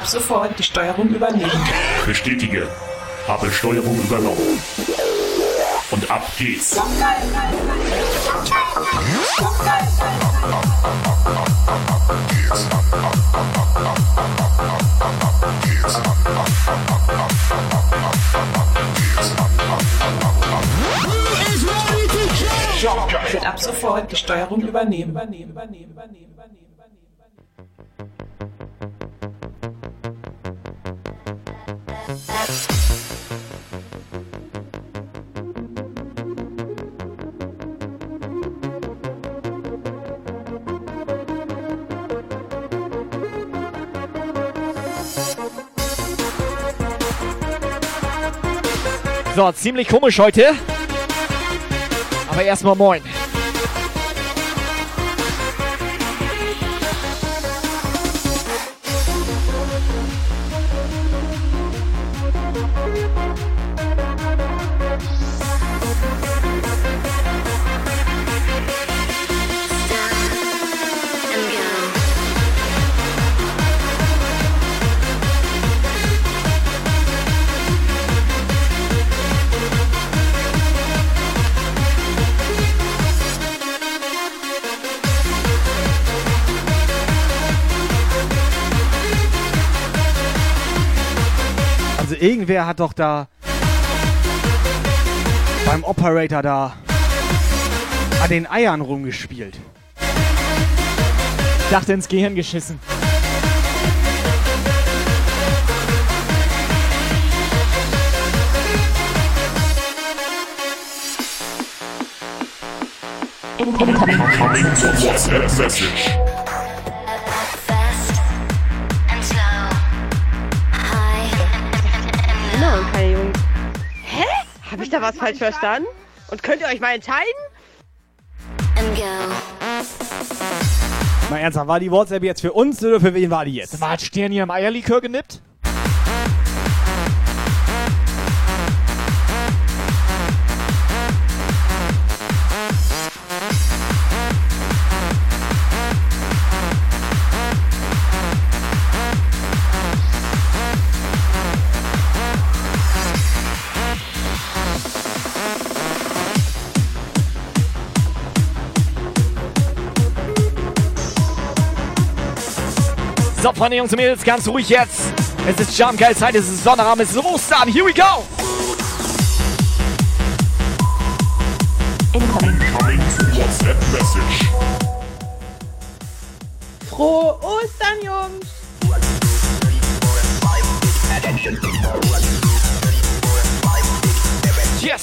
Ab sofort die Steuerung übernehmen. Bestätige. Habe Steuerung übernommen. Und ab geht's. Wird ab sofort die Steuerung übernehmen. übernehmen, übernehmen, übernehmen, übernehmen. So, ziemlich komisch heute. Aber erstmal moin. Irgendwer hat doch da beim Operator da an den Eiern rumgespielt. Ich dachte ins Gehirn geschissen. Incoming WhatsApp Message. Was falsch verstanden? Und könnt ihr euch mal entscheiden? Mal ernsthaft, war die WhatsApp jetzt für uns oder für wen war die jetzt? War Stirn hier im Eierlikör genippt? So, Freunde, Jungs und Mädels, ganz ruhig jetzt. Es ist Jump Zeit, es ist Sonnabend, es ist Ostern. Here we go! Incoming WhatsApp Message. Frohe Ostern, Jungs! Yes!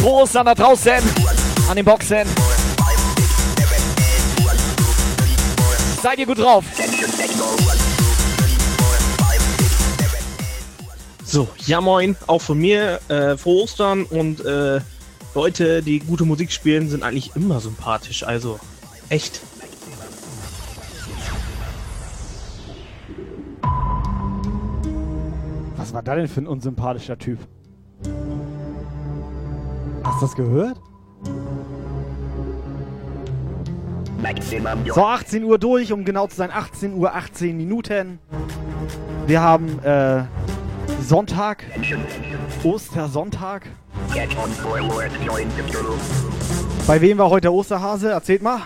Frohe Ostern da draußen an den Boxen. Seid ihr gut drauf? So, ja moin, auch von mir, äh, frohe Ostern und äh, Leute, die gute Musik spielen, sind eigentlich immer sympathisch, also echt. Was war da denn für ein unsympathischer Typ? Hast du das gehört? So, 18 Uhr durch, um genau zu sein, 18 Uhr 18 Minuten. Wir haben äh, Sonntag, Ostersonntag. Bei wem war heute der Osterhase? Erzählt mal.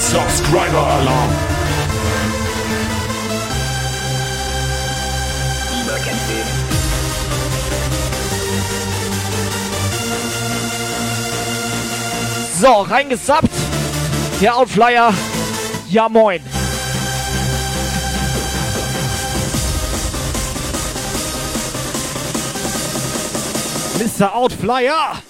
Subscriber Alarm. So, reingesappt. Der Outflyer. Ja, moin. Mr. Outflyer.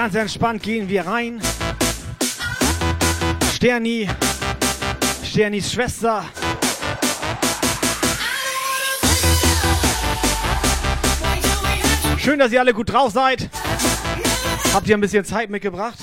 Ganz entspannt gehen wir rein. Sterni, Sternis Schwester. Schön, dass ihr alle gut drauf seid. Habt ihr ein bisschen Zeit mitgebracht?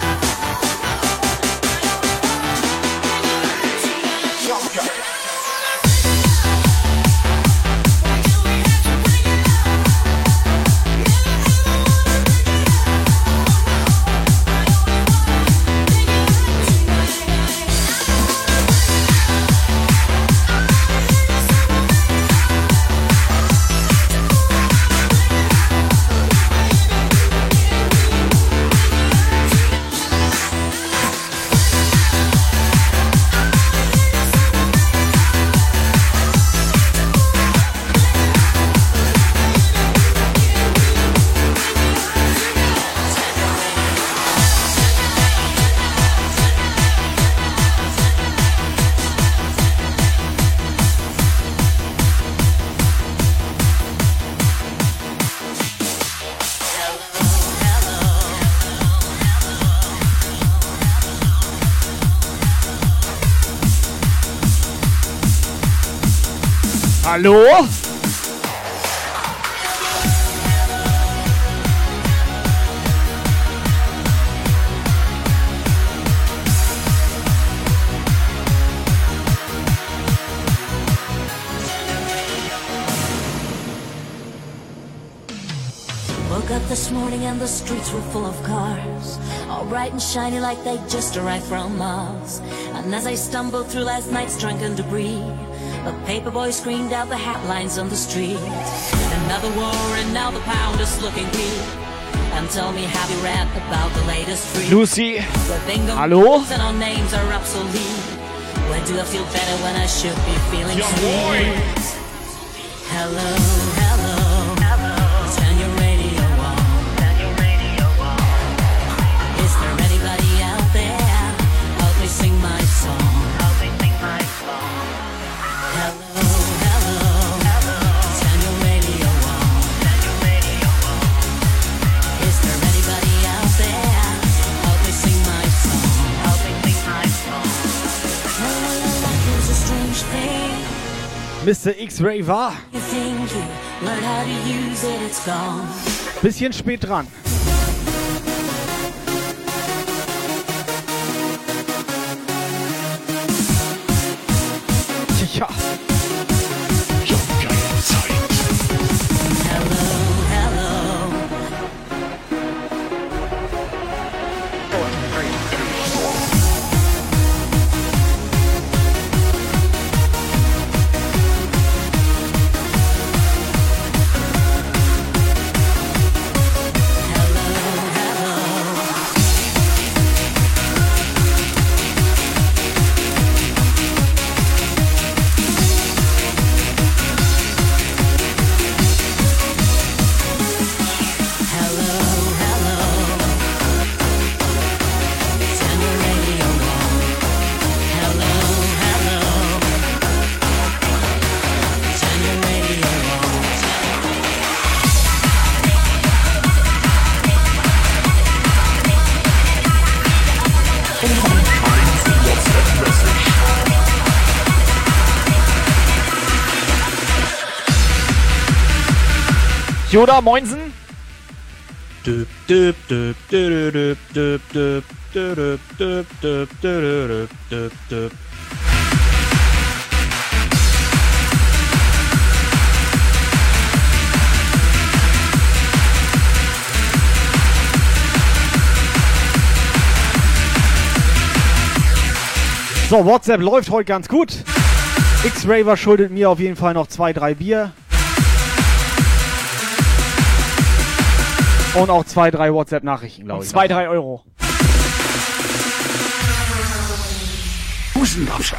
Hallo? Woke up this morning and the streets were full of cars, all bright and shiny like they just arrived from Mars. And as I stumbled through last night's drunken debris, a paperboy screamed out the headlines on the street. Another war and now the pound is looking weak. And tell me, have you read about the latest freak? Lucy, Hallo? and our names are obsolete. Where do I feel better when I should be feeling sweet? Hello, hello. Mr. X-Ray war. Bisschen spät dran. Yoda, moinsen. So, WhatsApp läuft heute ganz gut. X-Raver schuldet mir auf jeden Fall noch zwei, drei Bier. Und auch zwei, drei WhatsApp-Nachrichten, glaube ich. Zwei, drei Euro. Busengrabscher.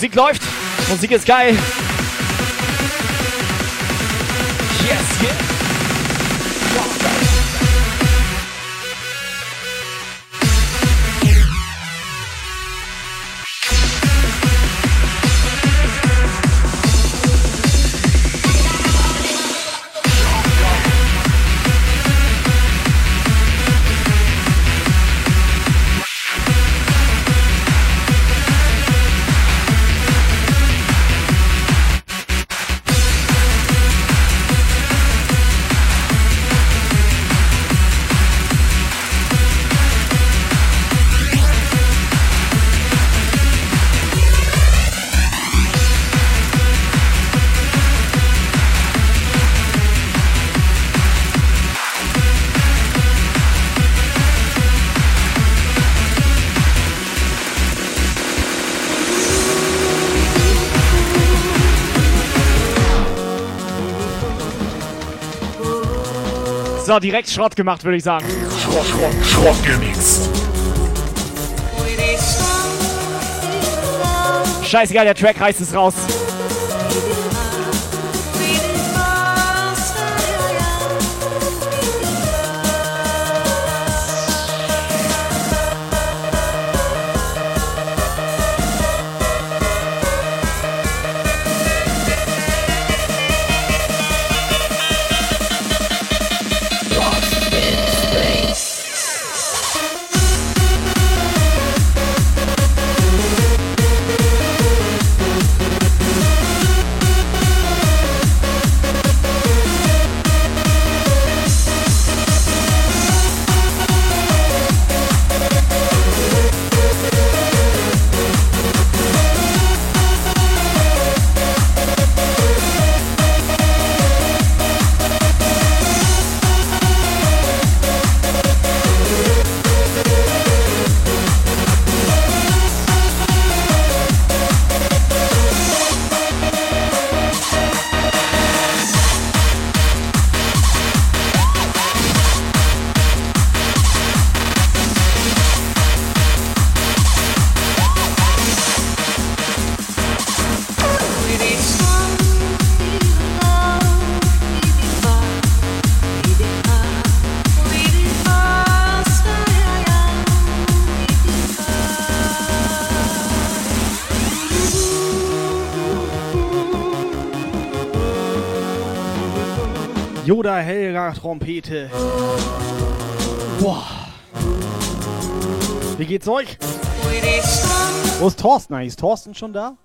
Musik läuft. Musik ist geil. So, direkt Schrott gemacht, würde ich sagen. Schrott, Schrott, Schrott gemixt. Scheißegal, der Track reißt es raus. Yoda, Helga, Trompete. Boah. Wie geht's euch? Wo ist Thorsten eigentlich? Ist Thorsten schon da?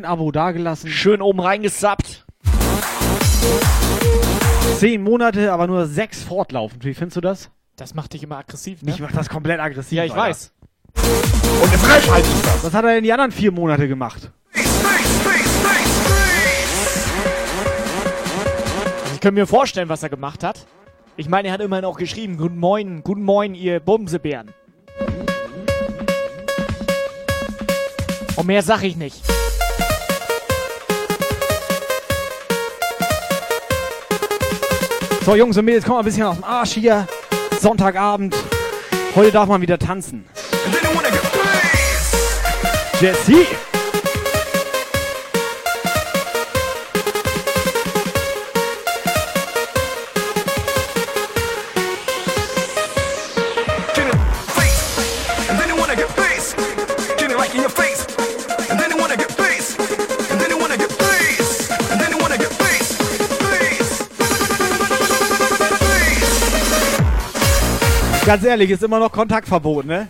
Schön Abo dagelassen. Schön oben reingesappt. Zehn Monate, aber nur sechs fortlaufend. Wie findest du das? Das macht dich immer aggressiv, ne? Ich mach das komplett aggressiv. ja, ich Alter. weiß. Und eine Frechheit ist das. Was hat er denn die anderen vier Monate gemacht? Also ich könnte mir vorstellen, was er gemacht hat. Ich meine, er hat immerhin auch geschrieben, guten Moin, guten Moin, ihr Bumsebären. Und mehr sag ich nicht. So, Jungs und Mädels, kommt mal ein bisschen aus dem Arsch hier. Sonntagabend. Heute darf man wieder tanzen. Jesse! Ganz ehrlich, ist immer noch Kontaktverbot, ne?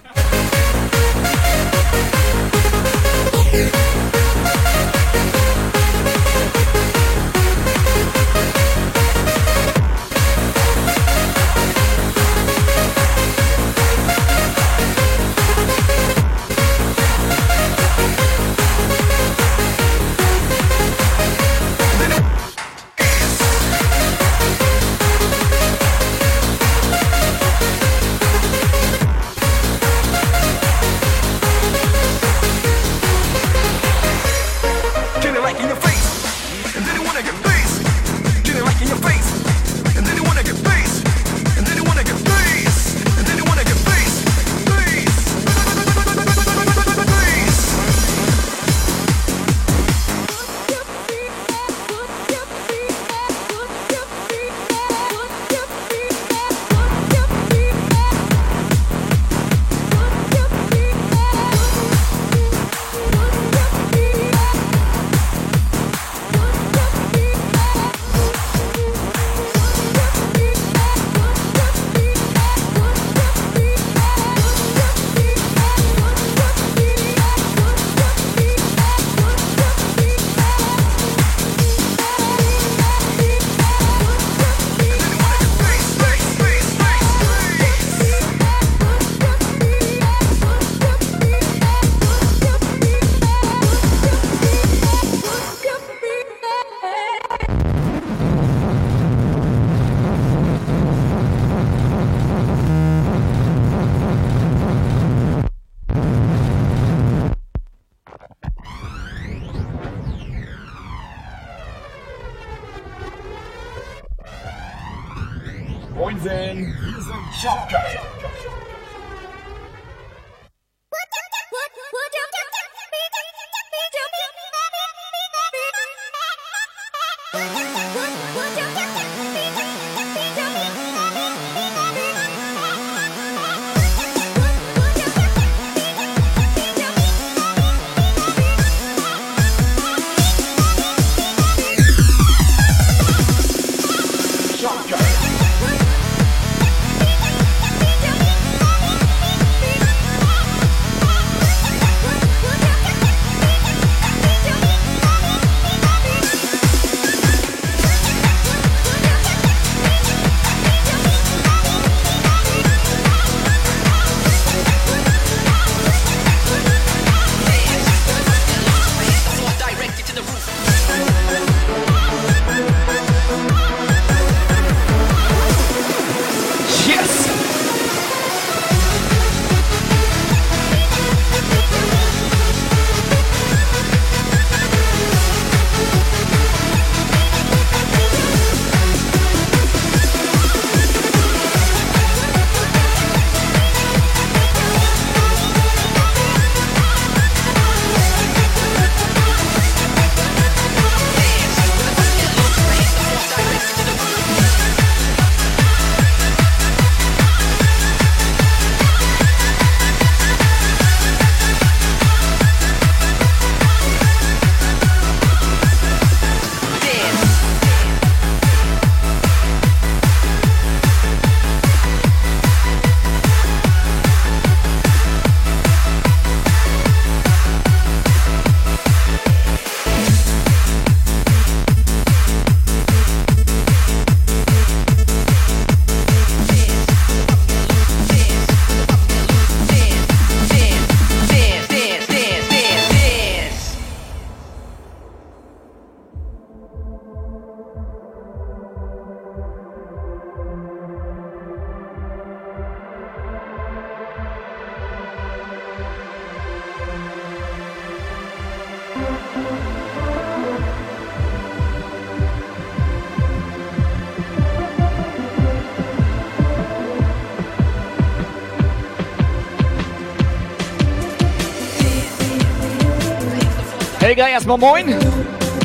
Helga, erstmal moin.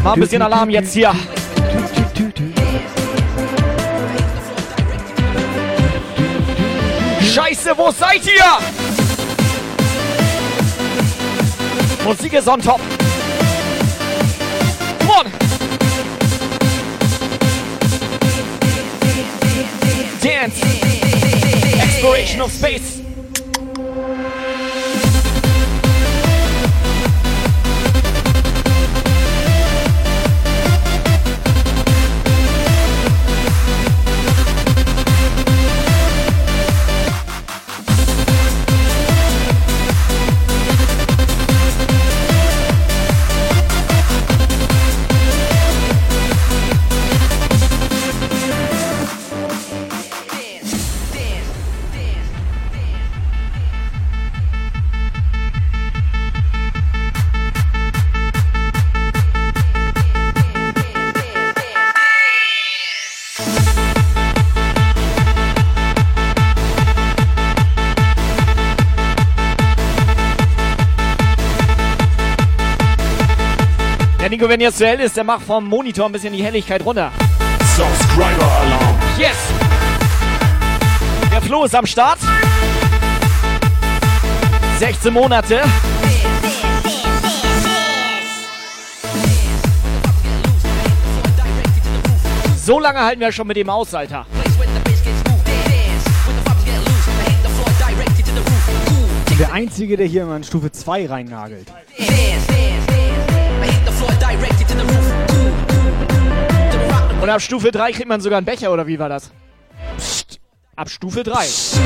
Mal ein bisschen Alarm jetzt hier. Scheiße, wo seid ihr? Musik ist on top. Come on. Dance. Exploration of space. Nico, wenn jetzt zu hell ist, der macht vom Monitor ein bisschen die Helligkeit runter. Subscriber Alarm. Yes! Der Flo ist am Start. 16 Monate. So lange halten wir schon mit dem aus, Alter. Der Einzige, der hier immer in Stufe 2 reinnagelt. Und ab Stufe 3 kriegt man sogar einen Becher, oder wie war das? Psst. Ab Stufe 3. So,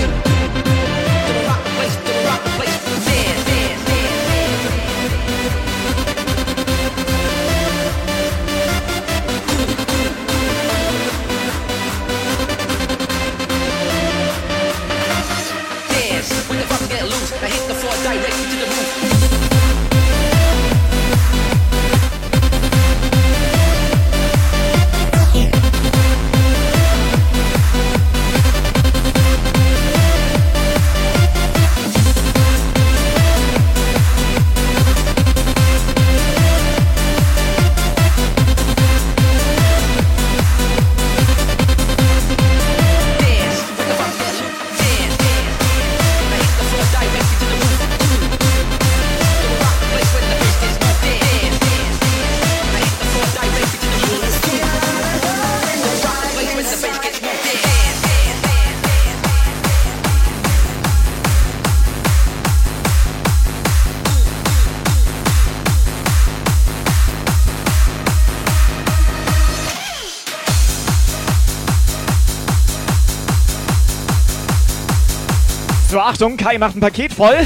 Achtung, Kai macht ein Paket voll.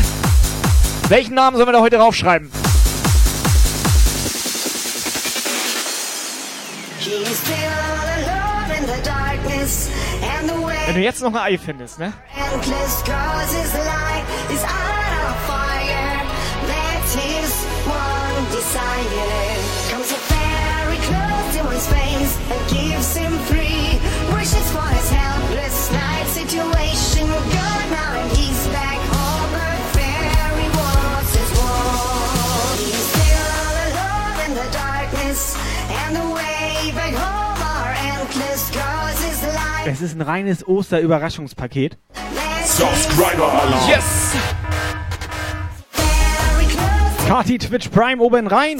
Welchen Namen sollen wir da heute draufschreiben? Wenn du jetzt noch ein Ei findest, ne? Situation good now and Es ist ein reines Oster-Überraschungspaket. Subscriber Alarm. Yes! Kati Twitch Prime oben rein.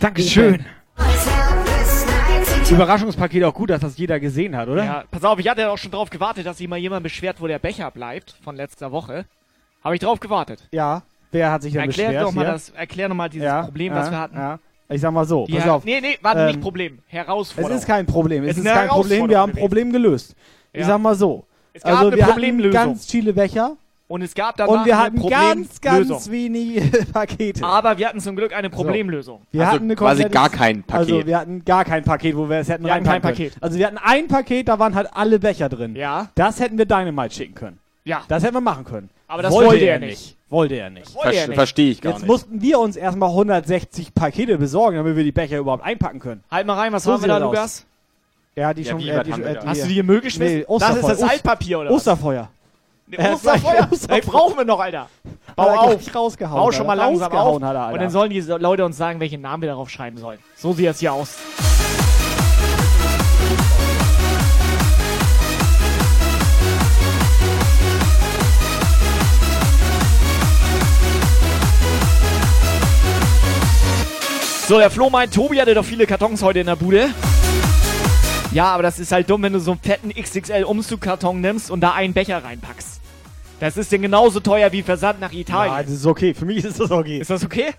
Dankeschön. Überraschungspaket auch gut, dass das jeder gesehen hat, oder? Ja, pass auf, ich hatte auch schon drauf gewartet, dass sich mal jemand beschwert, wo der Becher bleibt von letzter Woche. Habe ich drauf gewartet. Ja. Wer hat sich denn Erklär beschwert? doch mal hier? das, erklär noch mal dieses ja, Problem, ja, was wir hatten. Ja. Ich sag mal so, pass auf. Nee, nee, warte, Ähm, nicht Problem. Es Herausforderung. ist kein Problem. Es Es ist kein Problem. Wir haben ein Problem gelöst. Ich Ja. sag mal so. es gab Also eine wir hatten Problemlösung. ganz viele Becher und es gab danach und wir eine hatten ganz, ganz wenige Pakete. Aber wir hatten zum Glück eine Problemlösung. Wir Also hatten eine quasi gar kein Paket. Also wir hatten gar kein Paket, wo wir es hätten Wir hatten reinpacken kein können. Paket. Also wir hatten ein Paket, da waren halt alle Becher drin. Ja, Das hätten wir Dynamite schicken können. ja. Das hätten wir machen können. Aber das wollte er nicht. Wollte er nicht. Wollte er Ver nicht. Verstehe ich gar Jetzt nicht. mussten wir uns erstmal 160 Pakete besorgen, damit wir die Becher überhaupt einpacken können. Halt mal rein, was So haben wir da. Lukas? Ja, die Ja, schon. wie, äh, die, äh, die, Hast du die hier Müll geschmissen? Nee, das ist das. Altpapier, oder was? Osterfeuer. Nee, Er Osterfeuer? Osterfeuer. Ey, brauchen wir noch, Alter. Bau Hat er auf. rausgehauen, Bau schon mal langsam auf. Rausgehauen hat er, Alter. und dann sollen die Leute uns sagen, welche Namen wir darauf schreiben sollen. So sieht das hier aus. So, der Flo meint, Tobi hatte doch viele Kartons heute in der Bude. Ja, aber das ist halt dumm, wenn du so einen fetten XXL-Umzugkarton nimmst und da einen Becher reinpackst. Das ist denn genauso teuer wie Versand nach Italien. Ja, das ist okay. Für mich ist das okay. Ist das okay?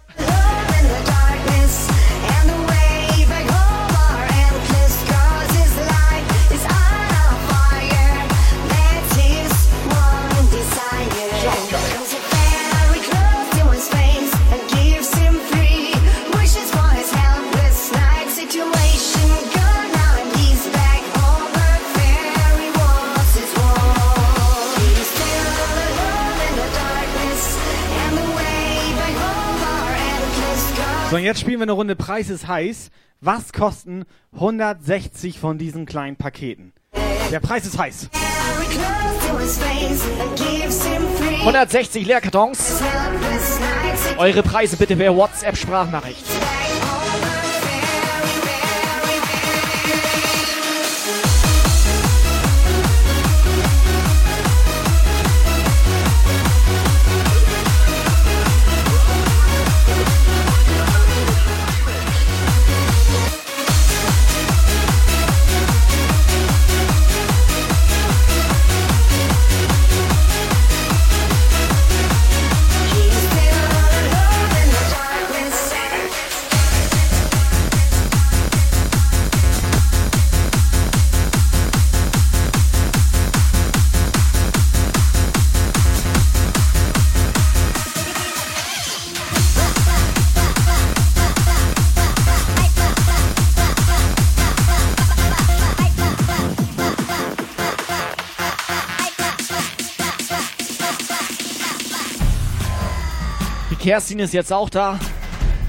So, und jetzt spielen wir eine Runde Preis ist heiß. Was kosten 160 von diesen kleinen Paketen? Der Preis ist heiß. Very close to his face and gives him free 160 Leerkartons. Eure Preise bitte per WhatsApp-Sprachnachricht. Kerstin ist jetzt auch da.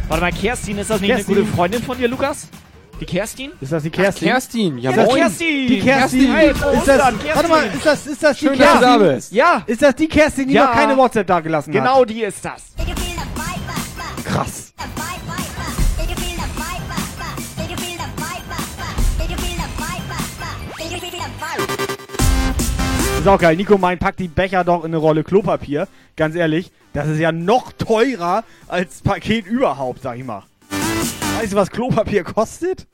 Warte mal, Kerstin, ist das nicht Kerstin. eine gute Freundin von dir, Lukas? Die Kerstin? Ist das die Kerstin? Kerstin, ja moin. Kerstin? Die Kerstin. Hey, ist das, Kerstin. warte mal, ist das, ist das die Schön, dass du da Kerstin? bist. Ja, Ist das die Kerstin, die Ja. noch keine WhatsApp da gelassen hat? genau die ist das. Krass. Ist auch geil. Nico meint, pack die Becher doch in eine Rolle Klopapier. Ganz ehrlich, das ist ja noch teurer als Paket überhaupt, sag ich mal. Weißt du, was Klopapier kostet?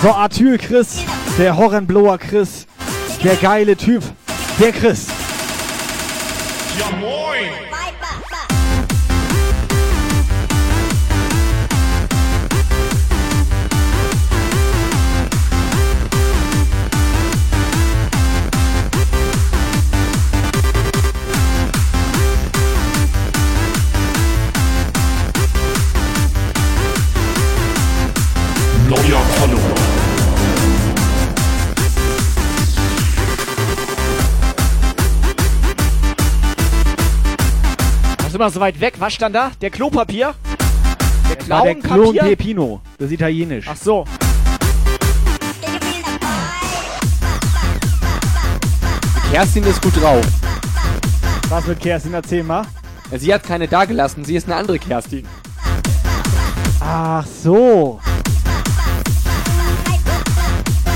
So, Arthur Chris, der Horrenblower Chris, der geile Typ, der Chris. Ja ist immer so weit weg? Was stand da? Der Klopapier? Der War der Klon Clownpapier? Pepino. Das ist italienisch. Ach so. Kerstin ist gut drauf. Was mit Kerstin? Erzähl mal. Sie hat keine dagelassen, sie ist eine andere Kerstin. Ach so.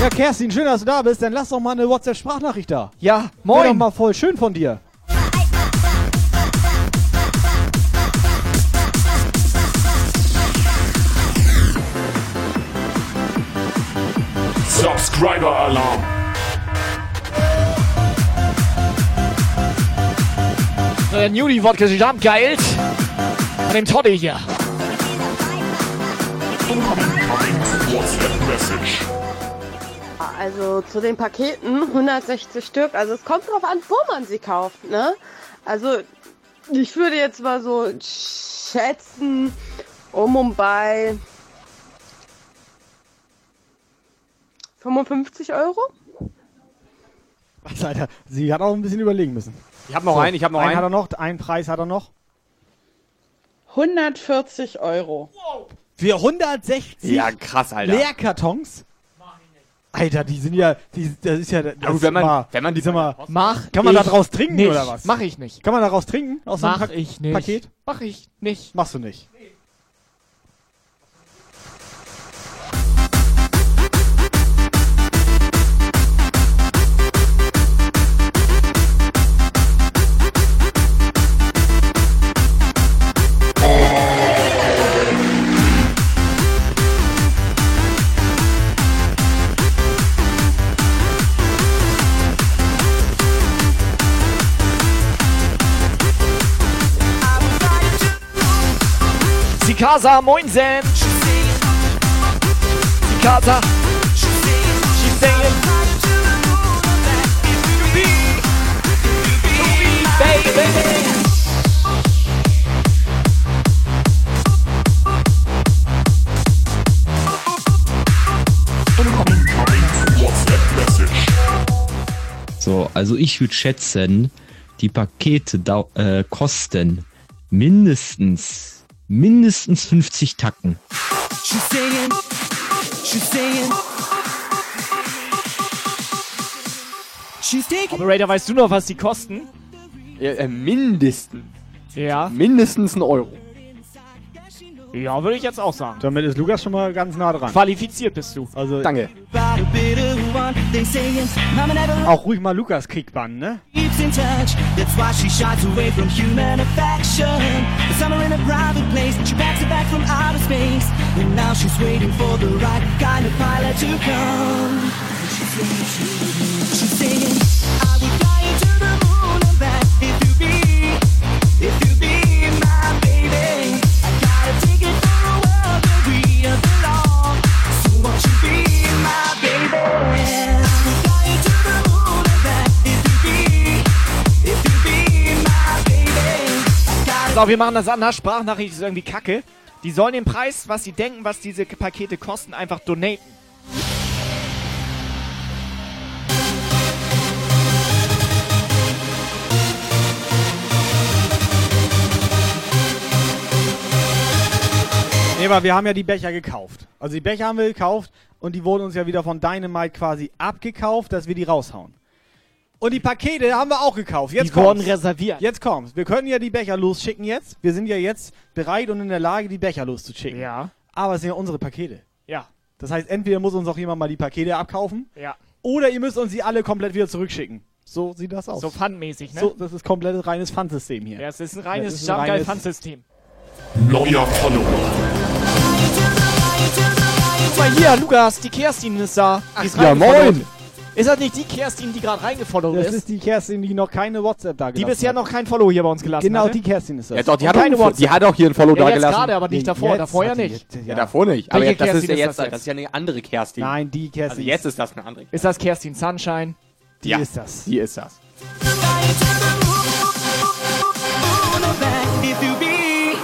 Ja, Kerstin, schön, dass du da bist. Dann lass doch mal eine WhatsApp-Sprachnachricht da. Ja, Wäre doch moin. mal voll schön von dir. Subscriber Alarm. Der Newly Wodka ist geil. Von dem Toddy hier. Also zu den Paketen 160 Stück. Also es kommt drauf an, wo man sie kauft, ne? Also ich würde jetzt mal so schätzen, um und bei 55 Euro. Was, Alter? Sie hat auch ein bisschen überlegen müssen. Ich habe noch einen, ich habe noch einen. hat einen. er noch, einen Preis hat er noch. 140 Euro. Für 160 Ja, krass, Alter. Leerkartons? Alter, die sind ja, die, das ist ja, das gut, wenn man- mal, wenn man die sag mal, Mach kann man da draus trinken nicht. oder was? Mach ich nicht. Kann man daraus trinken? Aus so einem Mach ich nicht. Paket? Mach ich nicht. Machst du nicht. Sikasa, moinsen. Sikasa. She's. So, also ich würde schätzen, die Pakete äh, kosten mindestens, mindestens 50 Tacken. She's saying, she's saying, she's. Operator, weißt du noch, was die kosten? Ja, äh, mindestens. Ja. Mindestens ein Euro. Ja, würde ich jetzt auch sagen. Damit ist Lukas schon mal ganz nah dran. Qualifiziert bist du. Also Danke. Auch ruhig mal Lukas Kickbann, ne? keeps in touch. That's why she shies away from human affection. The summer in a private place, she packs it back from outer space. And now she's waiting for the right kind of pilot to come. She's saying, she's saying, I would fly you to the moon and back if you be, if you So, wir machen das anders. Sprachnachricht ist irgendwie kacke. Die sollen den Preis, was sie denken, was diese Pakete kosten, einfach donaten. Nee, aber wir haben ja die Becher gekauft. Also die Becher haben wir gekauft und die wurden uns ja wieder von Dynamite quasi abgekauft, dass wir die raushauen. Und die Pakete haben wir auch gekauft. Jetzt die wurden kommt's. reserviert. Jetzt kommt's. Wir können ja die Becher losschicken jetzt. Wir sind ja jetzt bereit und in der Lage, die Becher loszuschicken. Ja. Aber es sind ja unsere Pakete. Ja. Das heißt, entweder muss uns auch jemand mal die Pakete abkaufen Ja. oder ihr müsst uns sie alle komplett wieder zurückschicken. So sieht das aus. So fundmäßig, ne? So, das ist komplett reines Pfandsystem hier. ja, es ist ein Das reines reines- Jumpgeil-Pfandsystem. Neuer Follower. Guck mal hier, Lukas, die Kerstin ist da. Die ist ja, moin. Ist das nicht die Kerstin, die gerade reingefollowt Das ist? ist die Kerstin, die noch keine WhatsApp da die bisher hat. noch kein Follow hier bei uns gelassen Genau, hatte? die Kerstin ist das. Ja, doch, die hat, auch, keine WhatsApp. die hat auch hier ein Follow ja, da gelassen. gerade, aber nicht Nee, davor. jetzt Davor ja hat nicht. jetzt- Ja, davor nicht. Aber jetzt, das Kerstin ist ja ist jetzt, das das, jetzt? ist ja eine andere Kerstin. Nein, die Kerstin. Also jetzt ist das eine andere. Ist das Kerstin Sunshine? die ja, ist das. Die ist das. If you be,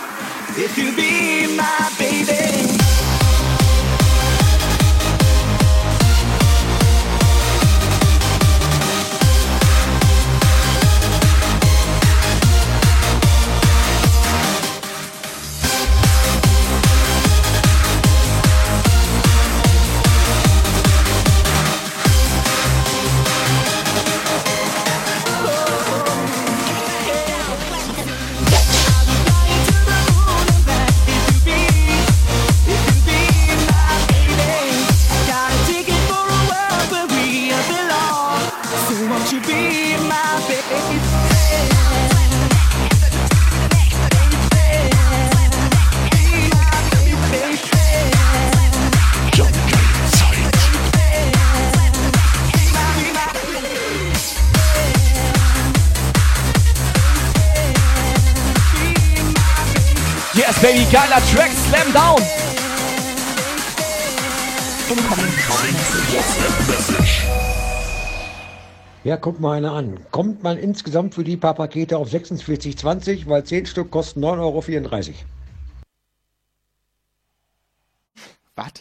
if you be my baby. Yes, baby, geiler Track, Slam Down. Ja, guck mal einer an. Kommt man insgesamt für die paar Pakete auf 46,20, weil 10 Stück kosten 9,34 Euro. Was?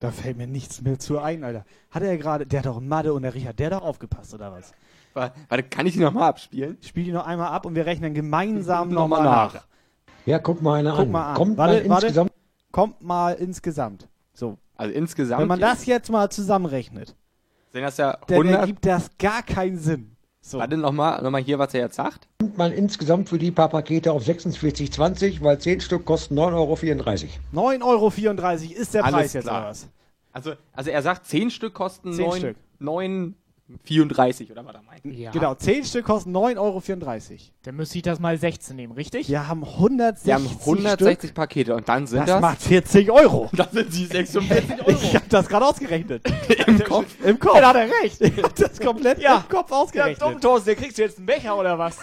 Da fällt mir nichts mehr zu ein, Alter. Hat er gerade, der hat doch Madde und der Richard, der hat doch aufgepasst, oder was? Wa- Warte, kann ich die nochmal abspielen? Spiel die noch einmal ab und wir rechnen gemeinsam Noch nochmal mal nach. nach. Ja, guck mal einer Guck an. mal an. Kommt Warte, man warte. insgesamt Kommt mal insgesamt. So, Also insgesamt. Wenn man das jetzt mal zusammenrechnet, sind das ja dann 100. ergibt das gar keinen Sinn. So. Warte nochmal noch mal hier, was er jetzt sagt. Kommt man insgesamt für die paar Pakete auf 46,20, weil 10 Stück kosten 9,34 Euro. 9,34 Euro ist der Alles Preis jetzt klar. oder was? Also, also er sagt, 10 Stück kosten Zehn 9, Stück. 9,34 oder was er meint. Ja. Genau, 10 Stück kosten 9,34 Euro. Dann müsste ich das mal 16 nehmen, richtig? Wir haben 160 Wir haben 160 Stück. Pakete und dann sind Das, das. macht 40 Euro. das sind die 46 Euro. Ich habe das gerade ausgerechnet. Im Kopf. Im Kopf. Dann hat er recht. Ich hab das komplett Ja. im Kopf Ja, ausgerechnet. dumm, Thorsten, der kriegst du jetzt einen Becher oder was?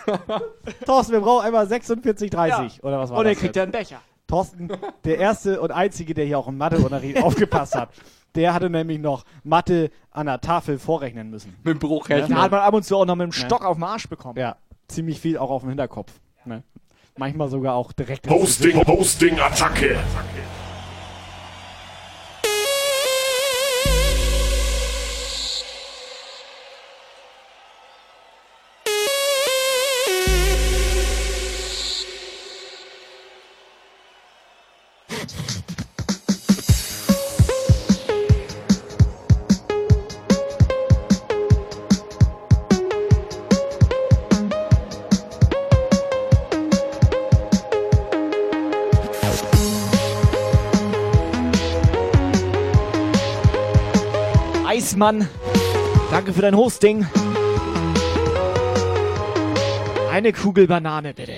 Thorsten, wir brauchen einmal 46,30 Ja. oder was war Und er das kriegt jetzt? dann einen Becher. Thorsten, der erste und einzige, der hier auch im Matheunterricht aufgepasst hat, der hatte nämlich noch Mathe an der Tafel vorrechnen müssen. Mit dem Bruchrechner. Da hat man ab und zu auch noch mit dem Stock auf den Arsch bekommen. Ja, ziemlich viel auch auf dem Hinterkopf. Ne? Manchmal sogar auch direkt. Hosting, Gesicht. Hosting, Attacke. Eismann, danke für dein Hosting. Eine Kugel Banane, bitte.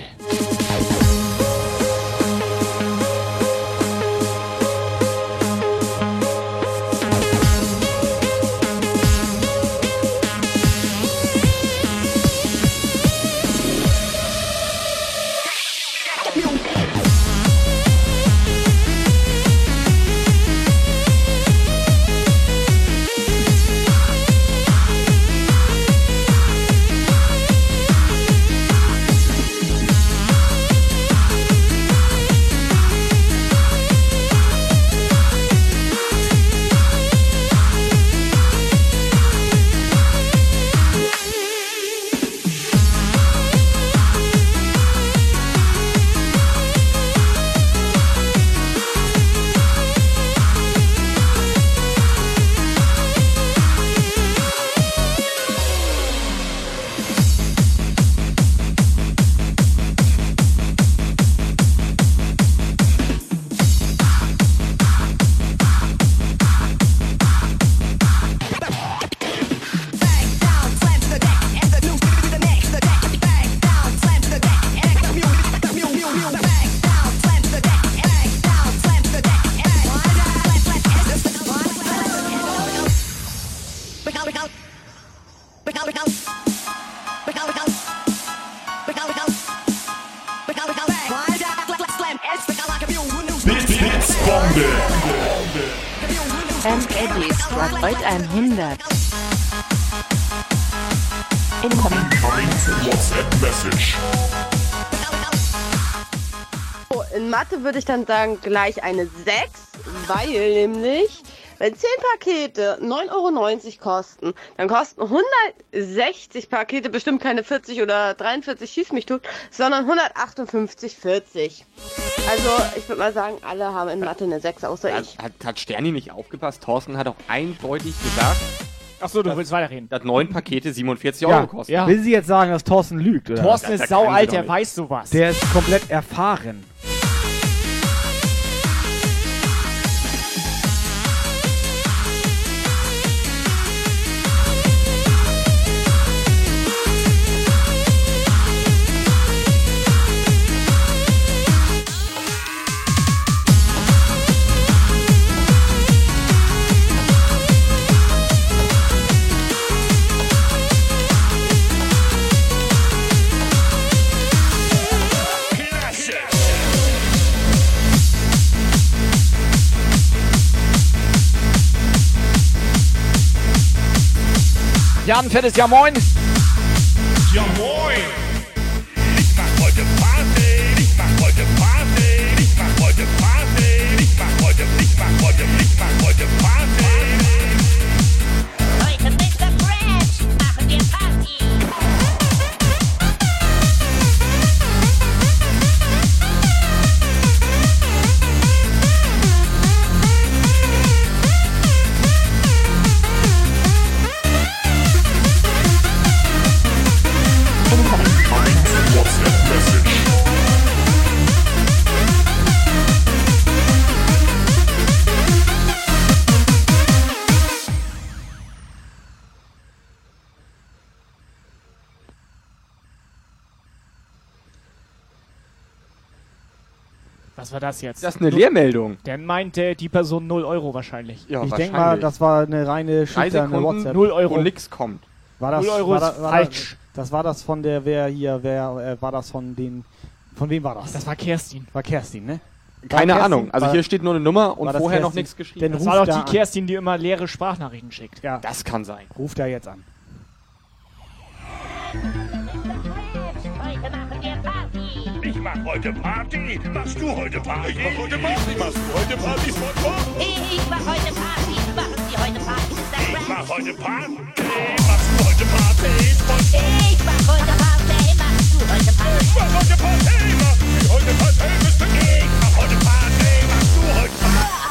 Mathe würde ich dann sagen gleich eine 6, weil nämlich, wenn 10 Pakete 9,90 Euro kosten, dann kosten 160 Pakete bestimmt keine 40 oder 43 schieß mich tot, sondern 158,40. Also, ich würde mal sagen, alle haben in Mathe eine 6, außer ich. Hat, hat, hat Sterni nicht aufgepasst? Thorsten hat auch eindeutig gesagt, Achso, du willst weiterreden. dass neun Pakete 47 Ja. Euro kosten. Ja. Will sie jetzt sagen, dass Thorsten lügt? Oder? Thorsten Das- ist das saualt, der weiß sowas. Der ist komplett erfahren. Jan, fettes Ja Moin. Ja moin. Was war das jetzt? Das ist eine Leermeldung. Dann meinte die Person 0 Euro wahrscheinlich. Ja, ich denke mal, das war eine reine schüchterne WhatsApp. 0 Euro. wo nix kommt. War das, 0 Euro war ist da, war falsch. Das, das war das von der, wer hier, wer, äh, war das von den, von wem war das? Das war Kerstin. war Kerstin, ne? Keine Kerstin? Ahnung. Also hier steht nur eine Nummer und vorher noch Kerstin? nichts geschrieben. Denn Das ruf war doch da die. Kerstin, die immer leere Sprachnachrichten schickt. Ja, Das kann sein. ruft er jetzt an. Mach heute Party. Machst du heute Party? Ich mach heute Party. Machst du heute Party, SpongeBob? Ich mach heute Party, machen Sie heute Party, Ich mach heute Party. Machst du heute Party, SpongeBob? Ich mach heute Party, machst du heute Party? Ich mach heute Party. Machst du heute Party, Mr. Ich mach heute Party. Machst du heute Party?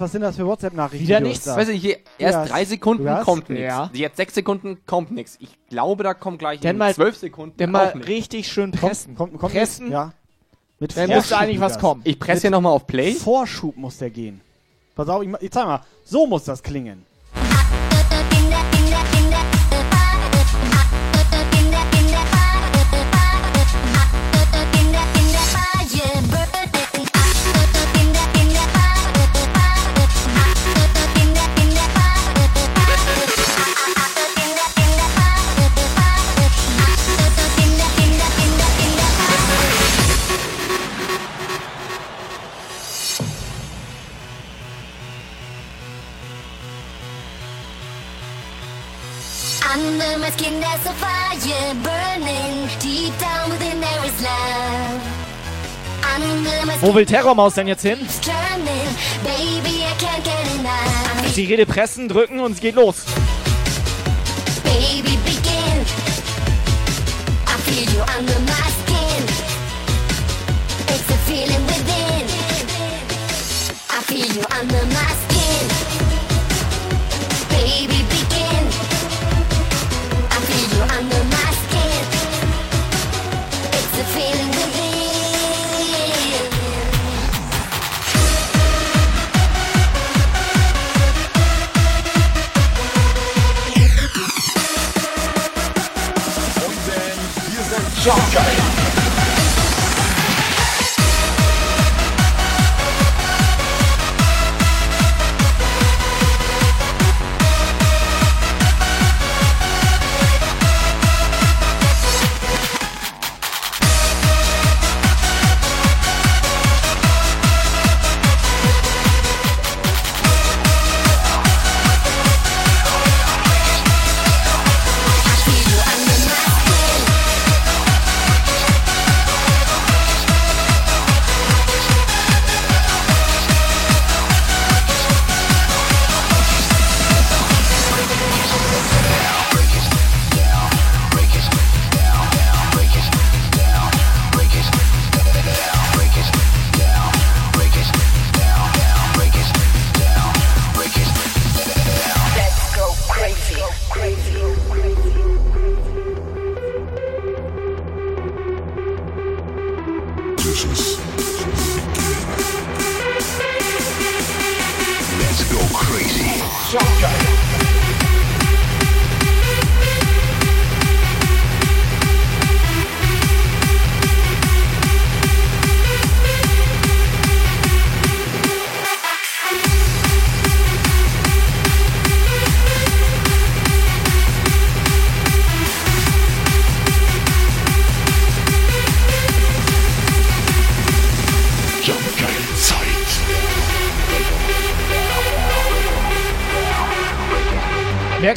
Was sind das für WhatsApp-Nachrichten? Wieder nichts. da- Weiß ich, hier erst Ja, drei Sekunden hast- kommt nichts. Ja. Jetzt sechs Sekunden kommt nichts. Ich glaube, da kommt gleich Dann in mal- zwölf Sekunden Dann mal nichts. richtig schön pressen. Kommt, kommt pressen. Ja. Mit Dann müsste eigentlich was kommen. Ich presse hier nochmal auf Play. Vorschub muss der gehen. Pass auf, ich, ich zeig mal. So muss das klingen. Under my skin there's a fire burning. Deep down within there is love. Wo will Terrormaus denn jetzt hin? Die Rede pressen, drücken und es geht los. Baby, begin. I feel you under my Let's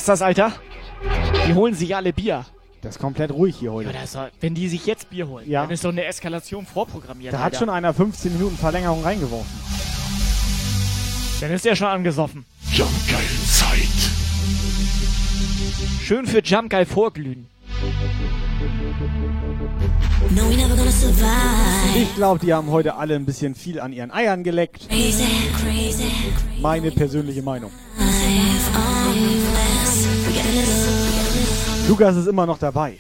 Merkst das, Alter? Die holen sich alle Bier. Das ist komplett ruhig hier heute. Ja, das war, wenn die sich jetzt Bier holen, Ja. dann ist doch eine Eskalation vorprogrammiert. da hat Alter. schon einer 15 Minuten Verlängerung reingeworfen. Dann ist der schon angesoffen. Jumpgeil-Zeit. Schön für Jump geil vorglühen. No, we never gonna survive. Ich glaube, die haben heute alle ein bisschen viel an ihren Eiern geleckt. Crazy, crazy. Meine persönliche Meinung. Lukas ist immer noch dabei.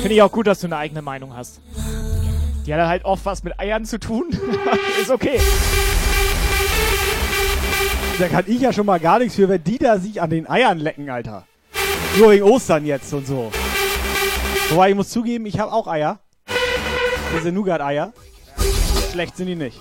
Finde ich auch gut, dass du eine eigene Meinung hast. Die hat halt oft was mit Eiern zu tun. ist okay. Da kann ich ja schon mal gar nichts für, wenn die da sich an den Eiern lecken, Alter. Nur wegen Ostern jetzt und so. Wobei ich muss zugeben, ich habe auch Eier. Diese Nougat-Eier. Schlecht sind die nicht.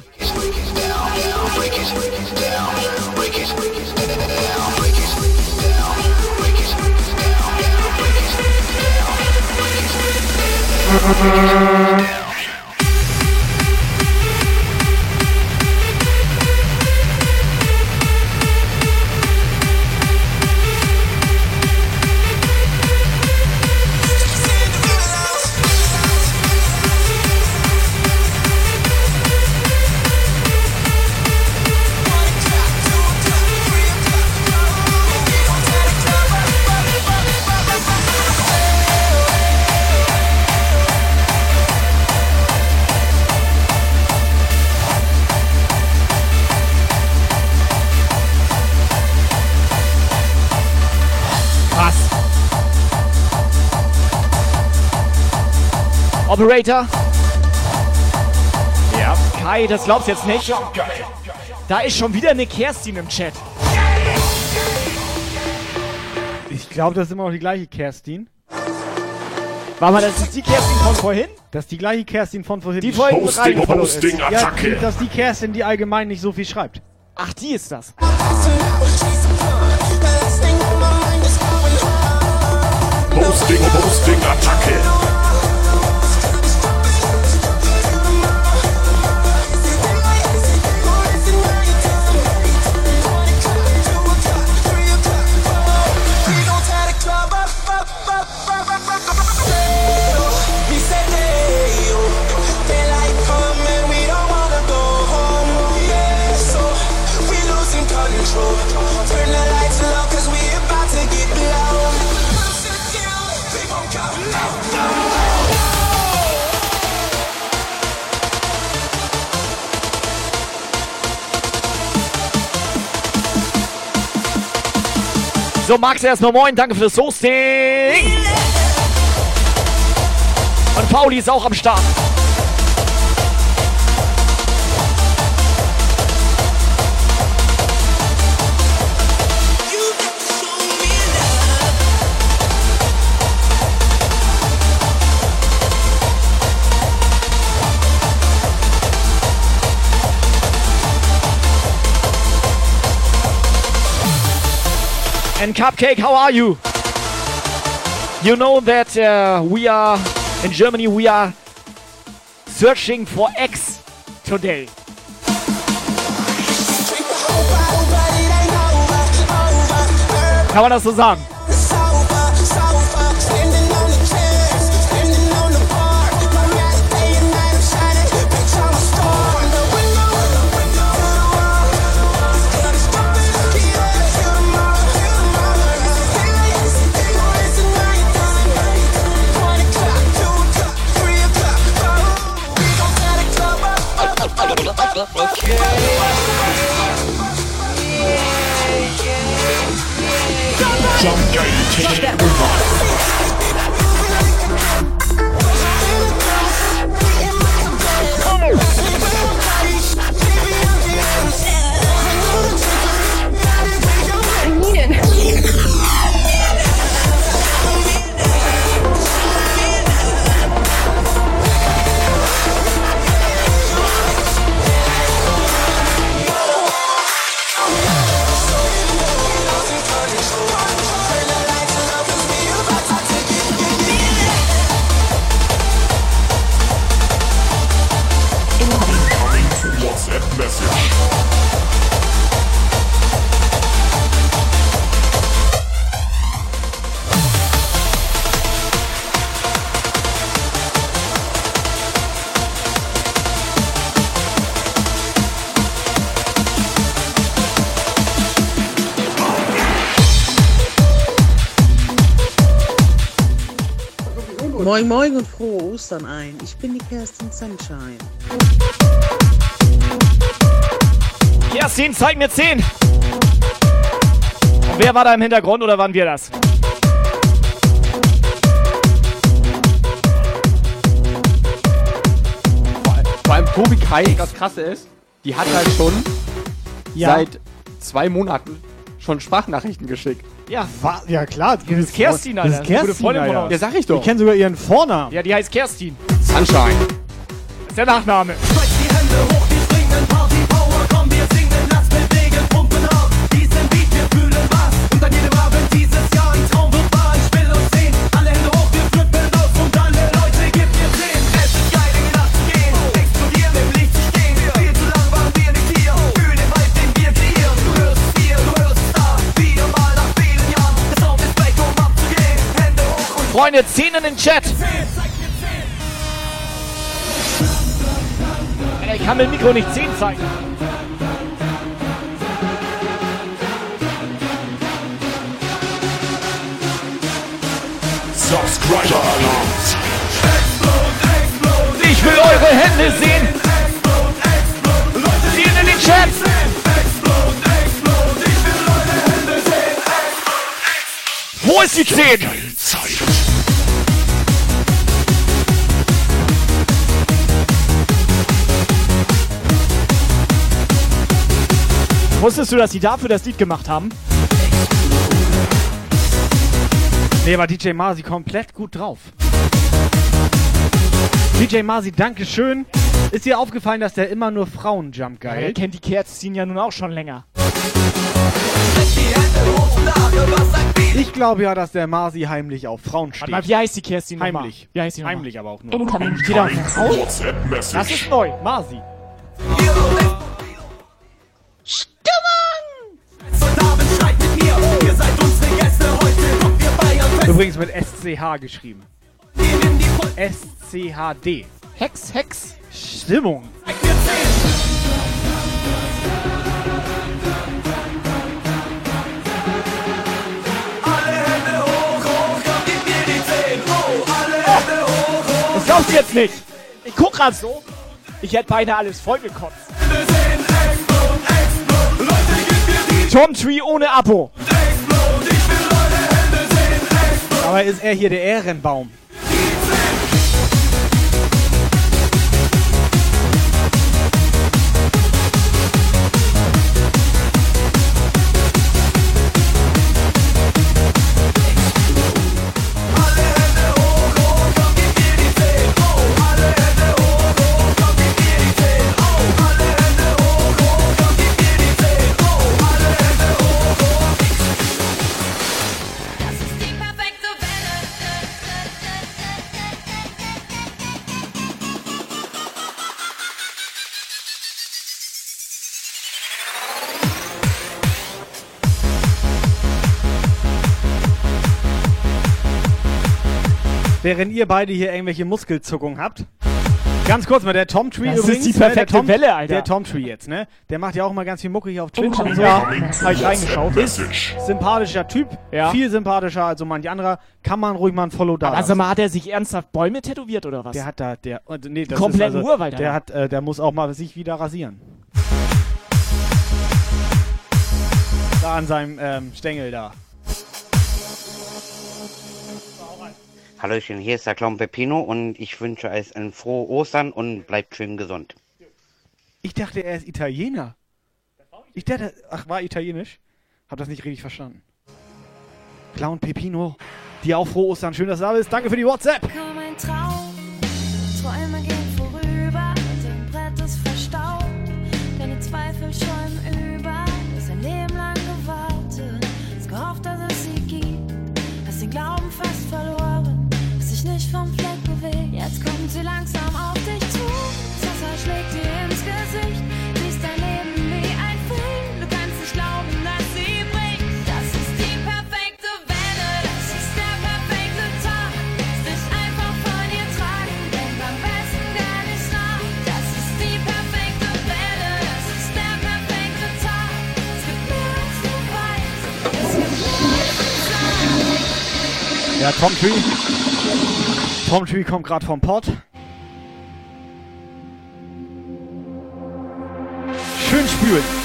Operator. Ja. Kai, das glaubst jetzt nicht. Da ist schon wieder eine Kerstin im Chat. Ich glaube, das ist immer noch die gleiche Kerstin. Warte mal, das ist die Kerstin von vorhin? Das ist die gleiche Kerstin von vorhin. Die vorhin Hosting, rein- Hosting, Ja, Attacke. das ist die Kerstin, die allgemein nicht so viel schreibt. Ach, die ist das. Hosting, Hosting, Attacke. So, Max erstmal moin, danke fürs Hosting. Und Pauli ist auch am Start. And Cupcake, how are you? You know that uh, we are in Germany. We are searching for X today. Kann man das so sagen? Take that reverse. Moin Moin und frohe Ostern ein. Ich bin die Kerstin Sunshine. Kerstin, zeig mir 10. Und wer war da im Hintergrund oder waren wir das? Vor allem Tobi Kai, das krasse ist, die hat halt schon Ja. seit zwei Monaten schon Sprachnachrichten geschickt. Ja. Wa- Ja, klar. Das ist Kerstin, Alter. Das ist Das gute Kerstin, von Alter. uns. Ja, sag ich doch. Ich kenne sogar ihren Vornamen. Ja, die heißt Kerstin. Sunshine. Das ist der Nachname. Freunde, 10 in den Chat. Ich kann mit dem Mikro nicht 10 zeigen. Subscriber Alarms. Ich will eure Hände sehen. 10 in den Chat. Wo ist die 10? Wusstest du, dass sie dafür das Lied gemacht haben? Nee, aber DJ Marzi komplett gut drauf. DJ Marzi, danke schön. Ist dir aufgefallen, dass der immer nur Frauen-Jump Ja, geil? er kennt die Kerzin ja nun auch schon länger. Ich glaube ja, dass der Marzi heimlich auf Frauen steht. Warte mal, wie heißt die Kerstin nochmal? Heimlich. Wie heißt die nochmal? Heimlich aber auch nur. Incoming. Steht da auf Frau? WhatsApp Message. Das ist neu. Marzi. Übrigens mit SCH geschrieben. SCHD. Hex, Hex. Stimmung. Das glaubst du jetzt nicht. Ich guck grad so. Ich hätte beinahe alles vollgekotzt. Tom Tree ohne Abo. Aber ist er hier der Ehrenbaum? Während ihr beide hier irgendwelche Muskelzuckungen habt. Ganz kurz mal, der Tom Tree Das ist übrigens. die ne, der perfekte Tom, Welle, Alter. Der Tom Tree jetzt, ne? Der macht ja auch mal ganz viel Mucke hier auf Twitch Oh, und so. ja. Hab ich reingeschaut. Ist sympathischer Typ. Ja. Viel sympathischer als so manch anderer. Kann man ruhig mal ein Follow da sag mal, hat er sich ernsthaft Bäume tätowiert oder was? Der hat da, der, äh, nee, das Kompletten ist also, Urwald, Der hat, äh, der muss auch mal sich wieder rasieren. Da an seinem ähm, Stängel da. Hallöchen, hier ist der Clown Peppino und ich wünsche euch ein frohe Ostern und bleibt schön gesund. Ich dachte, er ist Italiener. Ich dachte, ach, war italienisch? Hab das nicht richtig verstanden. Clown Pepino, dir auch frohe Ostern. Schön, dass du da bist. Danke für die WhatsApp. Kaum ein Traum, Träume gehen vorüber, dein Brett ist verstaubt, deine Zweifel schäumen vom Fleck bewegt, jetzt kommt sie langsam auf dich zu, Wasser schlägt dir ins Gesicht, siehst dein Leben wie ein Film, du kannst nicht glauben, dass sie bricht, das ist die perfekte Welle, das ist der perfekte Tag, lass dich einfach von ihr tragen, denk am besten gar nicht nach, das ist die perfekte Welle, das ist der perfekte Tag, es gibt mehr als du weißt, es gibt mehr als du sagst. Ja, Tom Tree. Tom Tree kommt gerade vom Pott. Schön spülen.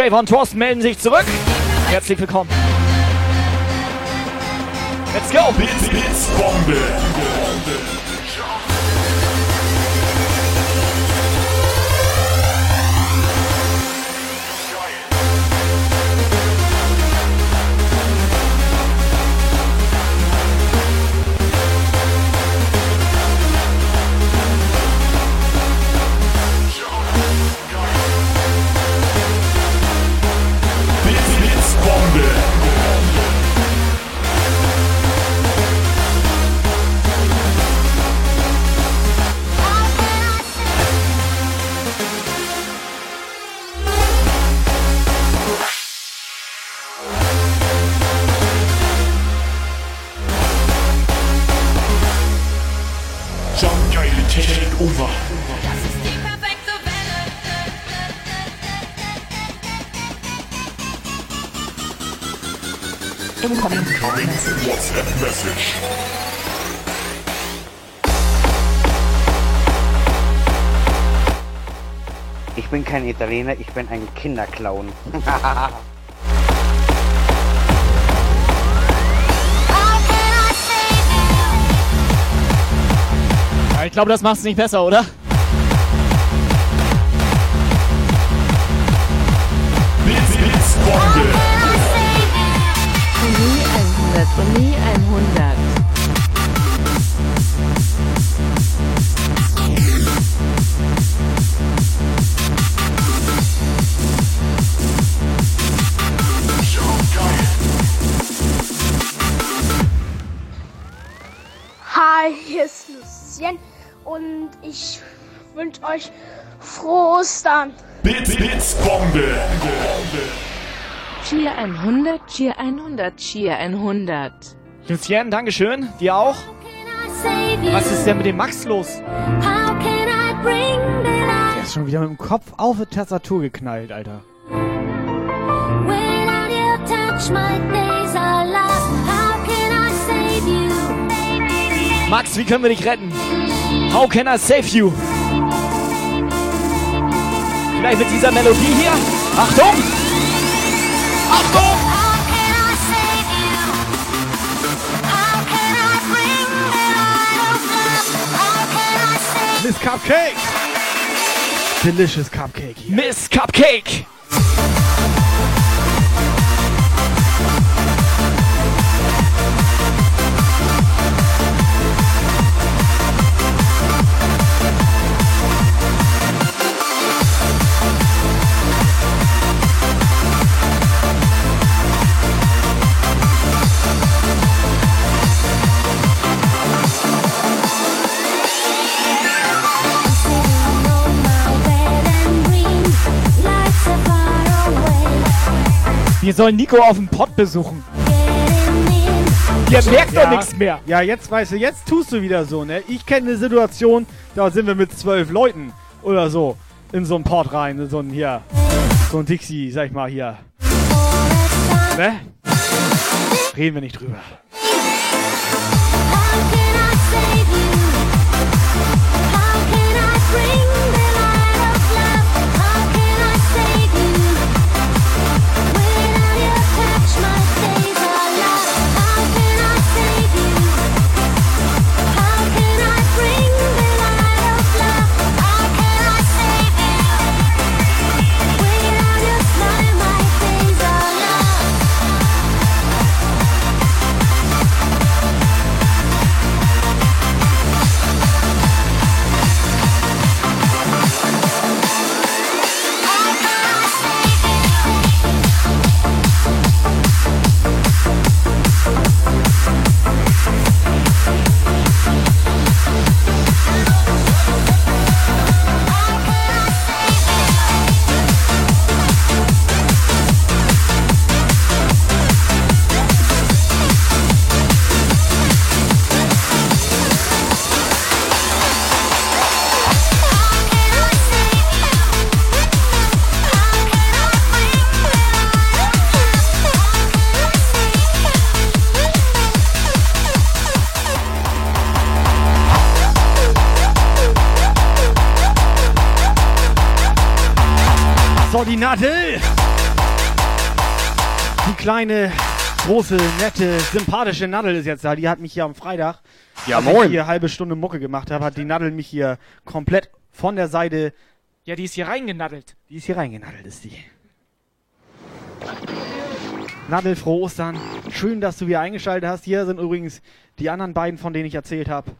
So, X-Ray von Thorsten melden sich zurück. Herzlich willkommen. Let's go. Blitz, Blitz, Bombe. Italiener, ich bin ein Kinderclown. Ja, ich glaube, das macht's nicht besser, oder? Blitz, Blitz, Bombe. Nie 100 und nie 100. und ich wünsche euch frohe Ostern. Blitz, Blitz, Bombe. Cheer 100, Cheer 100, Cheer 100. Lucien, Dankeschön. Dir auch. Was ist denn mit dem Max los? Der ist schon wieder mit dem Kopf auf die Tastatur geknallt, Alter. Max, wie können wir dich retten? How can I save you? Vielleicht mit dieser Melodie hier. Achtung! Achtung! Miss Cupcake! Delicious Cupcake. Here. Miss Cupcake! Wir sollen Nico auf dem Pott besuchen. Der merkt doch nichts mehr. Ja, jetzt weißt du, jetzt tust du wieder so, ne? Ich kenne eine Situation, da sind wir mit zwölf Leuten oder so in so einen Port rein, in so ein hier, so ein Dixie, sag ich mal hier. Ne? Reden wir nicht drüber. Kleine, große, nette, sympathische Nadel ist jetzt da. Die hat mich hier am Freitag, Ja, als moin. ich hier halbe Stunde Mucke gemacht habe, hat die Nadel mich hier komplett von der Seite. Ja, die ist hier reingenaddelt. Die ist hier reingenaddelt, ist die. Nadel, frohe Ostern. Schön, dass du wieder eingeschaltet hast. Hier sind übrigens die anderen beiden, von denen ich erzählt habe.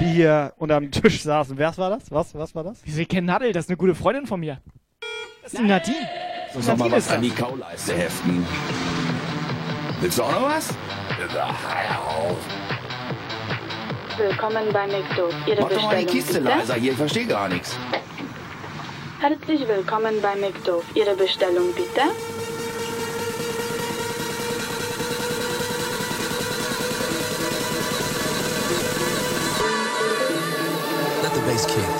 Die hier unterm Tisch saßen. Wer war das? Was, was war das? Wieso ich kenne Nadel? Das ist eine gute Freundin von mir. Das ist die Nadine. Muss noch mal was ist an die Kauleiste heften. Willst du auch noch was? Ach, Willkommen bei McDo. Ihre Mach doch mal die Bestellung Kiste bitte. leiser hier, ich verstehe gar nichts. Herzlich willkommen bei McDo. Ihre Bestellung bitte. Let the bass kick.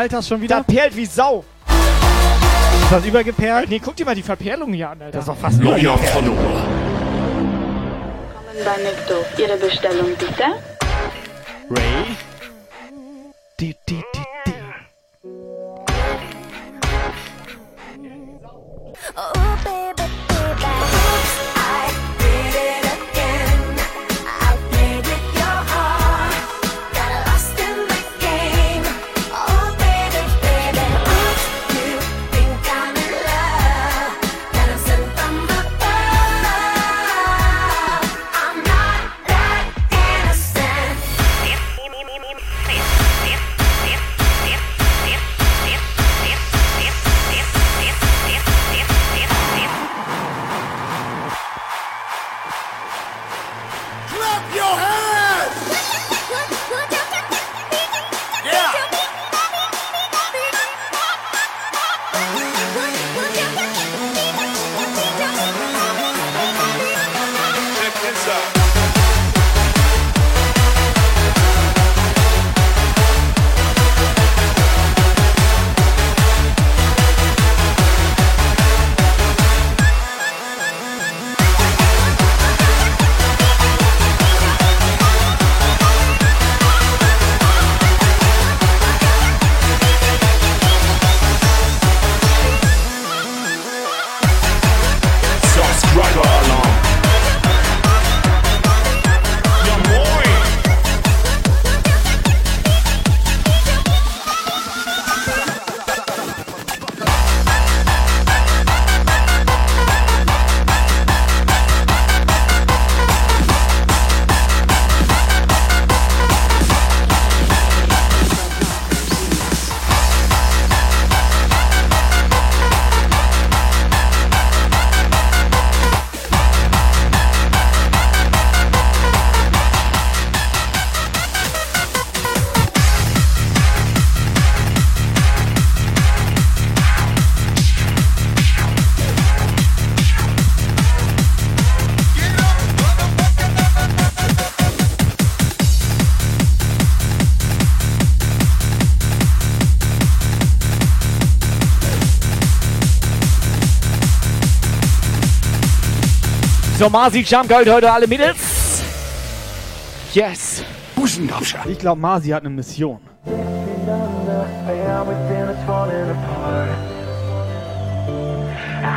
Perlt das schon wieder? Da perlt wie Sau. Ist das übergeperlt? Nee, guck dir mal die Verperlung hier an, Alter. Das ist doch fast Neuer. Follower. Willkommen bei McDo. Ihre Bestellung bitte. Ray. Die, die, die, die. Oh, baby. So, Marzi Jump Gold heute alle Mädels. Yes. Ich glaube, Masi hat eine Mission. I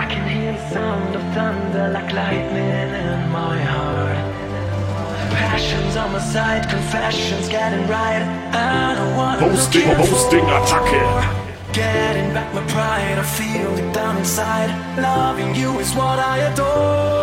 can hear the sound of thunder like lightning in my heart. Passions on my side, confessions getting right. I don't wanna Hosting, look careful. Hosting Attacke. Getting back my pride, I feel it down inside. Loving you is what I adore.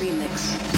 Remix.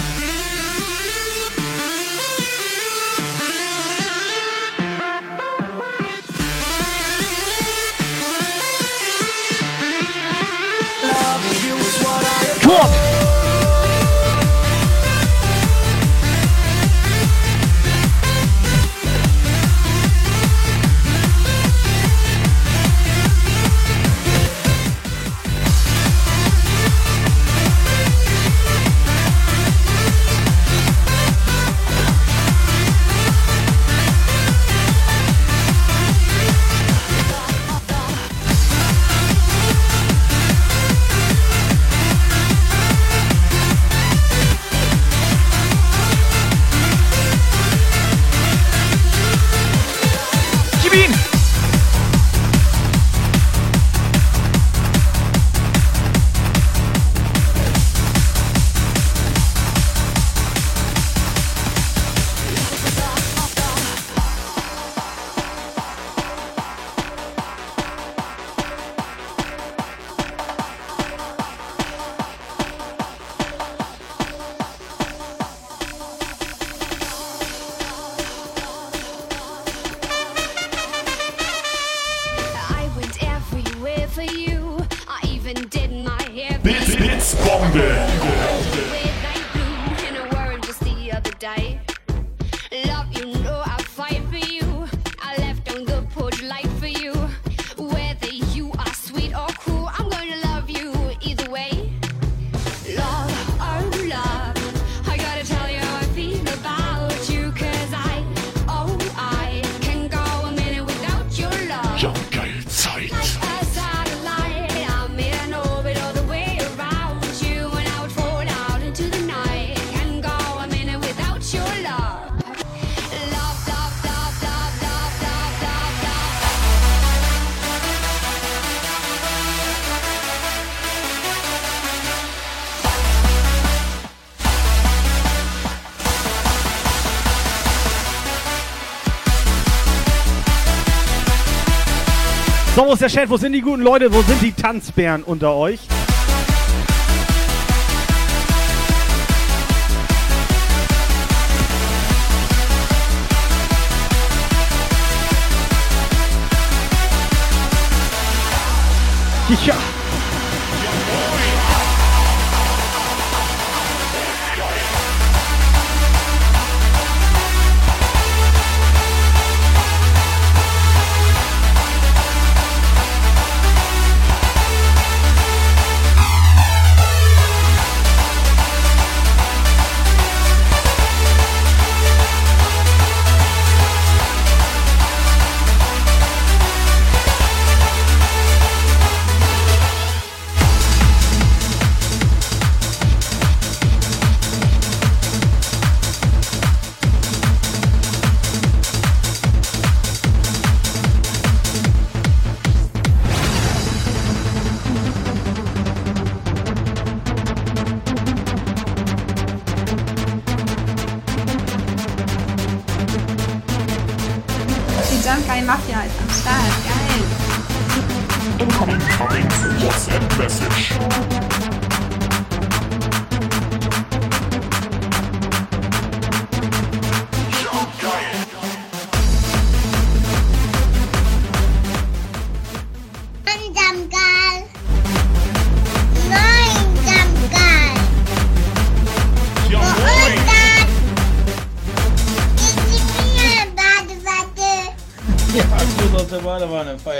Wo ist der Chat? Wo sind die guten Leute? Wo sind die Tanzbären unter euch?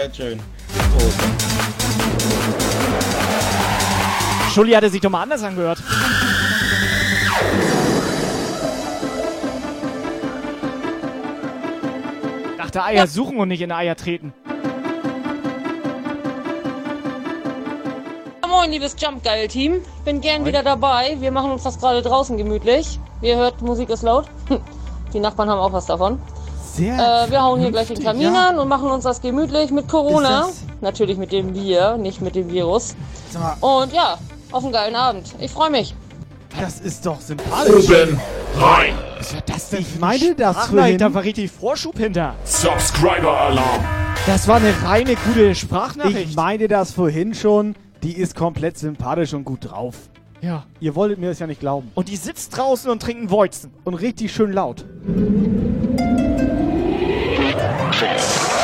Feiert schön. Prost. Schulli hatte sich doch mal anders angehört. Dachte Eier suchen und nicht in Eier treten. Moin, liebes Jump Geil Team. Bin gern wieder dabei. Wir machen uns das gerade draußen gemütlich. Wie ihr hört, Musik ist laut. Die Nachbarn haben auch was davon. Sehr. Äh, wir hauen hier gleich den Kamin ja. an und machen uns das gemütlich mit Corona. Natürlich mit dem Bier, nicht mit dem Virus. Und ja, auf einen geilen Abend. Ich freue mich. das ist doch sympathisch. Oben rein. Was war das denn? Ich meinte das vorhin. nein, da war richtig Vorschub hinter. Subscriber-Alarm. Das war eine reine gute Sprachnachricht. Ich meinte das vorhin schon. Die ist komplett sympathisch und gut drauf. ja. Ihr wolltet mir das ja nicht glauben. Und die sitzt draußen und trinkt einen Weizen. Und richtig schön laut. platform.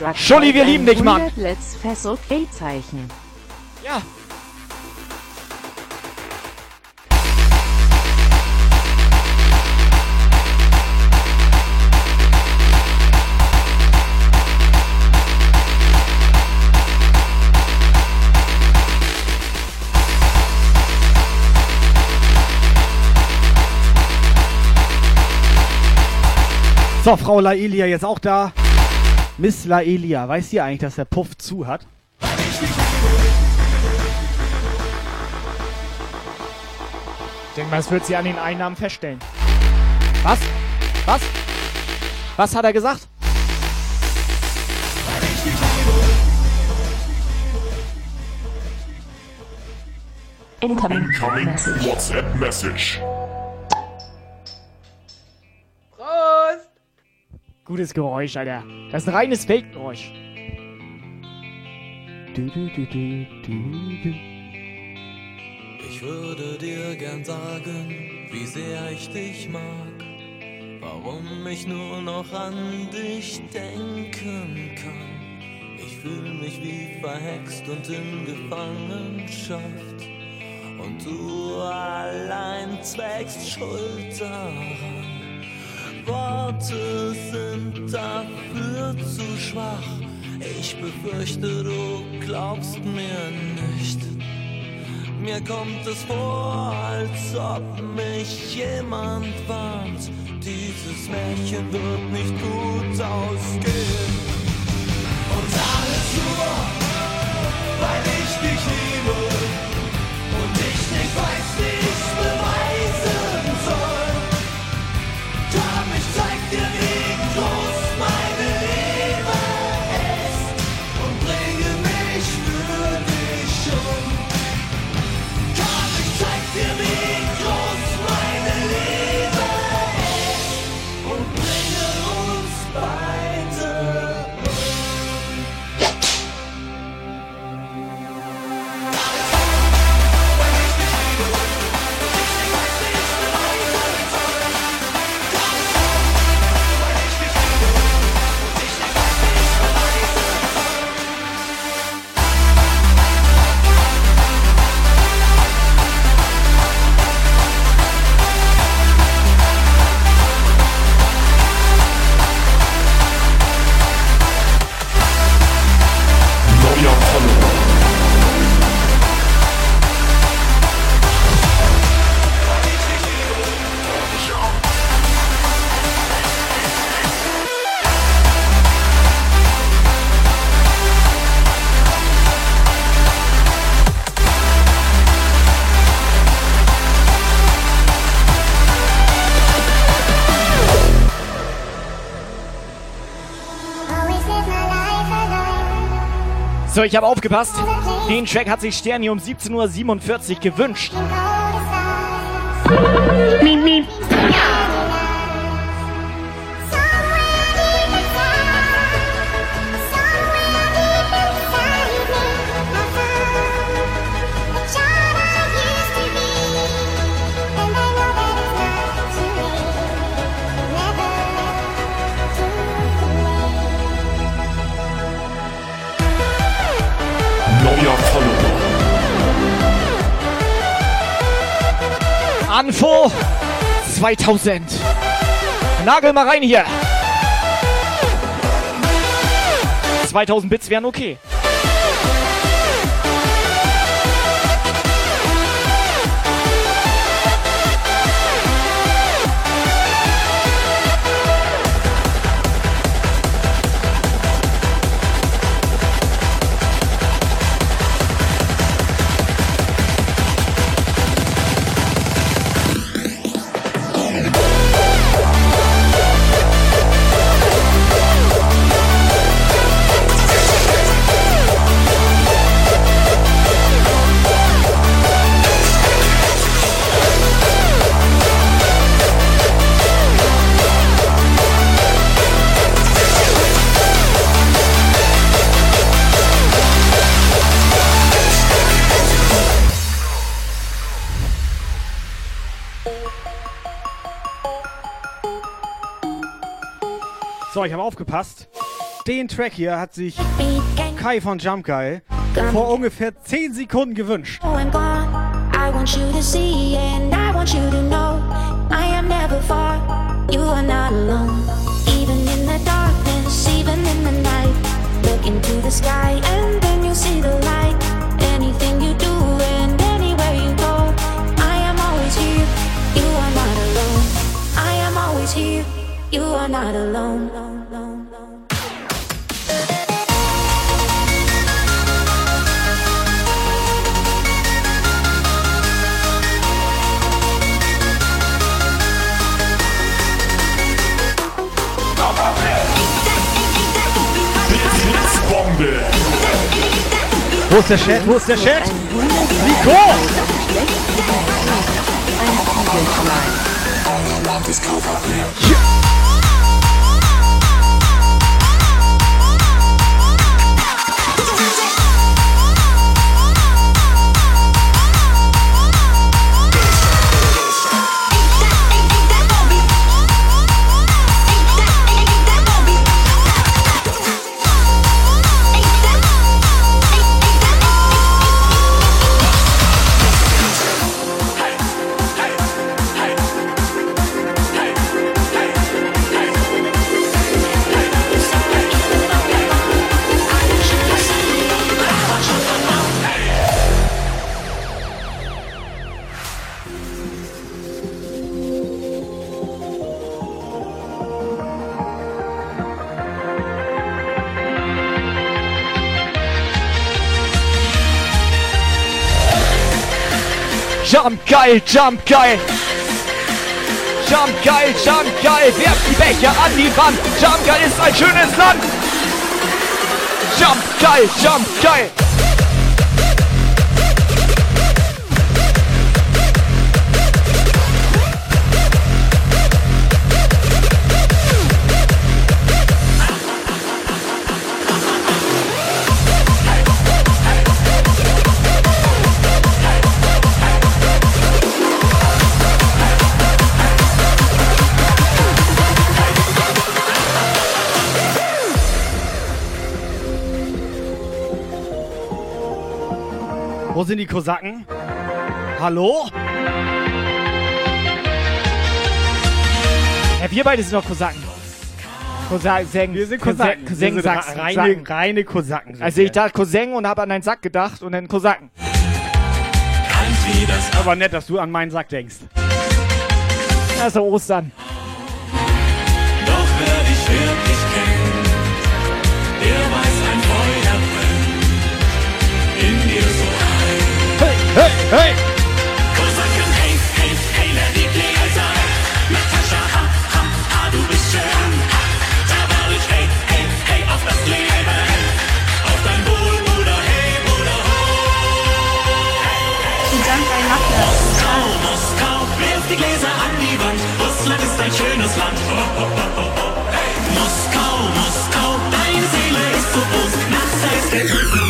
Struck. Scholli, wir lieben dich, Mann. Let's Fess okay Zeichen. Ja. So, Frau Laelia jetzt auch da. Miss Laelia, weiß ihr eigentlich, dass der Puff zu hat? Ich denke mal, das wird sie an den Einnahmen feststellen. Was? Was? Was hat er gesagt? Incoming. Incoming WhatsApp Message. Gutes Geräusch, Alter. Das ist ein reines Fake-Geräusch. Ich würde dir gern sagen, wie sehr ich dich mag. Warum ich nur noch an dich denken kann. Ich fühl mich wie verhext und in Gefangenschaft. Und du allein zweckst Schuld daran. Worte sind dafür zu schwach. Ich befürchte, du glaubst mir nicht. Mir kommt es vor, als ob mich jemand warnt. Dieses Märchen wird nicht gut ausgehen. Und alles nur, weil So, ich habe aufgepasst. Den Track hat sich Sterni um 17.47 Uhr gewünscht. Miep, miep. Anfo 2000. Nagel mal rein hier. 2000 Bits wären okay. So, ich habe aufgepasst. Den Track hier hat sich Kai von Jump Guy vor ungefähr 10 Sekunden gewünscht. into the sky and then you see the light. Anything you do and anywhere you go, I am always here. You are not alone. I am always here. You are not alone. Bombe. Wo ist der Chat? Wo ist der Chat? Nico! Jump geil, jump geil. Jump geil, jump geil. Werft die Becher an die Wand. Jump geil ist ein schönes Land. Jump geil, jump geil. Wo sind die Kosaken? Hallo? Ja, wir beide sind doch Kosaken. Kosaken. Wir sind Kosaken. Cousin, Wir sind Sachsen, reine, Saken. reine Kosaken. sind Also ich dachte Cousin und habe an deinen Sack gedacht und dann Kosaken. Aber nett, dass du an meinen Sack denkst. Also Ostern. Doch wer dich wirklich Hey! Kosaken, hey, hey, hey, la die Pfleger sagen, Natascha, ha, ha, ha, du bist schön. Ha, da war ich, hey, hey, hey, auf das Leben. Auf dein Wohl, Bruder, hey, Bruder, ho. Vielen Dank, ein Macher. Moskau, Moskau, wirf die Gläser an die Wand. Russland ist ein schönes Land. Oh, oh, oh, oh. Hey. Moskau, Moskau, deine Seele ist so groß. Nasser ist der Hügel.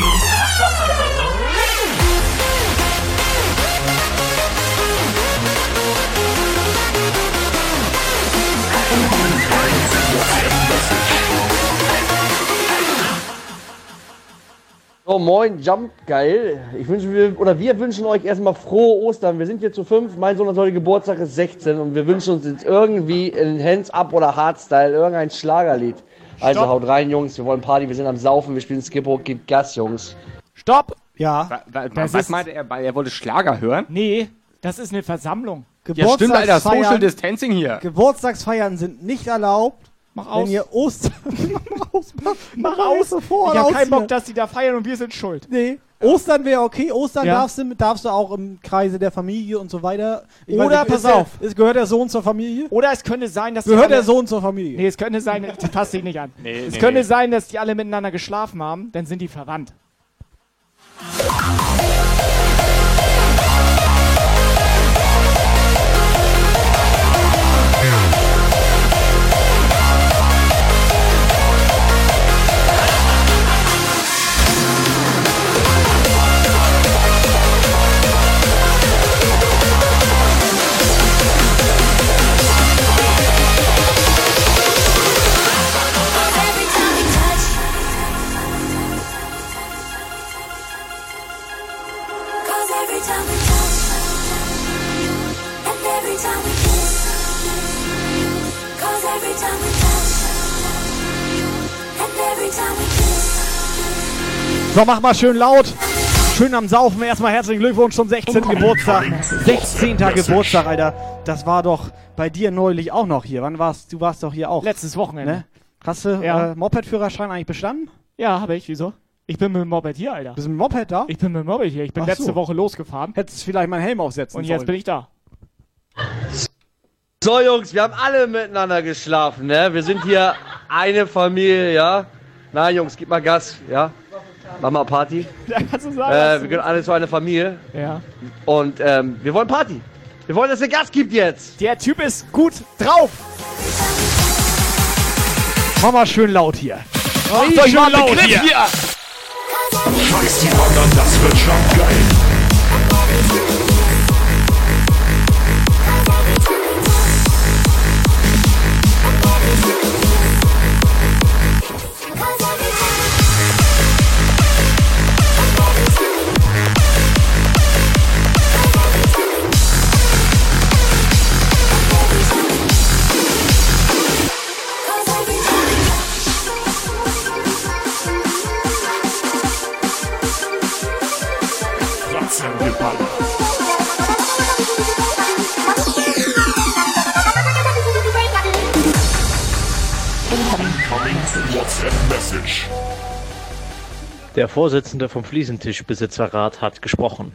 Moin, Jump, geil. Ich wünsche mir, oder wir wünschen euch erstmal frohe Ostern. Wir sind hier zu fünf. Mein Sohn hat heute Geburtstag, ist 16 und wir wünschen uns jetzt irgendwie in Hands Up oder Hardstyle irgendein Schlagerlied. Also Stopp. haut rein, Jungs. Wir wollen Party, wir sind am Saufen, wir spielen Skippo, gibt Gas, Jungs. Stopp! Ja. Wa- wa- Das was ist- meinte er? Er wollte Schlager hören? Nee, das ist eine Versammlung. Ja, stimmt, Alter. Geburtstagsfeiern- Social Distancing hier. Geburtstagsfeiern sind nicht erlaubt. Mach Wenn aus. ihr Ostern. mach aus, mach, Mach aus. Sofort ich hab keinen. Bock, dass die da feiern und wir sind schuld. Nee. Ostern wäre okay. Ostern Ja. darfst, du, darfst du auch im Kreise der Familie und so weiter. Ich Oder, nicht, pass ist der- auf. Ist, gehört der Sohn zur Familie? Oder es könnte sein, dass die Gehört alle- der Sohn zur Familie? Nee, es könnte sein, das passt sich nicht an. Nee, es nee, könnte nee. sein, dass die alle miteinander geschlafen haben, dann sind die verwandt. So, mach mal schön laut. Schön am Saufen. Erstmal herzlichen Glückwunsch zum 16. Geburtstag. 16. Geburtstag, Alter. Das war doch bei dir neulich auch noch hier. Wann warst du? warst doch hier auch. Letztes Wochenende. Ne? Hast du Ja. äh, Moped-Führerschein eigentlich bestanden? Ja, habe ich. Wieso? Ich bin mit dem Moped hier, Alter. Bist du mit dem Moped da? Ich bin mit dem Moped hier. Ich bin Ach letzte so. Woche losgefahren. Hättest vielleicht meinen Helm aufsetzen Und jetzt sollen. bin ich da. So, Jungs, wir haben alle miteinander geschlafen, ne? Wir sind hier eine Familie, ja? Na, Jungs, gib mal Gas, ja? Mach mal Party. Ja, kannst du sagen. Äh, wir gehören alle zu einer Familie. Ja. Und ähm, wir wollen Party. Wir wollen, dass es Gas gibt jetzt. Der Typ ist gut drauf. Mach mal schön laut hier. Macht Richtig euch mal schön laut Begriff hier. hier. Scheiß die anderen, das wird schon geil. Der Vorsitzende vom Fliesentischbesitzerrat hat gesprochen.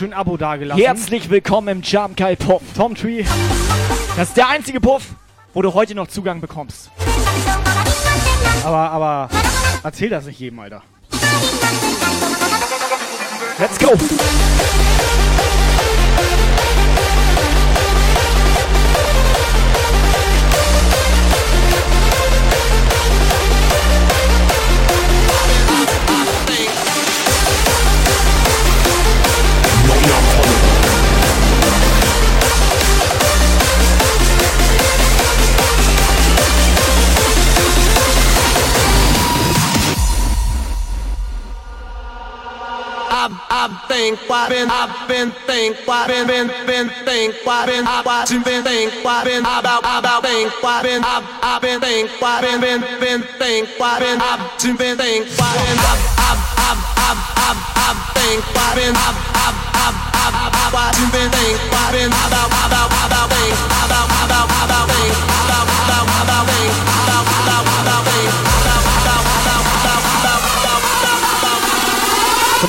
Schön Abo dagelassen. Herzlich willkommen im Jump Guy Puff. Tom Tree. Das ist der einzige Puff, wo du heute noch Zugang bekommst. Aber, aber, erzähl das nicht jedem, Alter. Let's go. Think, why been, I've been think, why been, been, been think, why been, I watching, been think, why been, about, about think, why been, I've, I've been think, why been, been, been think, why been, I've, been, been think, why been, I've, I've, I've, I've, I've, I've think, why been, I've, been, I've, I've, been, I've, I've, I've, watching, been think, why been, about, about, about think, about, about, about think,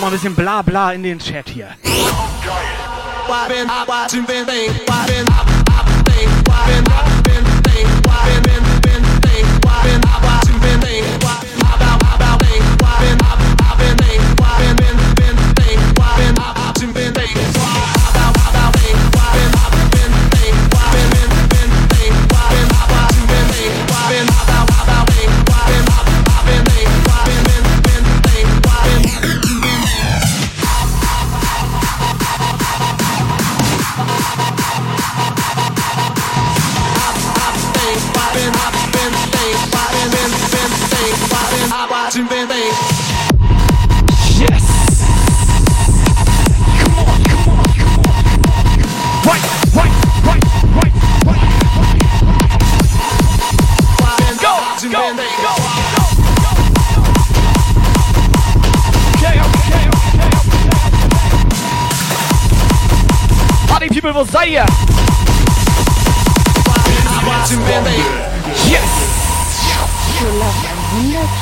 mal ein bisschen bla bla in den Chat hier. Why Yes! Come on, come on,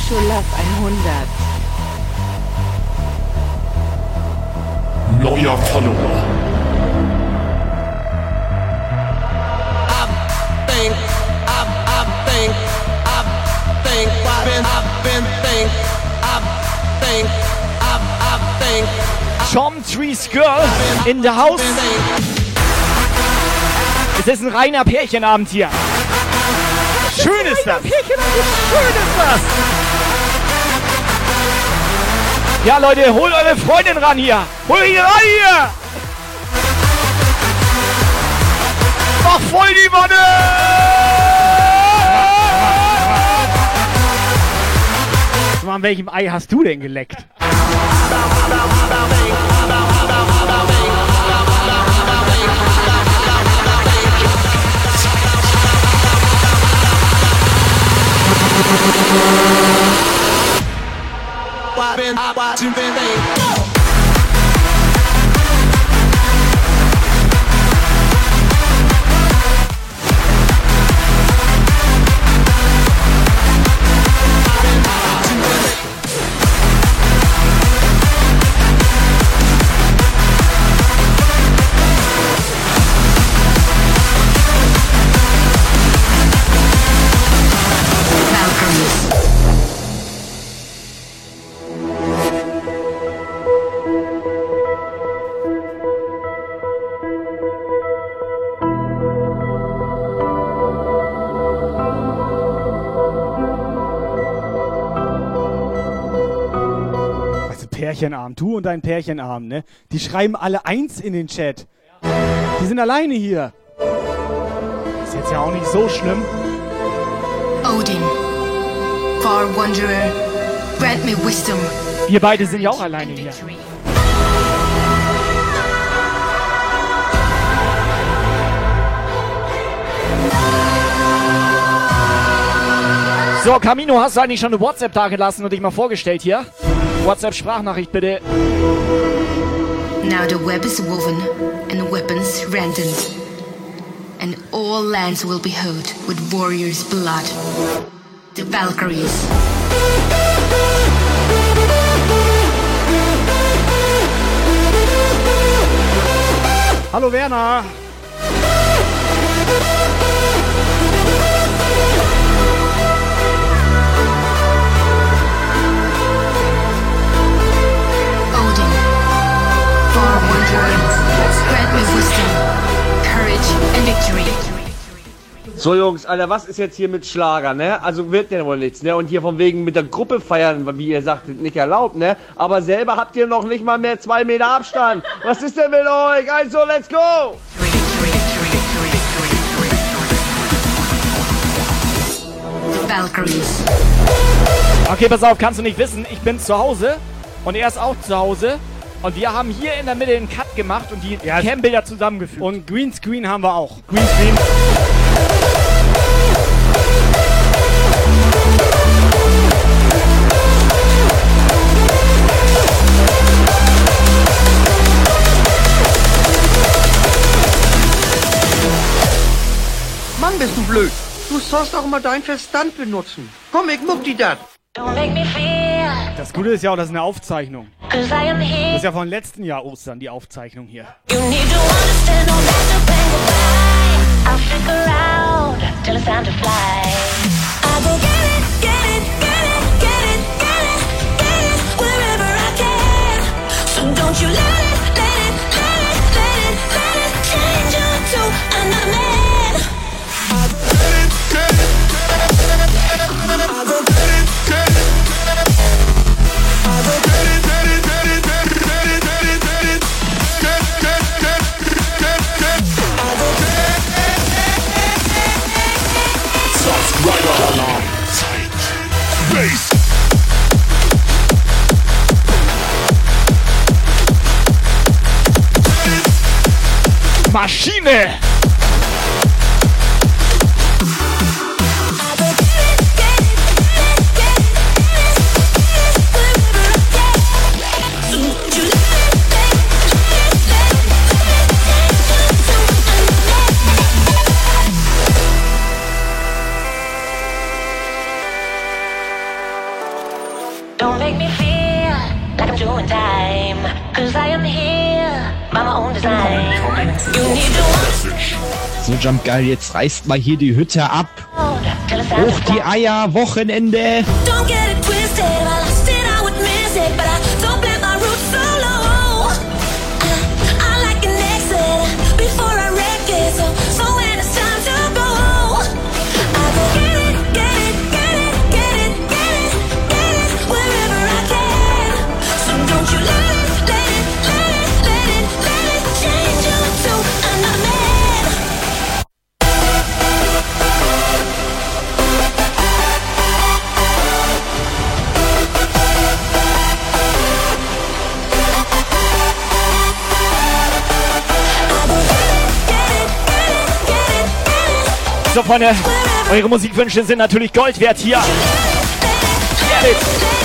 Schulaf 100, Schulaf 100. Neuer Follower. think, I, I think, I think, why been, I've been think, I think, I, I think. Tom Trees Girl in the house. Es ist ein reiner Pärchenabend hier. Schön ist das. Pärchenabend, schön ist das. Ja, Leute, holt eure Freundin ran hier. Holt ihn ran hier. Mach voll die Wanne. Mal, an welchem Ei hast du denn geleckt? Why been, I watching been think. Weißt du, Pärchenabend, du und dein Pärchenabend, ne? Die schreiben alle eins in den Chat. Die sind alleine hier. Ist jetzt ja auch nicht so schlimm. Odin, far wanderer, grant me wisdom. Wir beide sind ja auch alleine hier. So, Camino, hast du eigentlich schon eine WhatsApp da gelassen und dich mal vorgestellt hier? WhatsApp-Sprachnachricht bitte. Now the web is woven and weapons rendered, and all lands will be held with warriors' blood. The Valkyries. Hallo Werner. So Jungs, Alter, was ist jetzt hier mit Schlager, ne? Also wird ja wohl nichts, ne? Und hier von wegen mit der Gruppe feiern, wie ihr sagtet, nicht erlaubt, ne? Aber selber habt ihr noch nicht mal mehr zwei Meter Abstand. Was ist denn mit euch? Also, let's go! Valkyries. Okay, pass auf, kannst du nicht wissen, ich bin zu Hause und er ist auch zu Hause. Und wir haben hier in der Mitte einen Cut gemacht und die Cam-Bilder zusammengefügt. Und Greenscreen haben wir auch. Greenscreen. Mann, bist du blöd. Du sollst auch mal deinen Verstand benutzen. Komm, ich muck die dat. Das Gute ist ja auch, das ist eine Aufzeichnung. Das ist ja von letzten Jahr Ostern, die Aufzeichnung hier. You need to understand no matter when goodbye. I'll stick around till it's time to fly. I go get it, get it, get it, get it, get it, get it wherever I can. So don't you let it, let it, let it, let it, let it change you to another man. Subscriber Alarm. Zeit. Bass. Maschine! So, Jump Geil, jetzt reißt mal hier die Hütte ab. Hoch die Eier, Wochenende. Don't get it So, Freunde, eure Musikwünsche sind natürlich Gold wert hier. Get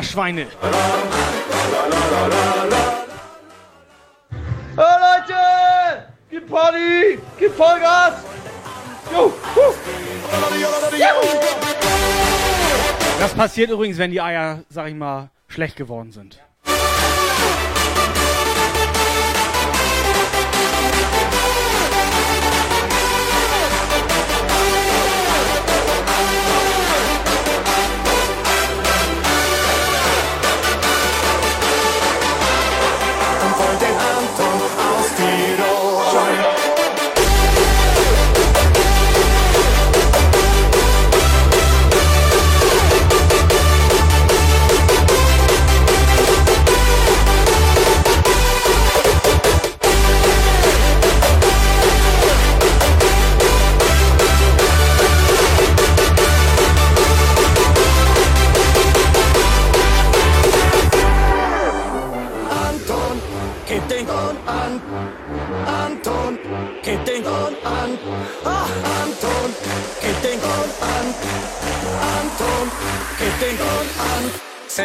Feierschweine? Hey Leute! Gib Party! Gib Vollgas! Jo! Das passiert übrigens, wenn die Eier, sag ich mal, schlecht geworden sind.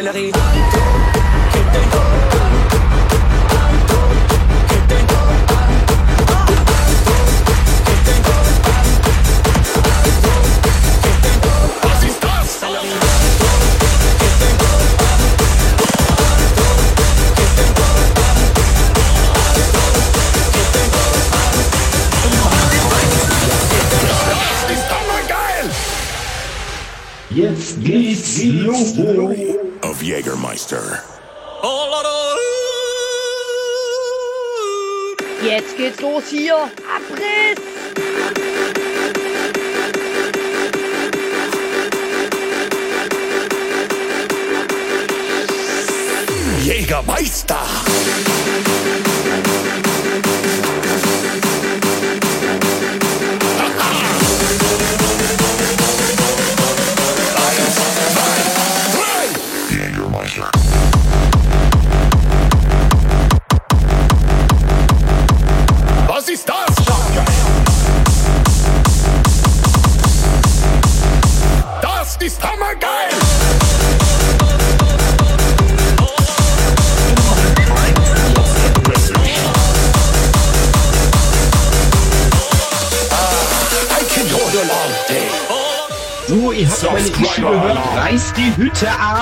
Sellerie. Jägermeister. Jetzt geht's los hier. Abriss! Jägermeister. Jägermeister. Reißt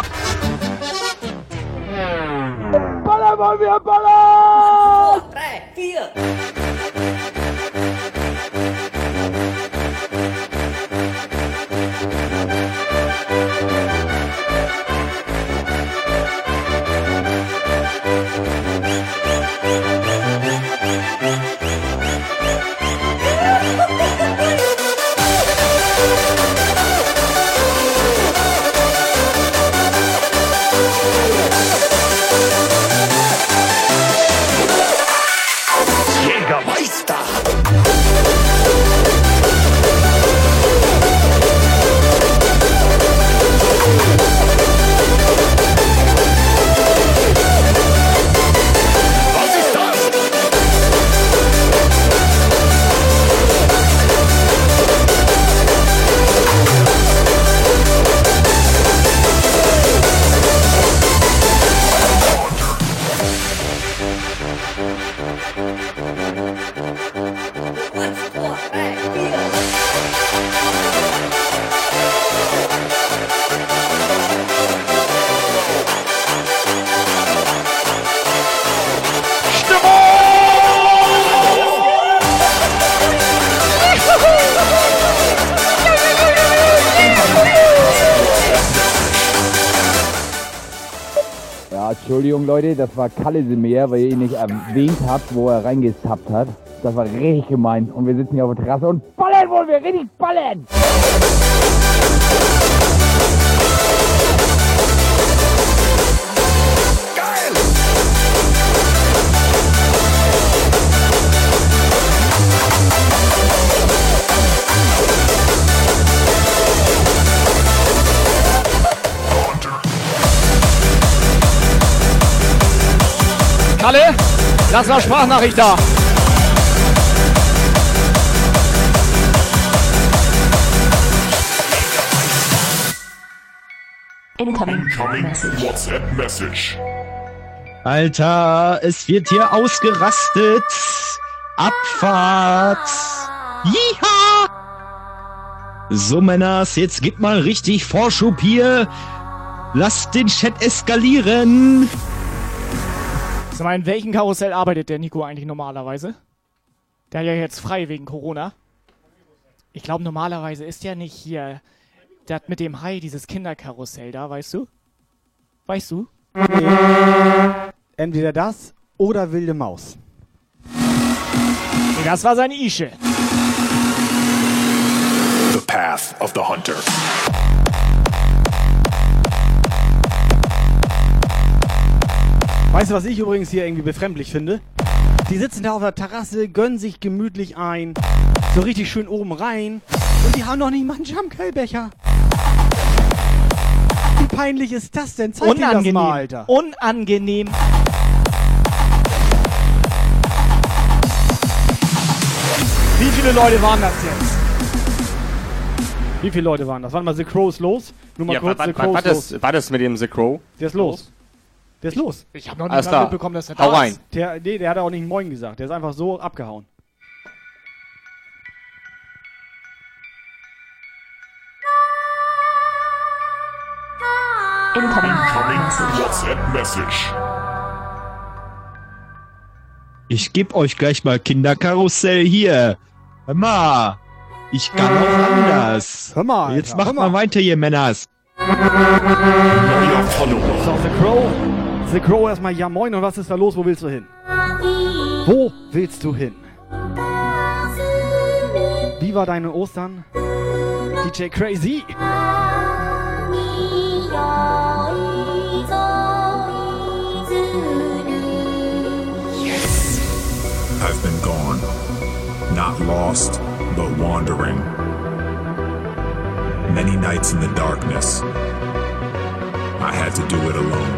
Leute, das war Kallesemeer, weil ihr ihn nicht erwähnt habt, wo er reingezappt hat. Das war richtig gemein. Und wir sitzen hier auf der Terrasse und ballern wollen wir, richtig ballern! Kalle, lass mal Sprachnachricht da. Incoming. WhatsApp Message. Alter, es wird hier ausgerastet. Abfahrt. Jiha! So, Männers, jetzt gibt mal richtig Vorschub hier. Lasst den Chat eskalieren. Sag mal, in welchem Karussell arbeitet der Nico eigentlich normalerweise? Der hat ja jetzt frei wegen Corona. Ich glaube, normalerweise ist ja nicht hier das mit dem Hai, dieses Kinderkarussell da, weißt du? Weißt du? Entweder das oder wilde Maus. Nee, das war seine Ische. The Path of the Hunter. Weißt du, was ich übrigens hier irgendwie befremdlich finde? Die sitzen da auf der Terrasse, gönnen sich gemütlich ein, so richtig schön oben rein und die haben noch nicht mal einen Jamkelbecher. Wie peinlich ist das denn? Zeig dir das Unangenehm. mal, Alter. Unangenehm. Wie viele Leute waren das jetzt? Wie viele Leute waren das? Warte mal, The Crow ist los. Nur mal Ja, kurz, war, The war, Crow war, ist das, los. war das mit dem The Crow? Der ist los. Der ist los. Ich habe noch nicht mal mitbekommen, dass er Hau da rein. ist. Der, nee, der hat auch nicht Moin gesagt. Der ist einfach so abgehauen. Incoming WhatsApp Message. Ich geb euch gleich mal Kinderkarussell hier. Hör mal. Ich kann auch anders. Hör mal. Jetzt Alter, macht hör mal weiter, ihr Männers. Neuer Follower. So, The Crow. The Crow erstmal, ja moin, und was ist da los? Wo willst du hin? Wo willst du hin? Wie war deine Ostern? DJ Crazy. I've been gone. Not lost, but wandering. Many nights in the darkness. I had to do it alone.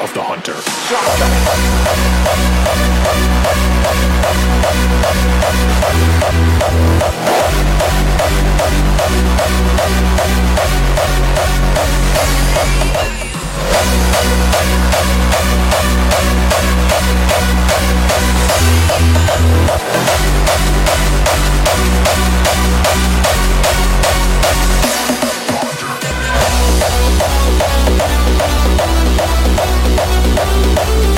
Of the hunter. Neuer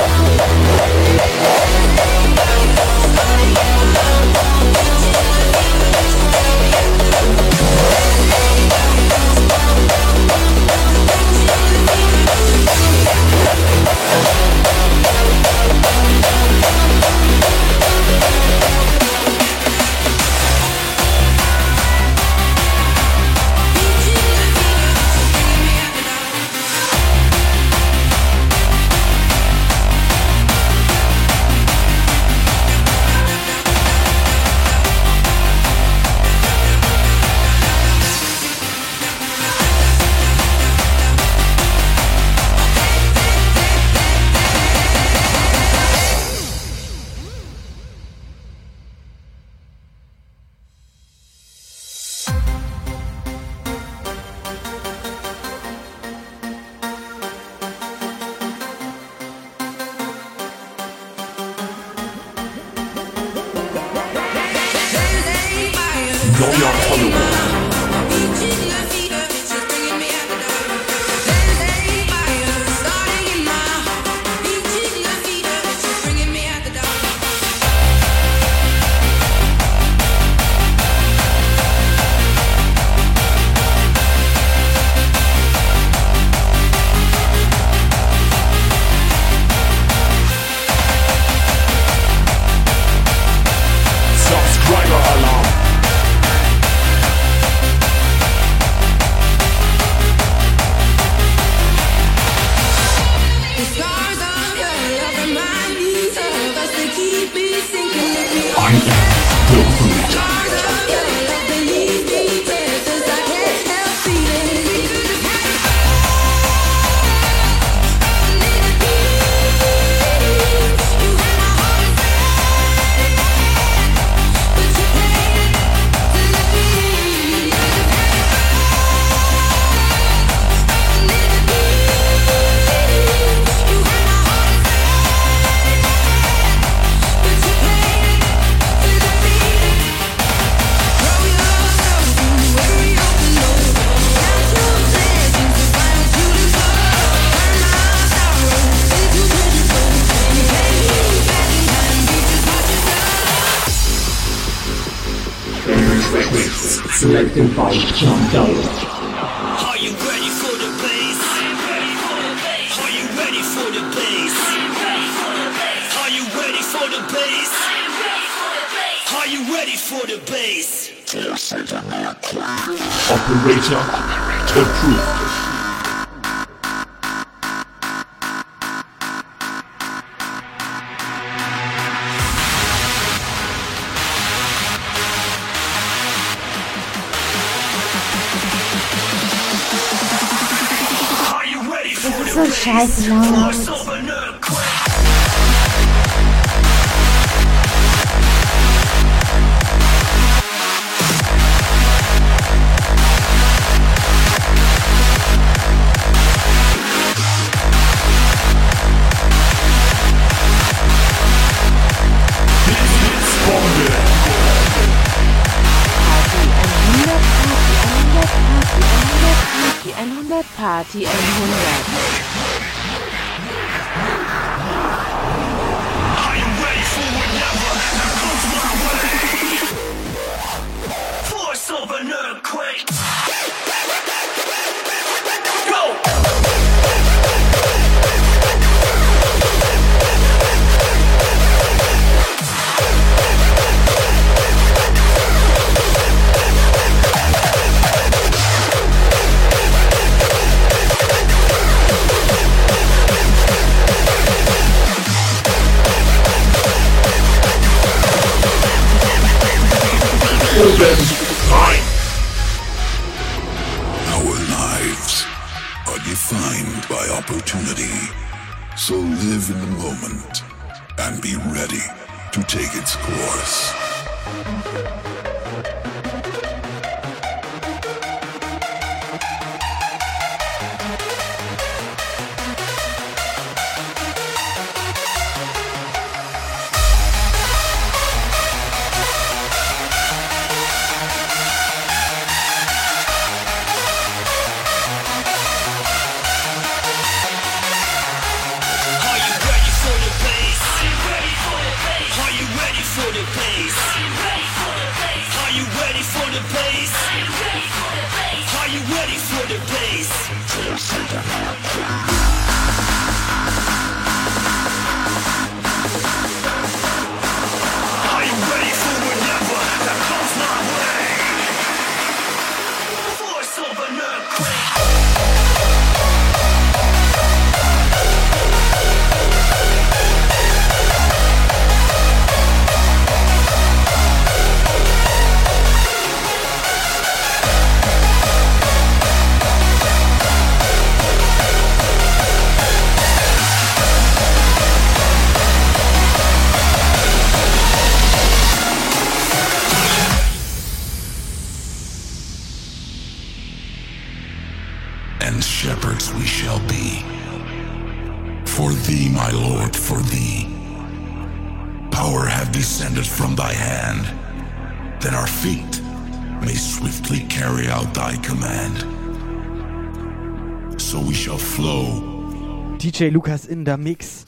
DJ Lukas in der Mix.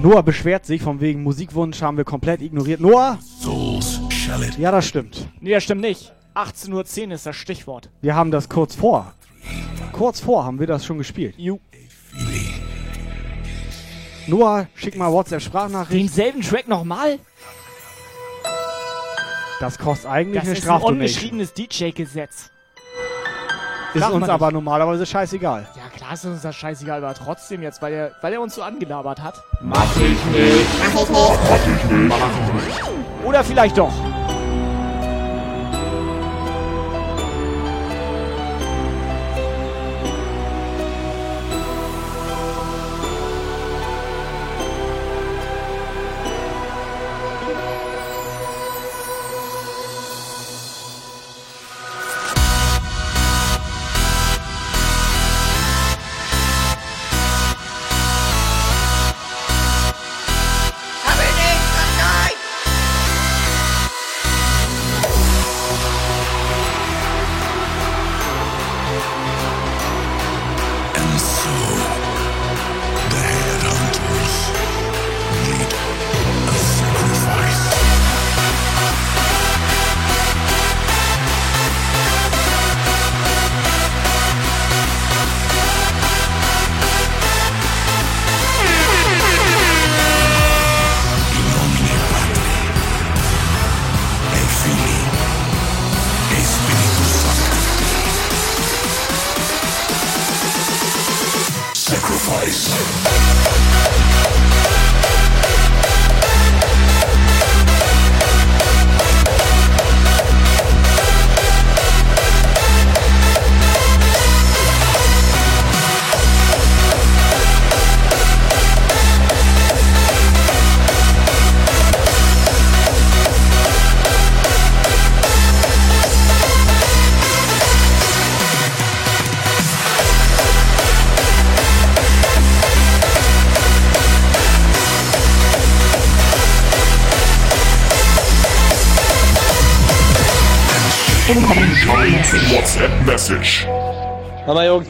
Noah beschwert sich von wegen Musikwunsch, haben wir komplett ignoriert. Noah? Ja, das stimmt. Nee, das stimmt nicht. 18.10 Uhr ist das Stichwort. Wir haben das kurz vor. Kurz vor haben wir das schon gespielt. Ju. Noah, schick mal WhatsApp-Sprachnachricht. Denselben Track nochmal? Das kostet eigentlich Das eine ist ein ungeschriebenes DJ-Gesetz. Ist uns aber normalerweise scheißegal. Ja, klar ist uns das scheißegal, aber trotzdem jetzt, weil er, weil er uns so angelabert hat. Mach ich nicht. Mach ich nicht. Mach ich nicht. Mach ich nicht. Oder vielleicht doch.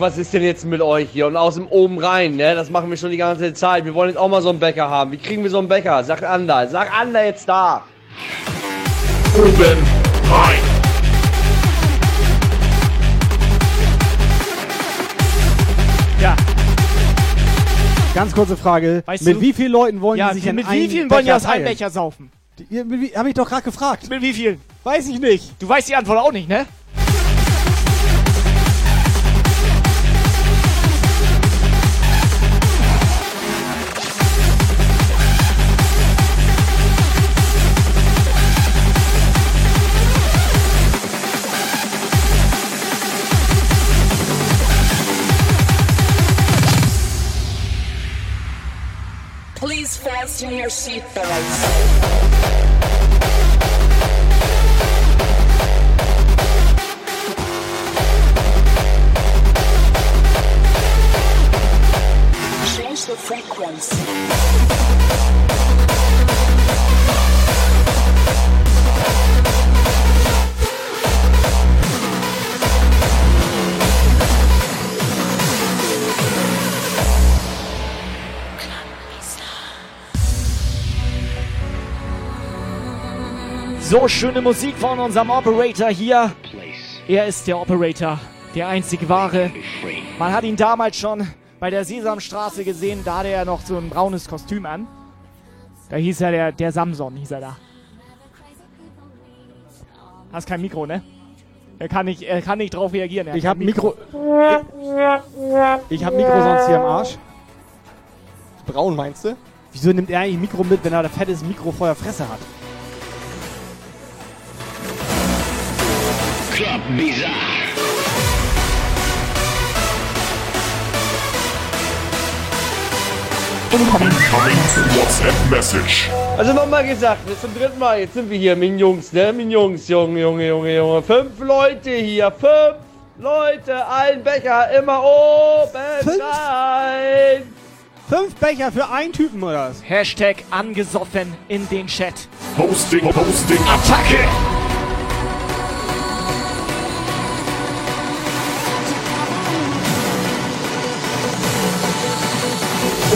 Was ist denn jetzt mit euch hier? Und aus dem oben rein, ne? Das machen wir schon die ganze Zeit. Wir wollen jetzt auch mal so einen Bäcker haben. Wie kriegen wir so einen Bäcker? Sag Ander. Sag Ander jetzt da. Oben rein. Ja. Ganz kurze Frage. Weißt mit du- wie vielen Leuten wollen Ja, die sich mit in wie vielen wollen die aus einem? Becher saufen? Die- mit wie- Hab ich doch gerade gefragt. Mit wie vielen? Weiß ich nicht. Du weißt die Antwort auch nicht, ne? Fasten your seatbelts. Change the frequency. So schöne Musik von unserem Operator hier. Er ist der Operator, der einzig wahre. Man hat ihn damals schon bei der Sesamstraße gesehen, da hatte er noch so ein braunes Kostüm an. Da hieß er der, der Samson, hieß er da. Hast kein Mikro, ne? Er kann nicht, er kann nicht drauf reagieren. er Ich hab Mikro. Ich hab Mikro sonst hier im Arsch. Braun meinst du? Wieso nimmt er eigentlich Mikro mit, wenn er ein fettes Mikro vor der Fresse hat? Club Bizarre. WhatsApp-Message. Also nochmal gesagt, das ist zum dritten Mal. Jetzt sind wir hier mit den Jungs, ne? Mit den Jungs, Junge, Junge, Junge, Junge. Fünf Leute hier, fünf Leute, ein Becher, immer oben Fünf? rein. Fünf Becher für einen Typen oder was? Hashtag angesoffen in den Chat. Posting, Posting, Attacke.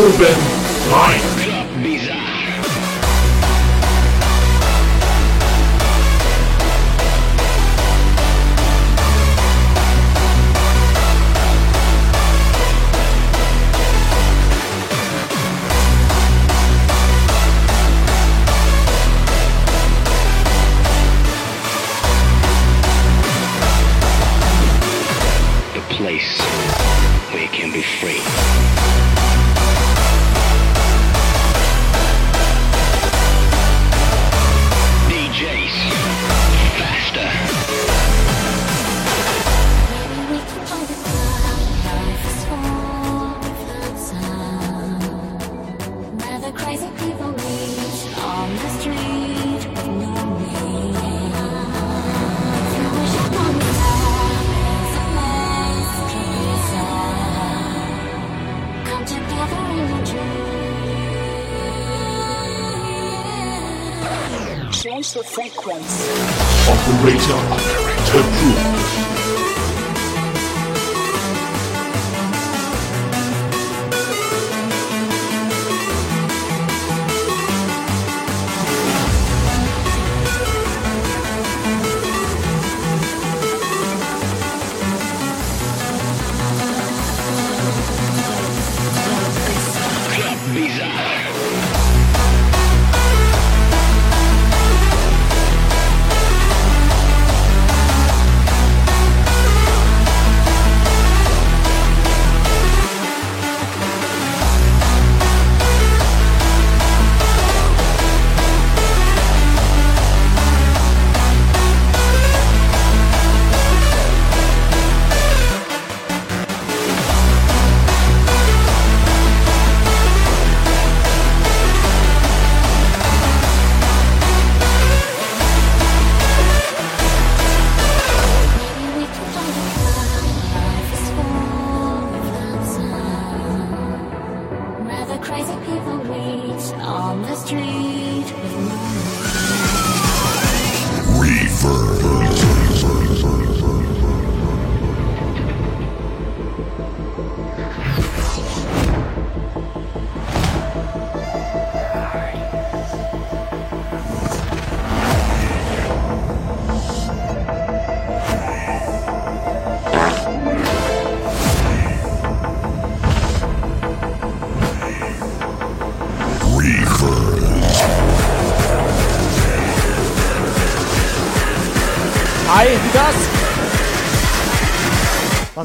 Oben rein.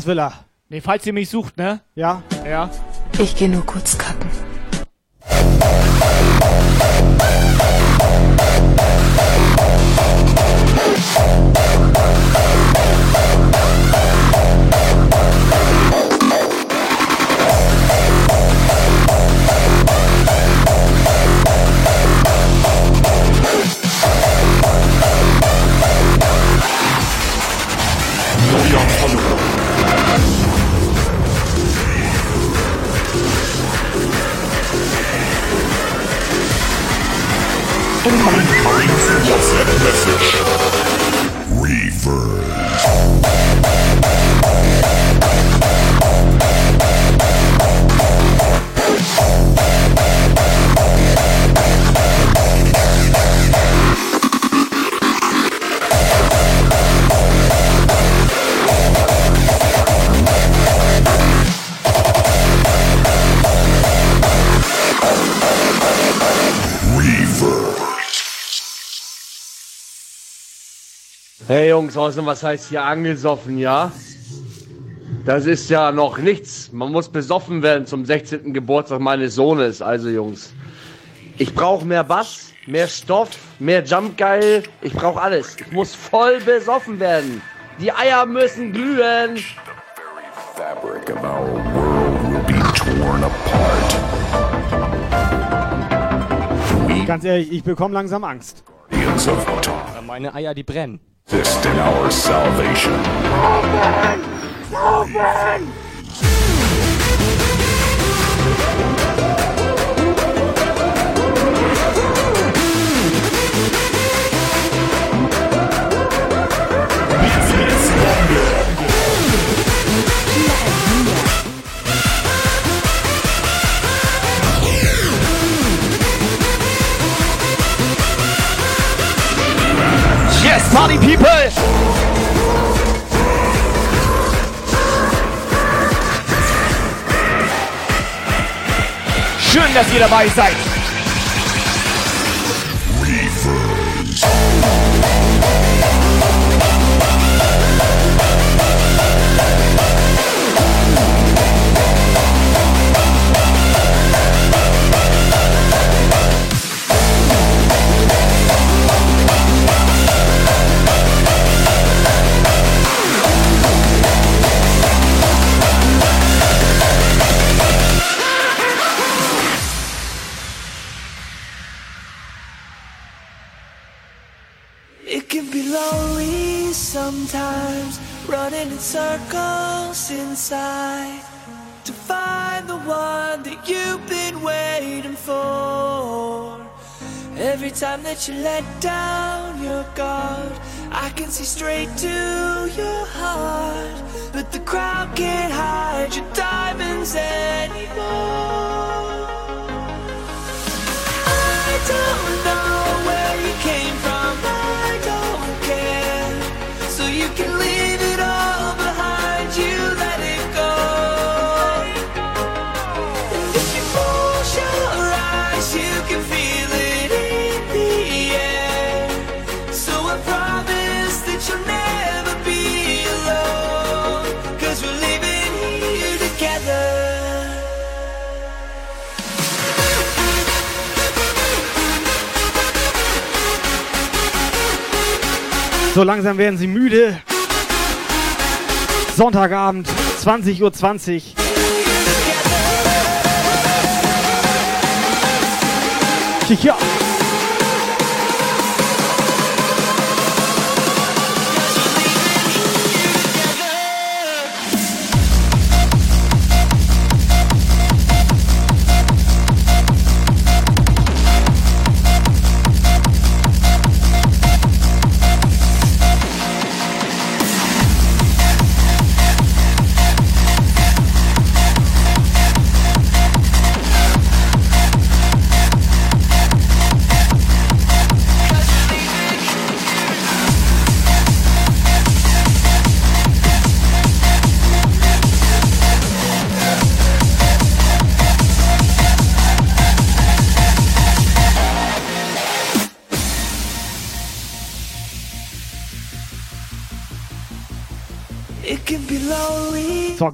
Was will er? Nee, falls ihr mich sucht, ne? Ja? Ja. Ich gehe nur kurz Außerdem, was heißt hier angesoffen, ja? Das ist ja noch nichts. Man muss besoffen werden zum 16. Geburtstag meines Sohnes. Also Jungs, ich brauche mehr Bass, mehr Stoff, mehr Jumpgeil. Ich brauche alles. Ich muss voll besoffen werden. Die Eier müssen glühen. Fabric of our world will be torn apart. Ganz ehrlich, ich bekomme langsam Angst. Meine Eier, die brennen. Fist in our salvation. Yes, Party People! Schön, dass ihr dabei seid. Time that you let down your guard, I can see straight to your heart. But the crowd can't hide your diamonds anymore. I don't know where you came from, I don't care. So you can leave So langsam werden sie müde. Sonntagabend, 20.20 Uhr. 20. Tja.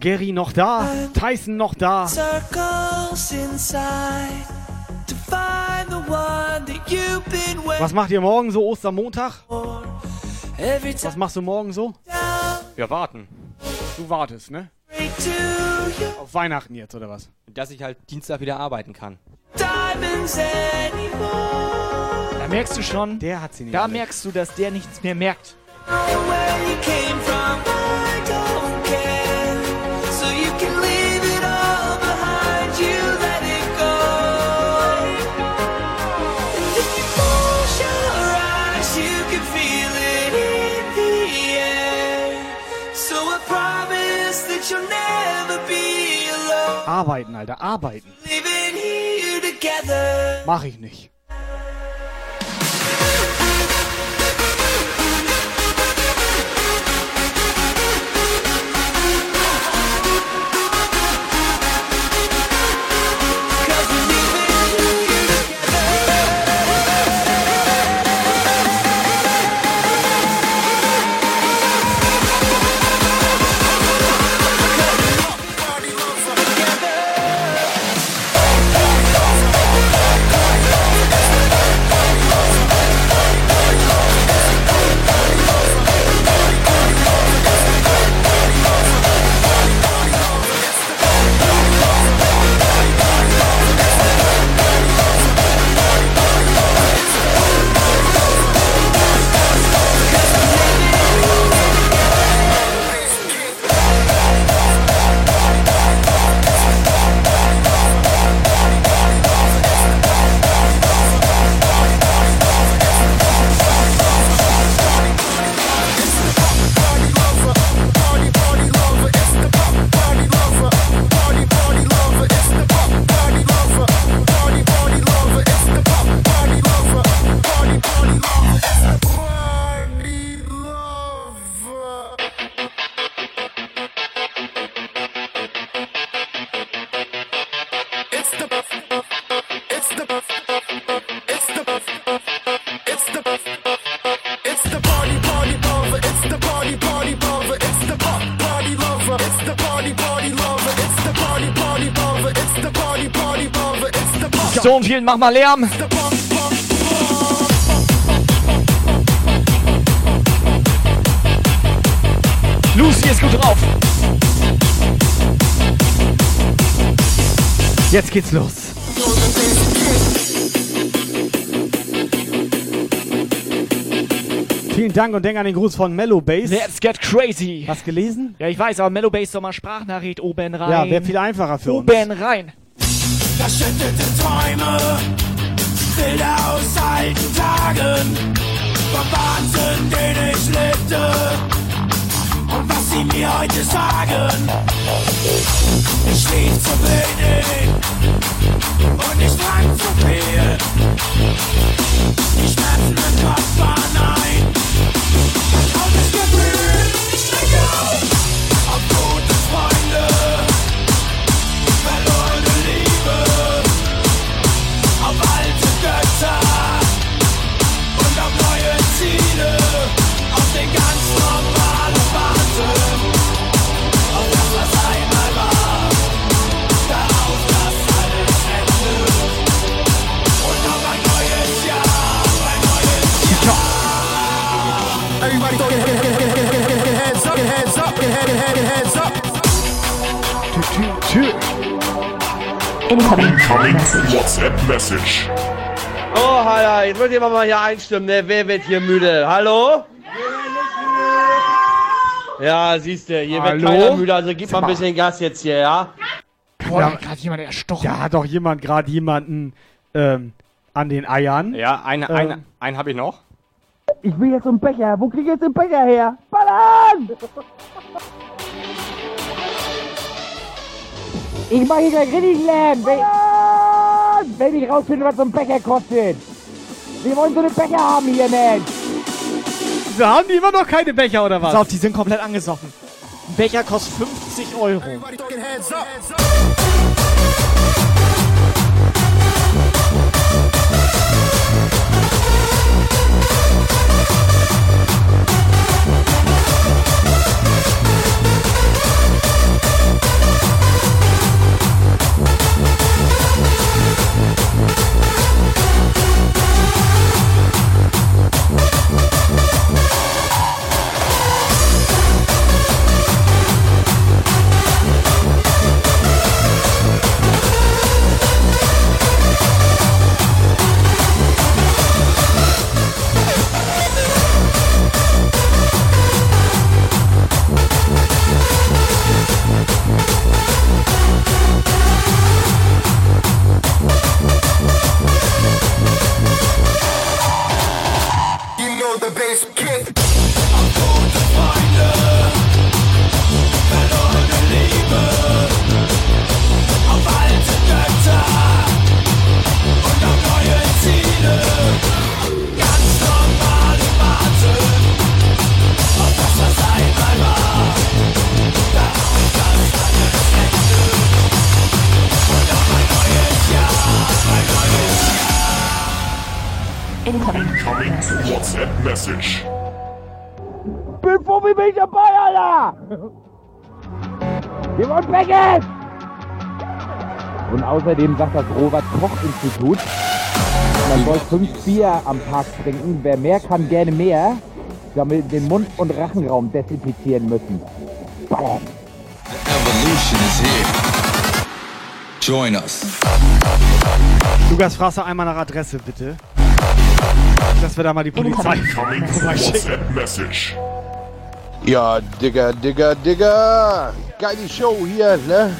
Gary noch da, Tyson noch da. Was macht ihr morgen so, Ostermontag? Was machst du morgen so? Wir warten. Du wartest, ne? Auf Weihnachten jetzt, oder was? Dass ich halt Dienstag wieder arbeiten kann. diamonds anymore. Da merkst du schon, Der hat sie nicht. da alle. merkst du, dass der nichts mehr merkt. Where you came from, Arbeiten, Alter, arbeiten. Mach ich nicht. Vielen, mach mal Lärm. Lucy ist gut drauf. Jetzt geht's los. Vielen Dank und denk an den Gruß von Mellow Bass. Let's get crazy. Hast gelesen? Ja, ich weiß, aber Mellow Bass doch mal Sprachnachricht oben rein. Ja, wäre viel einfacher für uns. Oben rein. Verschüttete Träume, Bilder aus alten Tagen, vom Wahnsinn, den ich lebte und was sie mir heute sagen. Ich schlief zu wenig und ich trank zu viel. Wollt ihr mal hier einstimmen, ne? Wer wird hier müde? Hallo? Ja, siehst du, hier wird Hallo? keiner müde, also gib mal ein bisschen Gas jetzt hier, ja? Boah, hat gerade jemand erstochen. Ja, hat doch jemand gerade jemanden ähm, an den Eiern. Ja, einen, Ähm. einen, einen habe ich noch. Ich will jetzt einen Becher. Wo krieg ich jetzt den Becher her? Ballern! Ich mach hier gleich richtig Lärm. Wenn, wenn ich rausfinde, was so ein Becher kostet. Wir wollen so einen Becher haben hier, Mensch. Wieso haben die immer noch keine Becher oder was? Pass auf, die sind komplett angesoffen. Ein Becher kostet 50 Euro. ist Geh mal weg jetzt! Und außerdem sagt das Robert-Koch-Institut, man soll fünf Bier am Tag trinken. Wer mehr kann, gerne mehr. Damit den Mund- und Rachenraum desinfizieren müssen. Bam. Evolution is here. Join us. Lukas, fragst du einmal nach Adresse, bitte? Dass wir da mal die Polizei vorbeischicken. Ja, Digga, Digga, Digga. Geile Show hier, ne?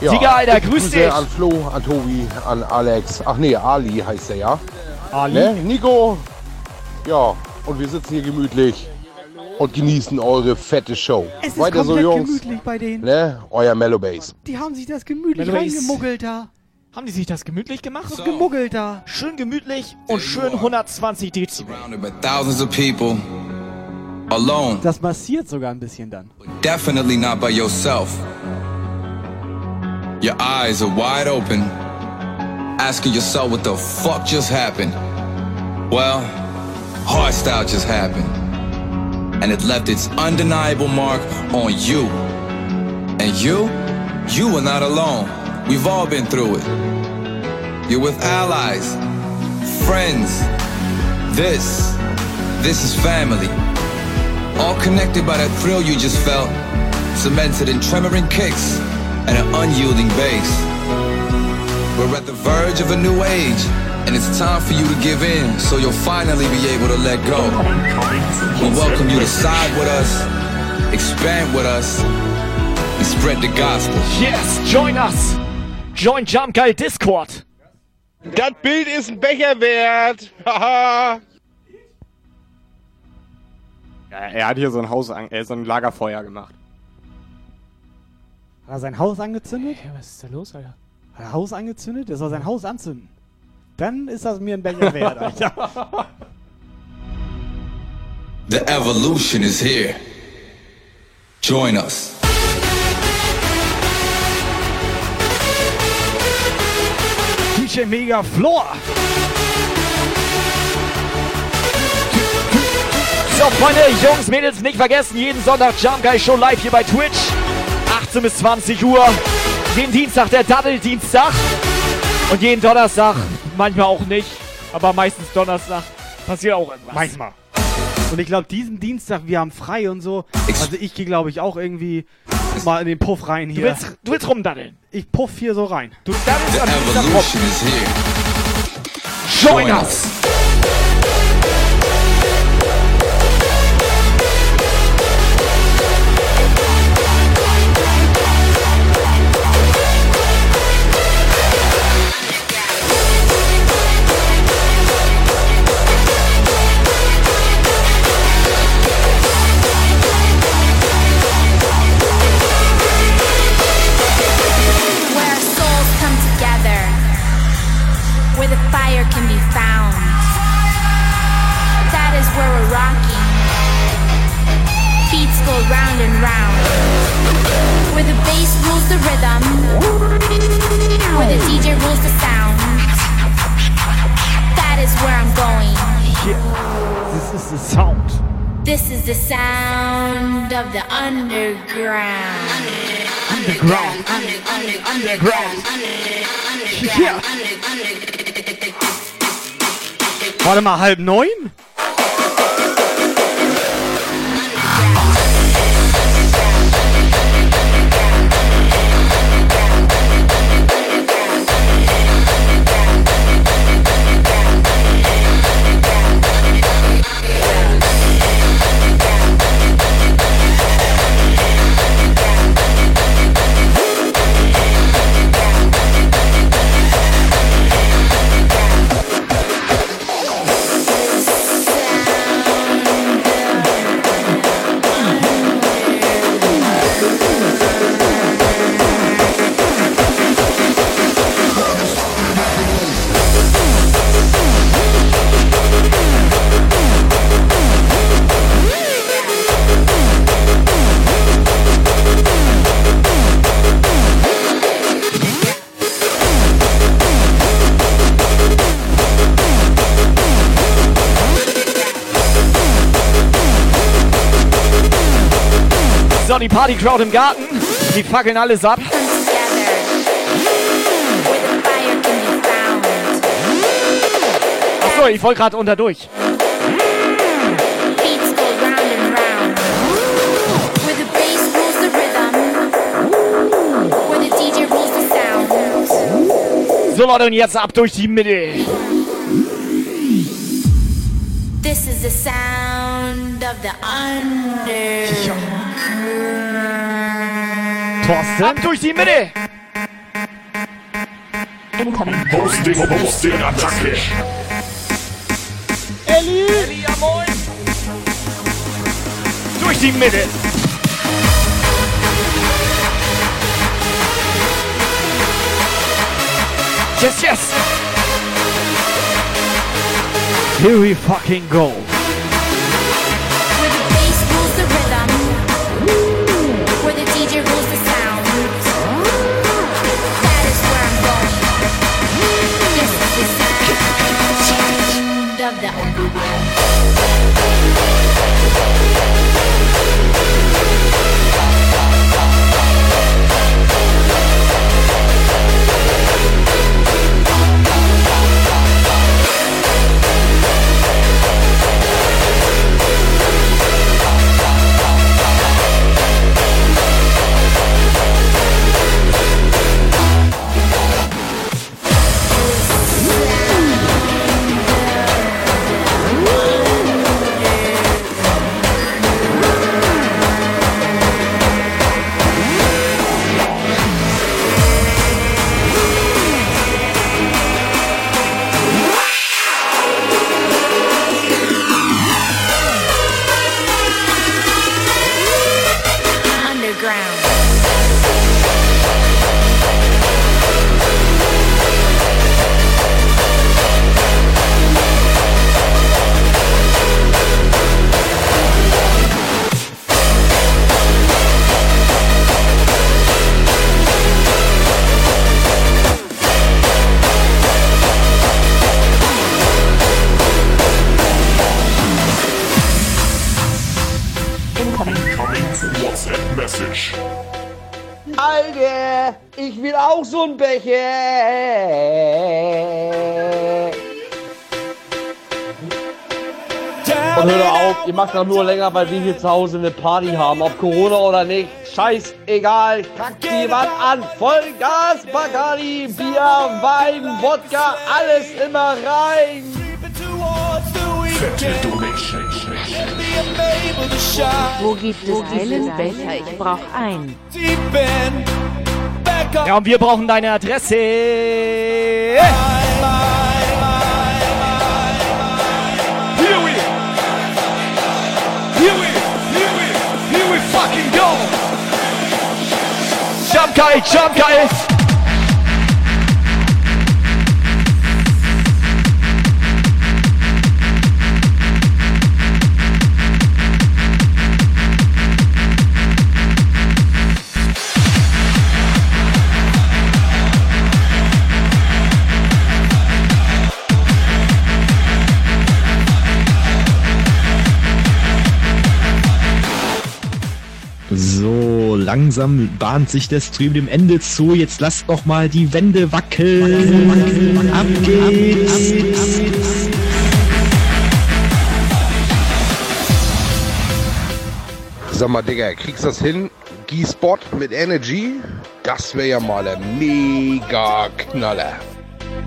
Ja, Digga, Alter, ich grüß Grüße dich. an Flo, an Tobi, an Alex. Ach nee, Ali heißt er ja. Ali? Ne? Nico. Ja, und wir sitzen hier gemütlich und genießen eure fette Show. Es ist Weiter so, komplett Jungs. gemütlich bei denen. Ne? Euer Mellow Base. Die haben sich das gemütlich Mellow Ace. reingemuggelt da. Haben die sich das gemütlich gemacht? Gemuggelt da. Schön gemütlich und schön 120 Dezibel. Surrounded by thousands of people. Alone. Das massiert sogar ein bisschen dann. Definitely not by yourself. Your eyes are wide open, asking yourself what the fuck just happened. Well, hardstyle just happened. And it left its undeniable mark on you. And you? You are not alone. We've all been through it. You're with allies, friends. This, this is family. All connected by that thrill you just felt, cemented in tremoring kicks and an unyielding bass. We're at the verge of a new age, and it's time for you to give in so you'll finally be able to let go. We welcome you to side with us, expand with us, and spread the gospel. Yes, join us. Join Jump Guy Discord. Das Bild ist ein Becher wert. Haha. Ja, er hat hier so ein Haus, an, äh, so ein Lagerfeuer gemacht. Hat er sein Haus angezündet? Ja, was ist da los, Alter? Hat er Haus angezündet? Der soll sein Haus anzünden. Dann ist das mir ein Becher wert, Alter. The evolution is here. Join us. DJ Mega Floor. So, Freunde, Jungs, Mädels, nicht vergessen, jeden Sonntag Jump Guy Show live hier bei Twitch. 18 bis 20 Uhr. Jeden Dienstag der Daddel-Dienstag. Und jeden Donnerstag, manchmal auch nicht, aber meistens Donnerstag, passiert auch irgendwas. Manchmal. Und ich glaube, diesen Dienstag, wir haben frei und so. Also ich gehe, glaube ich, auch irgendwie mal in den Puff rein hier. Du willst, du willst rumdaddeln. Ich puff hier so rein. Du daddelst am Dienstag rum. Join us. The sound of the underground. Underground. underground. Underground. Underground. Ja. Warte mal, halb neun? Die Party-Crowd im Garten. Die fackeln alles ab. Achso, ich wollte gerade unter durch. So, Leute, und jetzt ab durch die Mitte. This is the sound of the under. Thorsten. Ab durch die Mitte. Hosting, Hosting, Attacke. Elli. Elli, ja moin. Durch die Mitte. Yes, yes. Here we fucking go. Of the macht doch nur länger, weil wir hier zu Hause eine Party haben, ob Corona oder nicht. Scheiß egal, kackt jemand an. Vollgas, Bacardi, Bier, Wein, Wodka, alles immer rein. Wo gibt es einen Becher? Ich brauch einen. Ja, und wir brauchen deine Adresse. Jump geil, jump geil. Langsam bahnt sich der Stream dem Ende zu. Jetzt lasst doch mal die Wände wackeln. Ab geht's. Sag mal, Digga, kriegst du das hin? G-Spot mit Energy? Das wäre ja mal ein mega Knaller.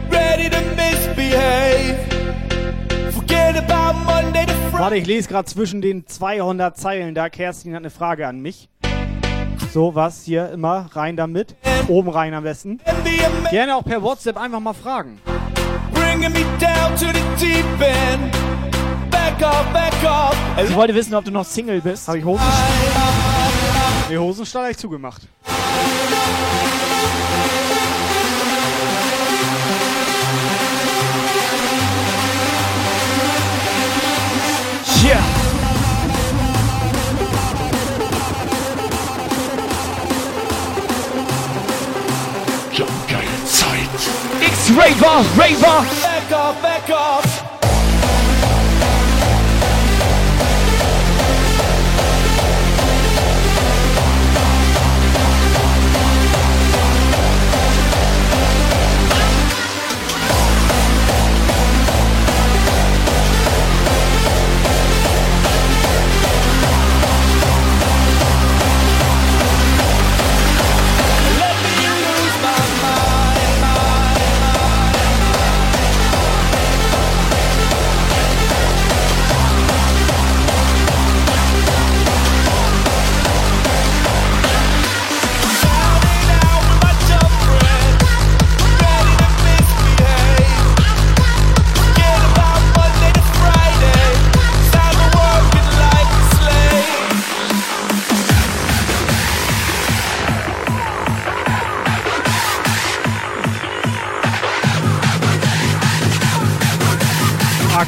Ready to misbehave. Forget about Monday to Friday. Warte, ich lese gerade zwischen den 200 Zeilen da. Kerstin hat eine Frage an mich. So, was hier immer rein damit. Oben rein am besten. Gerne auch per WhatsApp einfach mal fragen. Bringing me down to the deep end. Back off, back off. Ich wollte wissen, ob du noch Single bist. Habe ich Hosen? Nee, Hosenstall habe ich zugemacht. Raver. Back off, back off.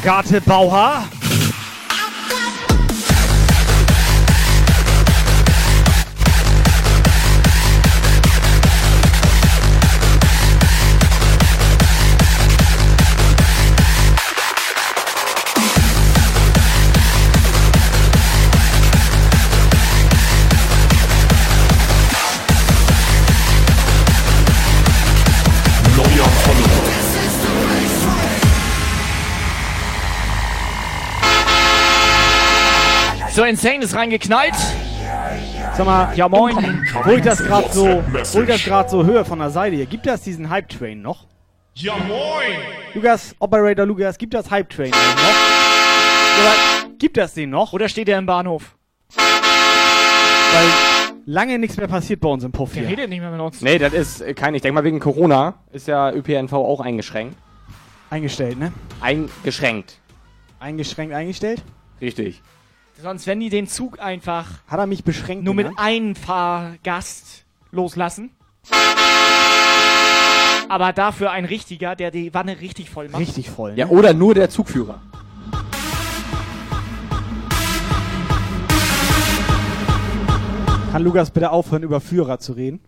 Agathe Bauer. So, Insane ist reingeknallt. Sag mal, Ja, moin. ich das gerade so, ich das gerade so höre von der Seite hier, gibt das diesen Hype Train noch? Ja moin! Lukas, Operator Lukas, gibt das Hype Train noch? Aber gibt das den noch? Oder steht er im Bahnhof? Weil lange nichts mehr passiert bei uns im Puff Der hier. redet nicht mehr mit uns. Nee, das ist äh, kein, ich denke mal wegen Corona ist ja ÖPNV auch eingeschränkt. Eingestellt, ne? Eingeschränkt. Eingeschränkt eingestellt? Richtig. Sonst, wenn die den Zug einfach Hat er mich beschränkt? nur mit einem Fahrgast loslassen. Aber dafür ein richtiger, der die Wanne richtig voll macht. Richtig voll. Ja, ne? oder nur der Zugführer. Kann Lukas bitte aufhören, über Führer zu reden?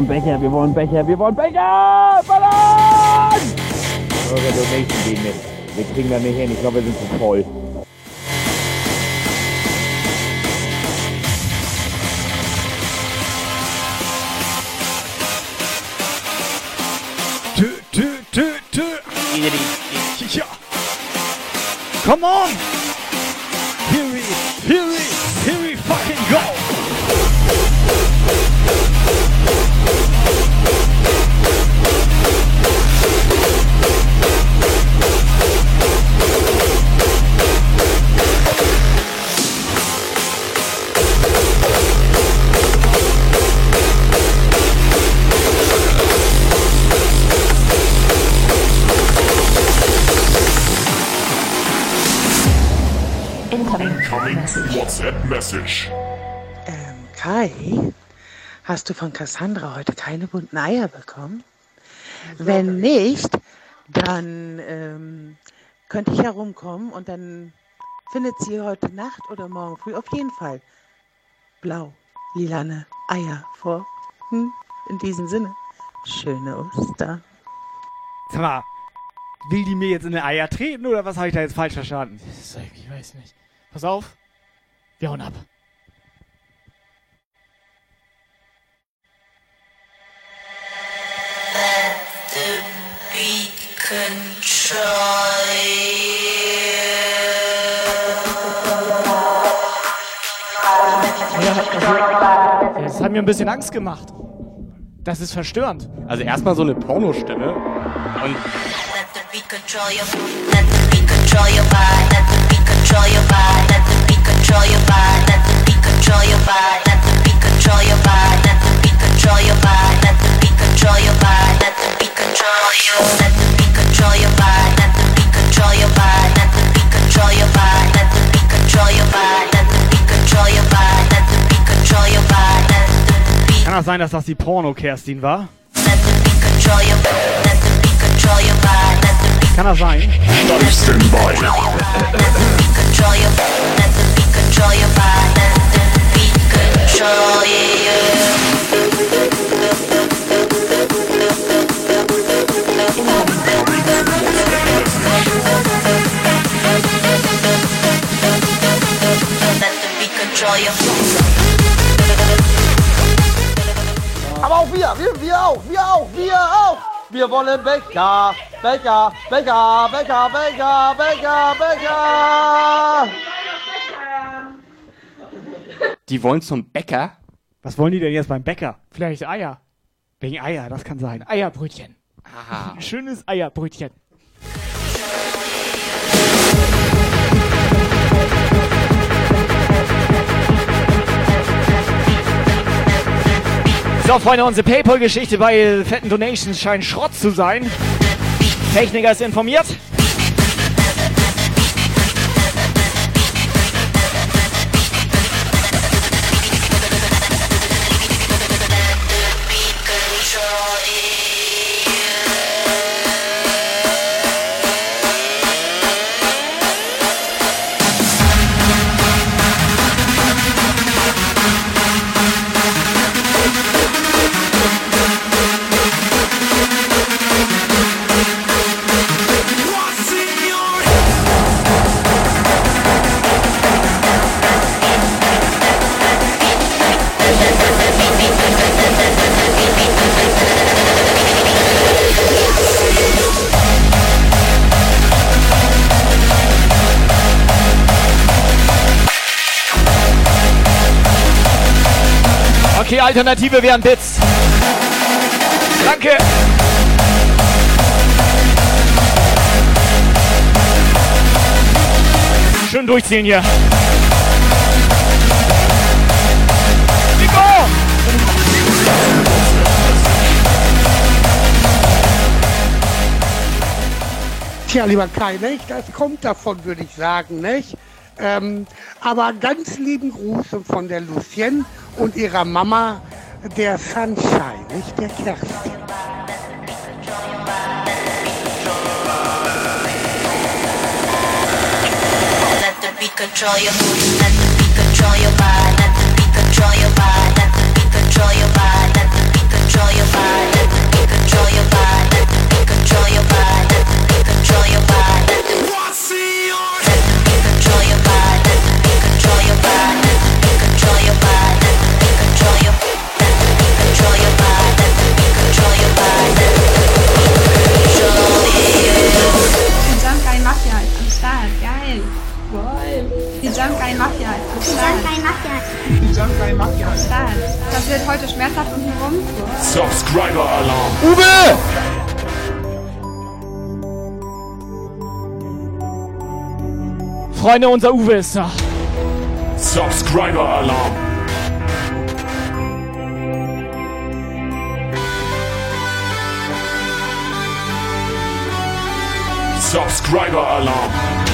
Wollen Becher, wir wollen Becher, wir wollen Becher! Ballern! Eure Donation gehen nicht. Wir kriegen das nicht hin. Ich glaube, wir sind zu voll. Tö, tö, tö, tö. Ja. Come on! Message. Ähm, Kai, hast du von Cassandra heute keine bunten Eier bekommen? Wenn nicht, dann ähm, könnte ich herumkommen und dann findet sie heute Nacht oder morgen früh auf jeden Fall blau, lilane Eier vor. Hm? In diesem Sinne, schöne Ostern. Sag mal, will die mir jetzt in die Eier treten oder was habe ich da jetzt falsch verstanden? Ich weiß nicht. Pass auf. Wir hauen ab. Das hat mir ein bisschen Angst gemacht. Das ist verstörend. Also erstmal so eine Pornostimme und Control your, let the beat control your body, let the beat control your body, let the beat control your body, let the beat control your body, let the beat control your body, let the beat control your body, let the beat control your body, let the beat control you, let the beat control your body, let the beat control your body, let the beat control your body, let the beat control your body, let the beat control your body, let the beat control your body, let the beat Kann das sein, dass das die Porno-Kerstin war? control your let the beat control your body, let the beat Kann das sein? Stand by. control your let the beat control your body, let the beat control you. Aber auch wir, wir, wir auch, wir auch, wir auch. Wir wollen Bäcker, Bäcker, Bäcker, Bäcker, Bäcker, Bäcker, Bäcker. Die wollen zum Bäcker? Was wollen die denn jetzt beim Bäcker? Vielleicht Eier. Wegen Eier, das kann sein. Eierbrötchen. Ah. Ein schönes Eierbrötchen. So, Freunde, unsere Paypal-Geschichte bei fetten Donations scheint Schrott zu sein. Techniker ist informiert. Okay, Alternative wären Bits. Danke. Schön durchziehen hier. Tja, lieber Kai, nicht? das kommt davon, würde ich sagen. Nicht? Ähm, aber ganz lieben Gruß von der Lucienne und ihrer Mama, der Sunshine, nicht der Kerstin. Control your mood. Let the beat control your body. Let the beat control your body. Let the beat control your Mafia ist am Start. Die Jump Guy Mafia ist am Start. Das wird heute schmerzhaft um herum. Subscriber Alarm. Uwe! Freunde, unser Uwe ist da. Subscriber Alarm. Subscriber Alarm.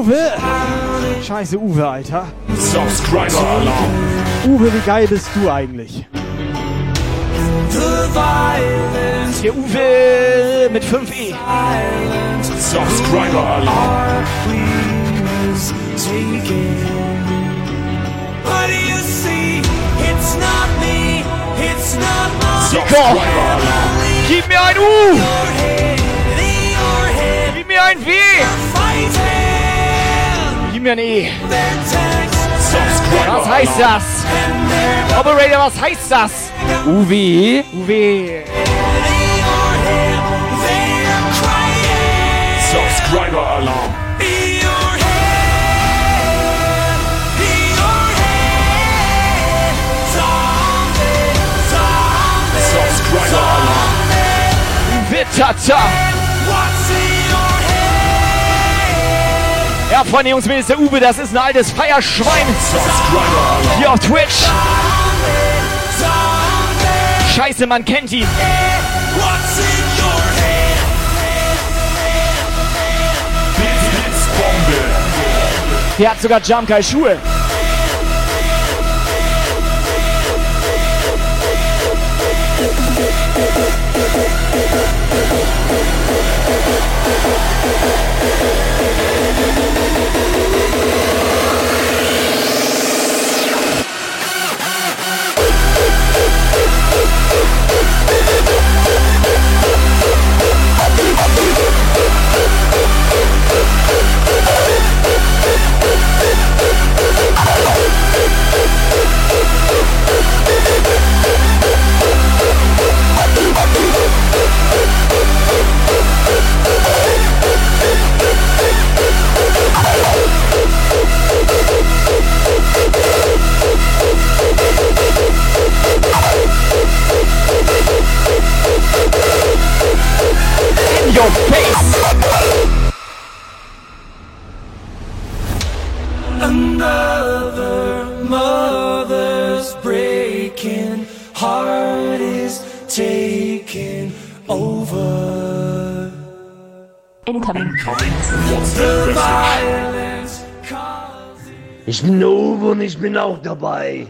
Uwe! Scheiße, Uwe, Alter. Subscriber Alarm. Uwe, wie geil bist du eigentlich? Der Uwe mit 5e. Subscriber Alarm. Do you see? It's not me, it's not my Nico! Gib mir ein U! Gib mir ein W! Gib mir ein E! Was heißt das? Operator, was heißt das? UW? UW. Subscriber Alarm. Subscriber Alarm. Wittata! Ja, Freunde, Jungs, mir ist der Uwe, das ist ein altes Feierschwein. Hier auf Twitch. Scheiße, man kennt ihn. Er hat sogar Jamkai Schuhe. Incoming. What's the violence? Ich bin Uwe und ich bin auch dabei.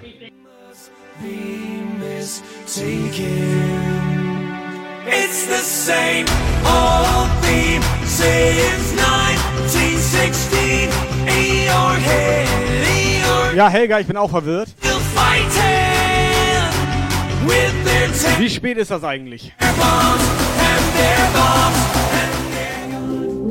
It's the same old theme since 1916. In your head, in your Ja, Helga, ich bin auch verwirrt. their Wie spät ist das eigentlich? bombs and their bombs.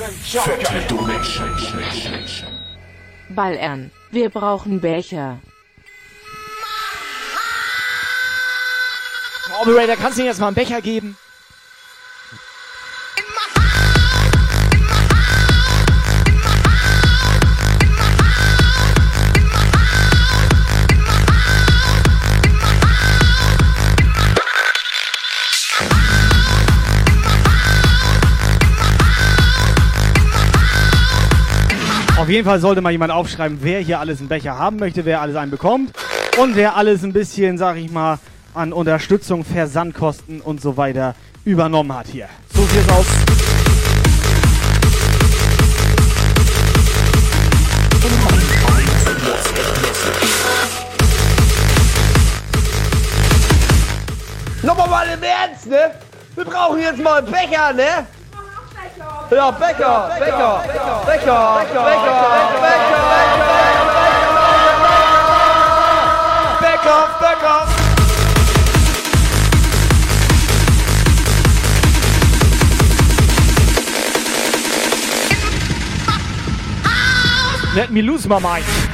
Fette Donation. Ballern, wir brauchen Becher. Operator, kannst du ihm jetzt mal einen Becher geben? Jeden Fall sollte mal jemand aufschreiben, wer hier alles einen Becher haben möchte, wer alles einen bekommt und wer alles ein bisschen, sag ich mal, an Unterstützung, Versandkosten und so weiter übernommen hat hier. So sieht's aus. Nochmal mal im Ernst, ne? Wir brauchen jetzt mal einen Becher, ne? Ja, Becher, Becher, Becher, Becher, Becher, Becher, Becker, Becker. Let me lose my mind.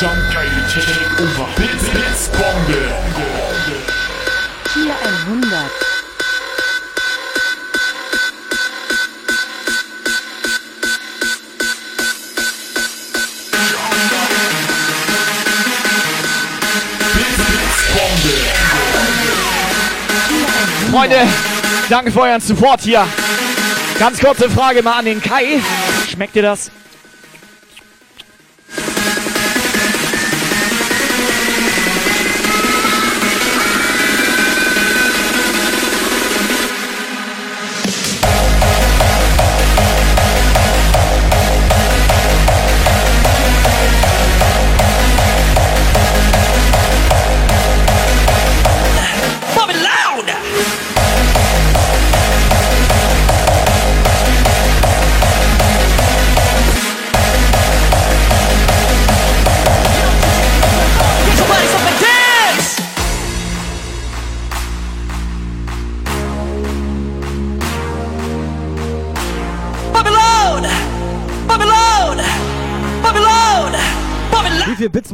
Jump geile Technik over. Blitz, Bombe. 4100. Freunde, danke für euren Support hier. Ganz kurze Frage mal an den Kai. Schmeckt dir das?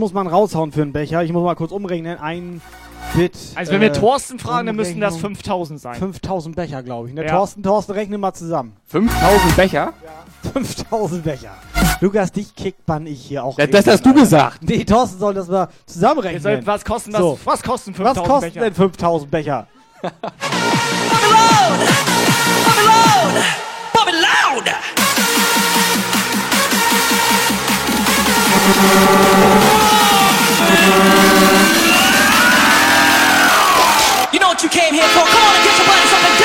Muss man raushauen für einen Becher? Ich muss mal kurz umrechnen. Ein Bit. Also wenn wir äh, Thorsten fragen, dann müssten das Umrechnung. 5000 sein. 5000 Becher, glaube ich. Ne? Ja. Thorsten, Thorsten, rechne mal zusammen. 5000 Becher? 5000 Becher. Lukas, dich kickt man ich hier auch. Das- das hast du Alter. gesagt. Nee, Thorsten soll das mal zusammenrechnen. Soll- was kosten das- was kosten 5000 Was kosten Becher? denn 5000 Becher? Pump it loud! You know what you came here for? Come on and get your bodies up and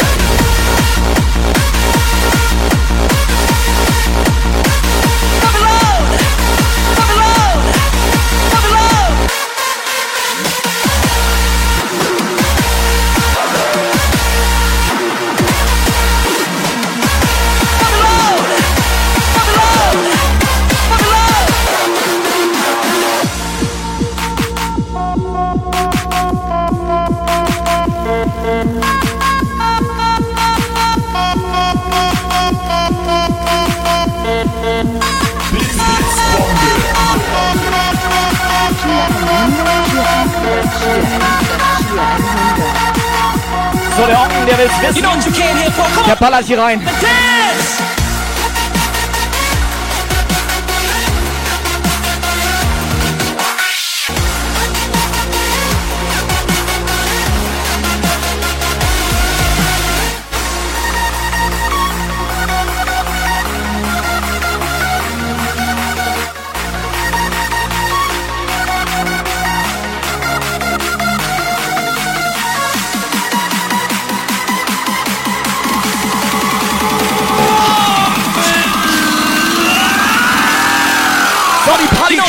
dance! Der will's wissen. Der ballert hier rein.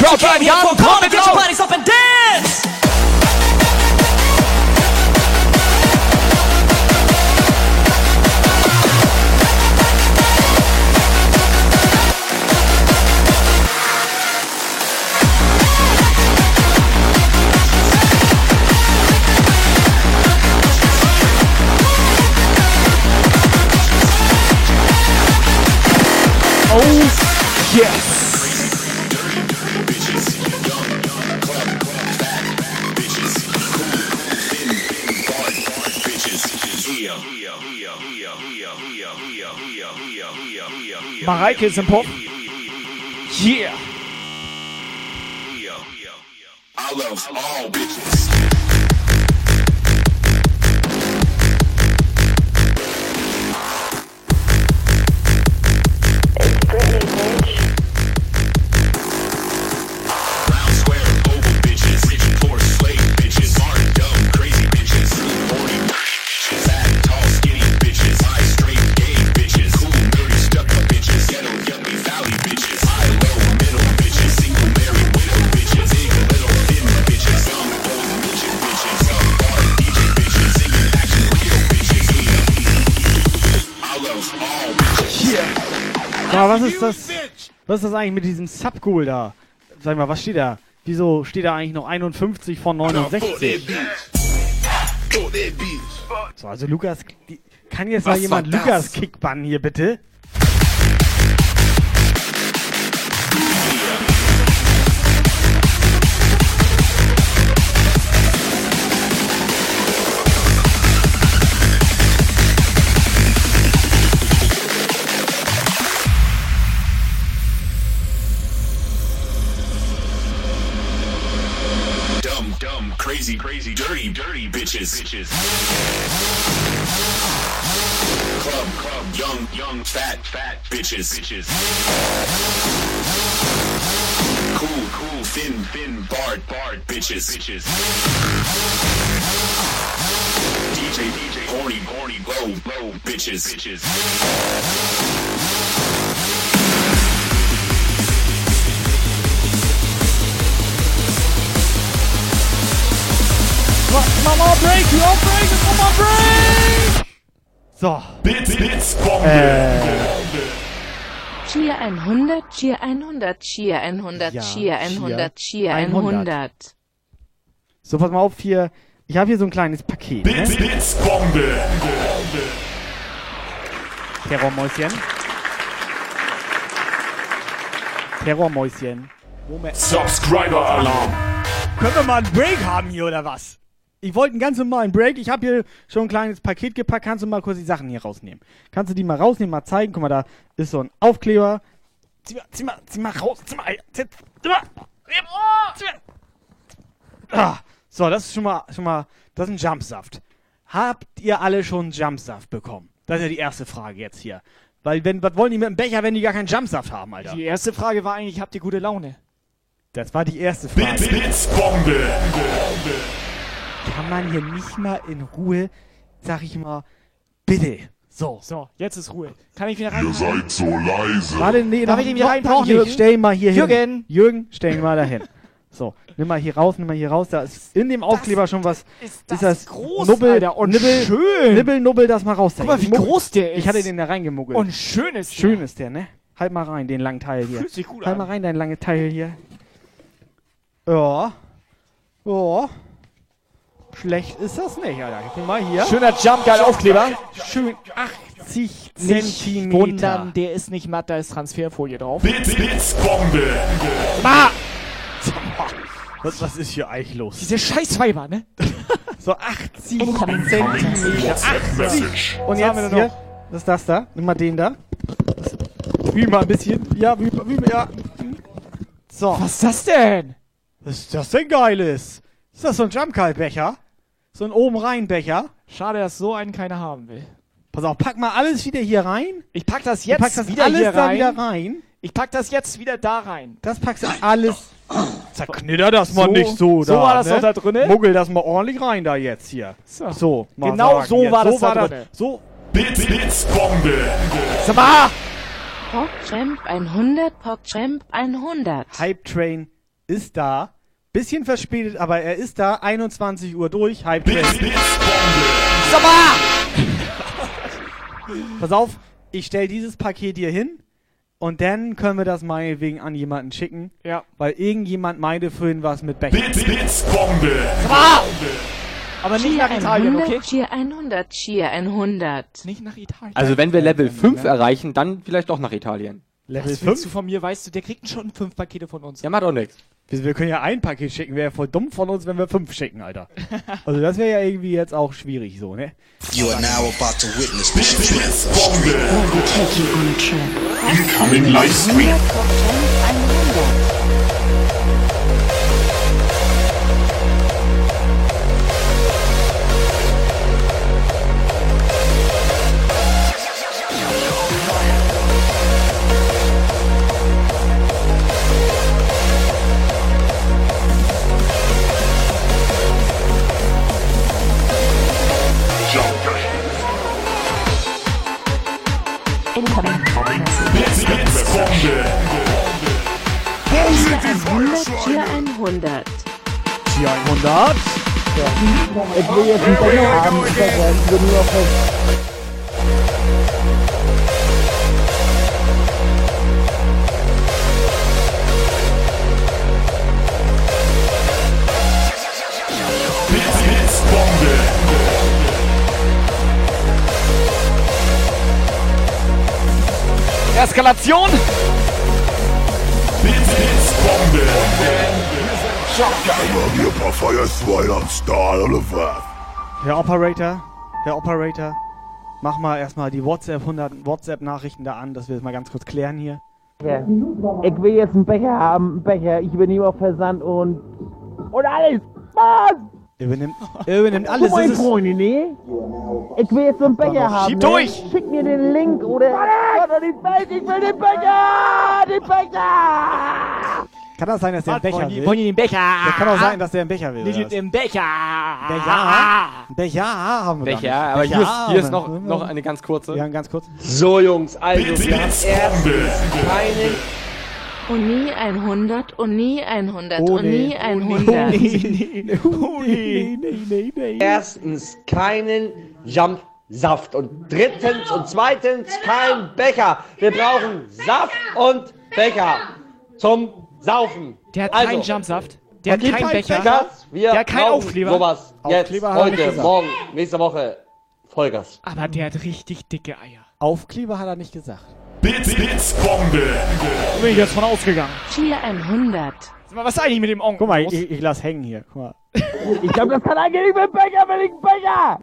Die Party Crowd bleiben ja, komm mit drauf. Party's up and dance! Oh, yes. Mareike ist im Pop. Yeah. I love all bitches. Was ist das? Was ist das eigentlich mit diesem Subgoal da? Sag mal, was steht da? Wieso steht da eigentlich noch 51 von 69? So, also Lukas, die- kann jetzt mal Was jemand war das? Lukas Kick bannen hier bitte? Bitches. bitches. Club, club, young, young, fat, fat bitches. bitches. Cool, cool, thin, thin, bard, bard bitches. bitches. DJ, DJ, horny, horny, low, low bitches. bitches. Mama Break, you on Break, Mama Break! So. Bits, Bits, Äh, Cheer 100, Cheer 100, Cheer 100, Ja, Cheer 100, Cheer Cheer 100. So, pass mal auf hier. Ich habe hier so ein kleines Paket. Bits, Ne? Bits, Bombe. Terrormäuschen. Terrormäuschen. Moment. Subscriber Alarm. Können wir mal einen Break haben hier oder was? Ich wollte einen ganz normalen Break. Ich habe hier schon ein kleines Paket gepackt. Kannst du mal kurz die Sachen hier rausnehmen? Kannst du die mal rausnehmen, mal zeigen? Guck mal, da ist so ein Aufkleber. Zieh mal, zieh mal, zieh mal raus. Zieh mal, zieh, zieh mal. Zieh mal. Ah, so, das ist schon mal, schon mal, das ist ein Jumpsaft. Habt ihr alle schon Jumpsaft bekommen? Das ist ja die erste Frage jetzt hier. Weil, wenn, was wollen die mit dem Becher, wenn die gar keinen Jumpsaft haben, Alter? Die erste Frage war eigentlich, habt ihr gute Laune? Das war die erste Frage. Bits, Bits, Bombe. Kann man hier nicht mal in Ruhe, sag ich mal, bitte. So. So, jetzt ist Ruhe. Kann ich wieder rein? Ihr seid so leise. Warte, nee, Darf noch, ich den hier noch, reinpacken, noch nicht. Jürgen? Stell ihn mal hier Jürgen? hin. Jürgen, stell ihn mal dahin. So, nimm mal hier raus, nimm mal hier raus. Da ist in dem Aufkleber schon was. ist ist das das groß, Nubbel, Alter, und Nibbel, schön. Nibbel, Nubbel, das mal raus. Guck mal, wie groß der ist. Ich hatte den da reingemuggelt. Und schön ist der. Schön ist der, ne? Halt mal rein, den langen Teil hier. Fühlt sich gut halt an. mal rein, dein lange Teil hier. Ja. Ja. Schlecht ist das nicht, Alter. Guck mal hier. Schöner Jump, geil Aufkleber. Schön 80 Nicht Zentimeter. wundern, der ist nicht matt, da ist Transferfolie drauf. Bits, Bits, Bombe. Ma! Was, was ist hier eigentlich los? Diese Scheißweiber, ne? So 80 Incoming Zentimeter. 80. Und jetzt hier, was ist das da? Nimm mal den da. Wie mal ein bisschen. Ja, wie, wie, ja. So. Was ist das denn? Was ist das denn Geiles? Ist das so ein Jumpkite-Becher? So ein oben rein Becher? Schade, dass so einen keiner haben will. Pass auf, pack mal alles wieder hier rein. Ich pack das Du jetzt packst das wieder alles hier da rein. wieder rein. Ich pack das jetzt wieder da rein. Das packst du alles. Zerknitter das mal So- nicht so so da. war das ne? doch da drinne? Muggel das mal ordentlich rein da jetzt hier. So. So, mal Genau sagen so jetzt. war das so da war drinne. So, Bits, Bits, Bombe. Sag mal! PogChamp 100, PogChamp 100. Hype Train ist da. Bisschen verspätet, aber er ist da. 21 Uhr durch. Bombe. Sag mal! Pass auf, ich stell dieses Paket hier hin und dann können wir das meinetwegen an jemanden schicken. Ja. Weil irgendjemand meinte vorhin was mit Becher. Bits, Bits, Bombe. Aber nicht nach Italien, 100, okay? Cheer 100, Cheer 100. Nicht nach Italien. Also wenn wir Level 5 erreichen, dann vielleicht doch nach Italien. Level Was willst du 5? von mir? Weißt du, der kriegt schon fünf Pakete von uns. Ja, macht auch nichts. Wir, wir können ja ein Paket schicken. Wäre voll dumm von uns, wenn wir fünf schicken, Alter. Also das wäre ja irgendwie jetzt auch schwierig so, ne? You are now about to witness Bits, Bombe. On a trip. Incoming Livestream. PogChamp 200. 200? Ja. Ich will jetzt nicht länger haben, ich will nur auf Eskalation. Blitzbombe. Blitz, Herr Operator, Herr Operator, mach mal erstmal die WhatsApp 100 WhatsApp-Nachrichten da an, dass wir das mal ganz kurz klären hier. Ja. Ich will jetzt einen Becher haben, einen Becher. Ich übernehme auch Versand und. Und alles! Was? Er übernimmt, er übernimmt alles. Guck mal, Das ist, Freunde, ne? Ich will jetzt so einen Becher haben. Schieb ne? durch! Schick mir den Link oder. Warte! Ich will den Becher! Den Becher! Kann das sein, dass der einen Becher will? wollen die den Becher? Das kann auch sein, dass der einen Becher will. Nicht den Becher. Becher? Becher haben wir Becher, aber hier ist, hier ist noch, noch eine ganz kurze. Ja, ganz kurz. So, Jungs, also, erst Bombe. keinen 100, Uni 100, Oh, Uni nee. 100. Oh, nee, nee, nee, nee. erstens keinen Jump-Saft und drittens und zweitens kein Becher. Wir brauchen Saft und Becher zum Saufen. Der hat also, keinen Jumpsaft. Der hat keinen Becher. Becher. Wir Der hat keinen Aufkleber. Sowas. Jetzt, Aufkleber hat er nicht heute, morgen, nächste Woche. Vollgas. Aber der hat richtig dicke Eier. Aufkleber hat er nicht gesagt. Bits, Bits, Bombe. Bin ich jetzt von ausgegangen. Cheer 100. Sag mal, was ist eigentlich mit dem Onkel? Guck mal, ich, ich lass hängen hier. Guck mal. Ich glaube, das kann eigentlich mit Becher, will ich einen Becher!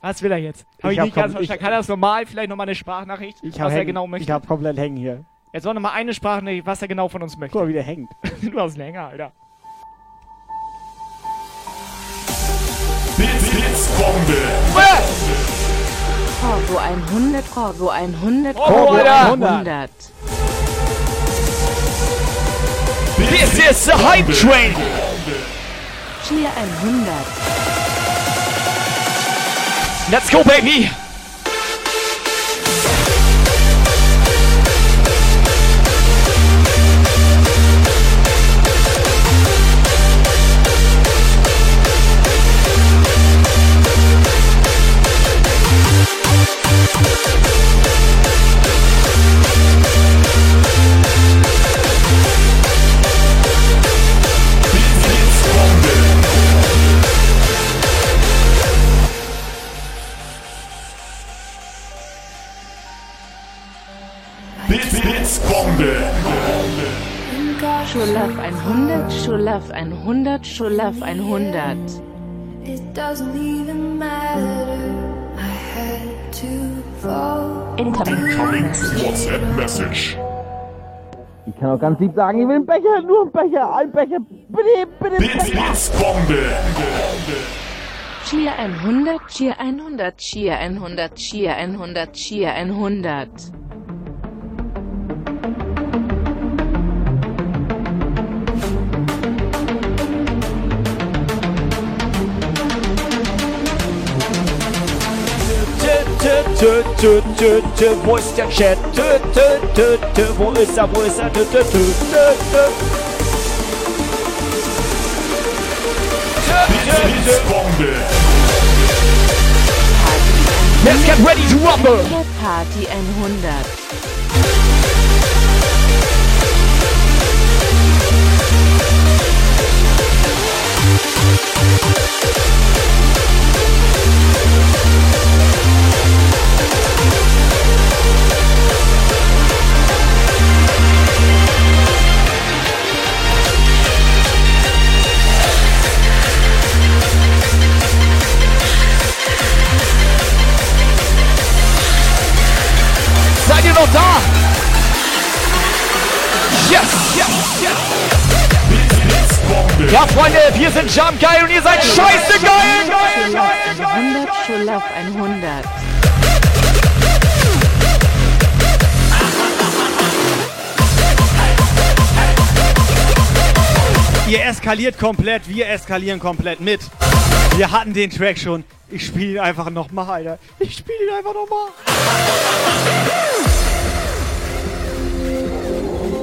Was will er jetzt? Hab Ich ich, hab nicht ganz ich- verstanden. Kann er das normal? Vielleicht nochmal eine Sprachnachricht? Ich was hab, er hängen, genau ich möchte? hab komplett hängen hier. Jetzt noch mal eine Sprachnachricht, was er genau von uns möchte. Guck mal, wie der hängt. du hast länger, Alter. Bits, Bits, Bombe. Corvo 100, Corvo 100, Corvo, Alter. 100. This is the Hype Train! Cheer 100. Let's go, baby! Schulaf 100, Schulaf 100, Schulaf 100. It doesn't even matter. I had to fall. Incoming WhatsApp Message. Ich kann auch ganz lieb sagen, ich will einen Becher, nur einen Becher, ein Becher, bitte, bitte. Blitzbombe. Cheer 100, Cheer 100, Cheer 100, Cheer 100, Cheer 100. te te te te voici ta chaîne te te te te voici ça voici ça te te te te te Let's get ready to rumble! Party 100. ihr noch da? Yes, yes, yes. Ja, Freunde, wir sind Jump geil und ihr seid scheiße geil! geil, geil, geil. 100, Schulaf 100. Ihr eskaliert komplett, wir eskalieren komplett mit. Wir hatten den Track schon. Ich spiele ihn einfach nochmal, Alter. Ich spiele ihn einfach nochmal.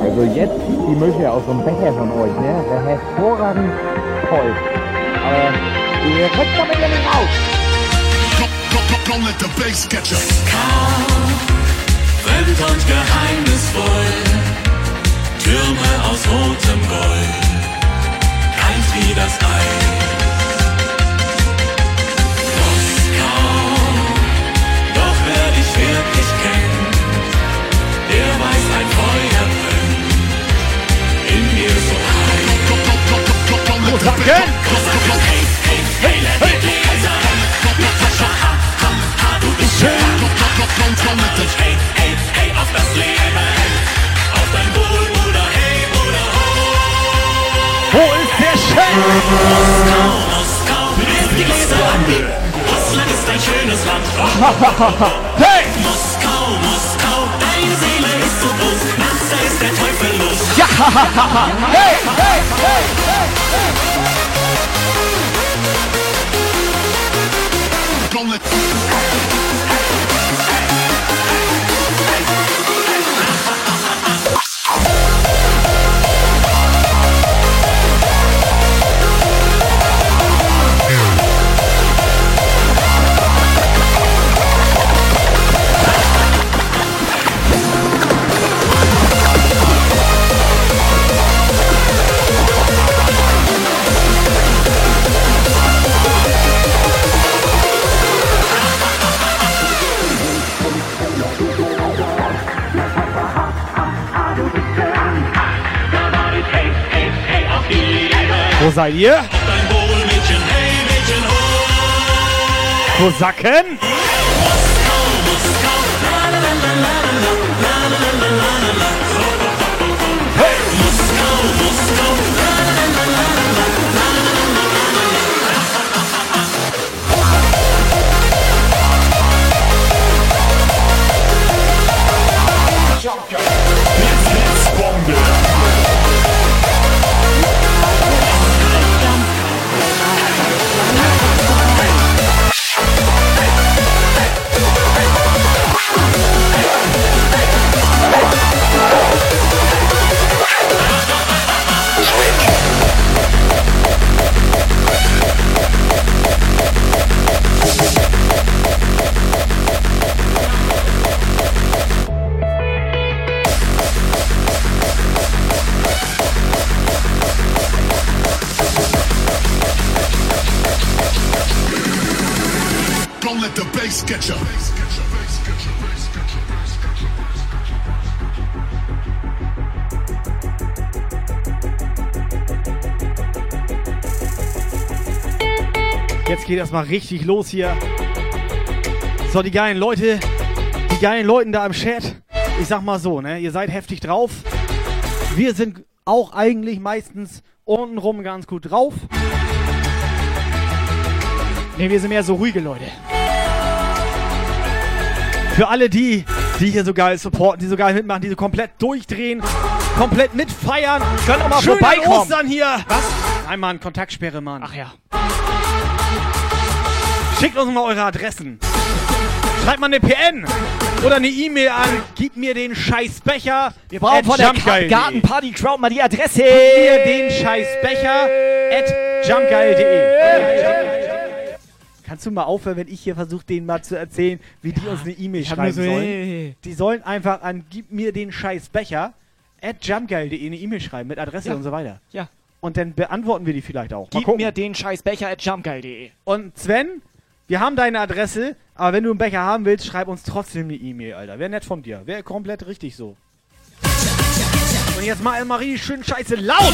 Also jetzt die Mische aus so einem Becher von euch, ne? Wäre hervorragend toll. Aber ihr könnt damit ja nicht raus. Don't let the bass catch us. Fremd und geheimnisvoll, Türme aus rotem Gold, kalt wie das ha, ha, ha, du bist schön. Hey, hey, hey, auf das Leben, auf dein Wohl, Bruder, hey, Bruder, ho. Wo ist der Chat? Moskau, Moskau, ist die größte Land. Russland ist ein schönes Land. Hey! Moskau, 下，哈哈哈哈！哎哎哎哎哎！Don't let go. Seid ihr? Dein hey. Kosaken? Getcha. Jetzt geht erstmal richtig los hier. So, die geilen Leute, die geilen Leuten da im Chat. Ich sag mal so, ne? Ihr seid heftig drauf. Wir sind auch eigentlich meistens untenrum ganz gut drauf. Ne, wir sind mehr so ruhige Leute. Für alle die, die hier so geil supporten, die so geil mitmachen, die so komplett durchdrehen, komplett mitfeiern. Können auch mal Schön vorbeikommen. Ostern hier. Was? Nein, Mann, Kontaktsperre, Mann. Ach ja. Schickt uns mal eure Adressen. Schreibt mal eine PN oder eine E-Mail an. Gib mir den Scheißbecher. Wir brauchen von der Gartenparty Crowd mal die Adresse. Gib mir den Scheißbecher at jumpgeil.de. Kannst du mal aufhören, wenn ich hier versuche, denen mal zu erzählen, wie die uns eine E-Mail schreiben so, sollen? hey. Die sollen einfach an gib mir den Scheißbecher at jumpgeil.de eine E-Mail schreiben mit Adresse Ja. und so weiter. Ja. Und dann beantworten wir die vielleicht auch. Gib mir den scheiß Becher at jumpgeil.de. Und Sven, wir haben deine Adresse, aber wenn du einen Becher haben willst, schreib uns trotzdem eine E-Mail, Alter. Wäre nett von dir. Wäre komplett richtig so. Und jetzt mal richtig schön scheiße laut.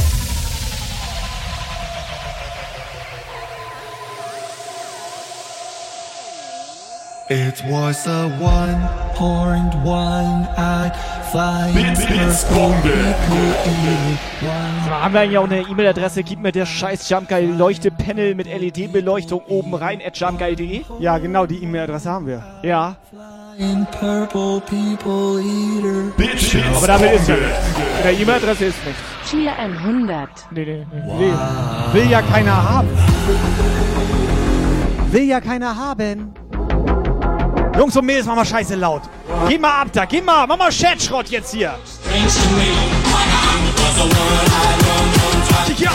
It was a one-horned, one-eyed, flying purple Da haben wir eigentlich auch eine E-Mail-Adresse. Gib mir der scheiß Jumpgeil Leuchte-Panel mit LED-Beleuchtung oben rein at jumpgeil.de. Ja, genau, die E-Mail-Adresse haben wir. Ja. in purple people eater. Aber damit ist ja nichts. In der E-Mail-Adresse ist nichts. Chia 100. Nee, nee, nee. Nee, will ja keiner haben. Will ja keiner haben. Jungs und Mädels, mach mal scheiße laut. Geh mal ab da, geh mal, mach mal Chatschrott jetzt hier. Ja.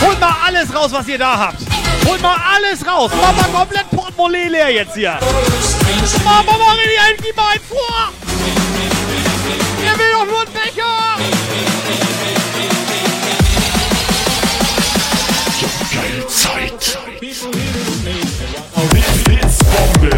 Holt mal alles raus, was ihr da habt. Holt mal alles raus. Mach mal komplett Portemonnaie leer jetzt hier. Mach mal, mal richtig ein, gib mal vor. Ihr will doch nur einen Becher. Geil Zeit. Blitzbombe.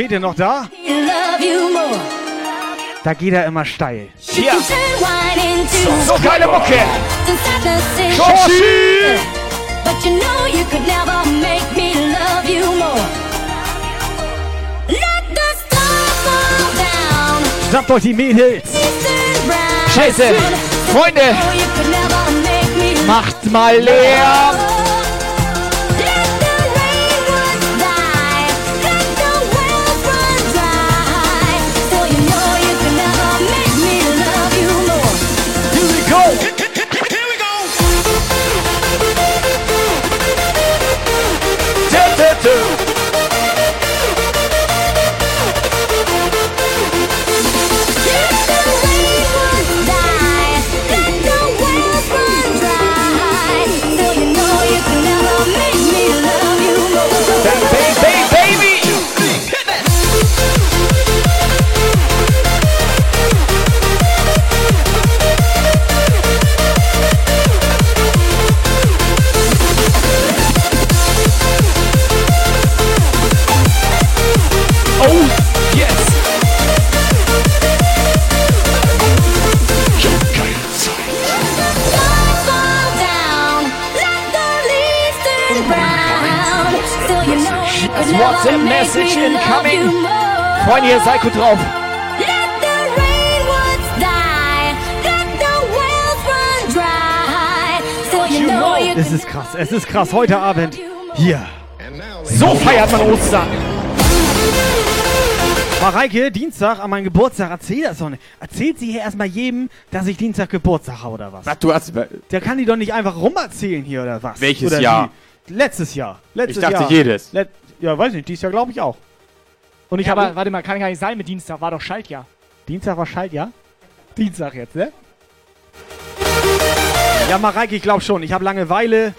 Trompete noch da? Da geht er immer steil. Into So, so geile Mucke. Schoshi! But you know you could never make me love you more. Let the stars fall down. Schnappt euch die Mädels. Scheiße. Freunde, macht mal Lärm. WhatsApp-Message incoming. Freunde, hier ist Seiko drauf. Es ist krass, es ist krass. Heute Abend hier. So feiert man Ostern. Mareike, Dienstag an meinem Geburtstag, erzähl das doch nicht. Erzählt sie hier erstmal jedem, dass ich Dienstag Geburtstag habe oder was? Was, du hast. Der kann die doch nicht einfach rumerzählen hier oder was? Welches oder Jahr? Wie? Letztes Jahr. Letztes Ich dachte Jahr. jedes. Let ja, weiß nicht, dieses Jahr glaube ich auch. Und ich ja, habe warte mal, kann gar nicht sein mit Dienstag, war doch Schaltjahr. Dienstag war Schaltjahr? Dienstag jetzt, ne? Ja, Mareike, ich glaube schon. Ich habe Langeweile.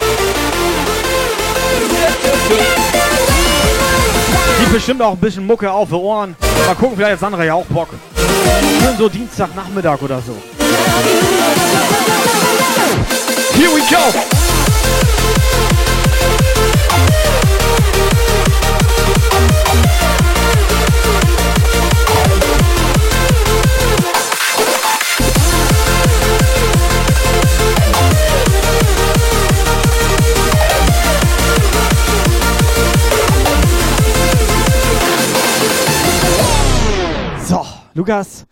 Die bestimmt auch ein bisschen Mucke auf die Ohren. Mal gucken, vielleicht hat Sandra ja auch Bock. Schön so Dienstagnachmittag oder so. Here we go. So, Lukas,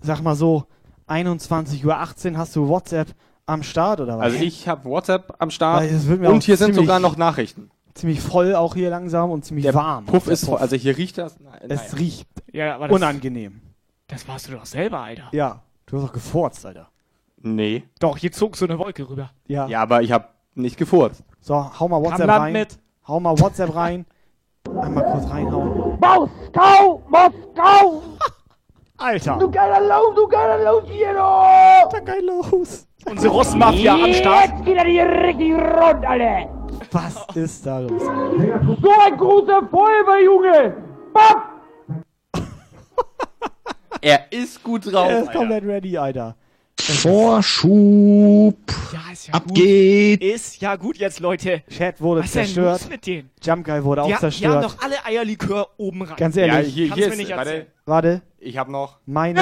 sag mal so, 21.18 Uhr hast du WhatsApp am Start oder was? Also ich habe WhatsApp am Start und hier sind sogar noch Nachrichten. Ziemlich voll auch hier langsam und ziemlich Der warm. Puff Der ist voll, also hier riecht das. Nein, Es nein. riecht Ja, aber das, unangenehm. Das warst du doch selber, Alter. Ja, du hast doch gefurzt, Alter. Nee. Doch, hier zog so eine Wolke rüber. Ja. Ja, aber ich habe nicht gefurzt. So, hau mal WhatsApp Land rein. mit. Hau mal WhatsApp rein. Einmal kurz reinhauen. Moskau! Moskau! Alter. Du geiler Lauf, du geiler Lauf hier, Da geil los. Unsere Russmafia am Start. Jetzt geht er hier richtig rund, Alter! Was ist da los? So ein großer Feuerwehrjunge! Bob! Er ist gut drauf. Er ist Alter. komplett ready, Alter. Vorschub. Ja, ist ja Ab gut. geht. Ist ja gut jetzt, Leute. Chat wurde Was ist denn zerstört. los mit denen? Jump Guy wurde Die, auch ha- die haben zerstört. doch alle Eierlikör oben rein. Ganz Ja, ehrlich, hier, Kannst hier mir ist, nicht warte, erzählen. warte, ich habe noch. meine.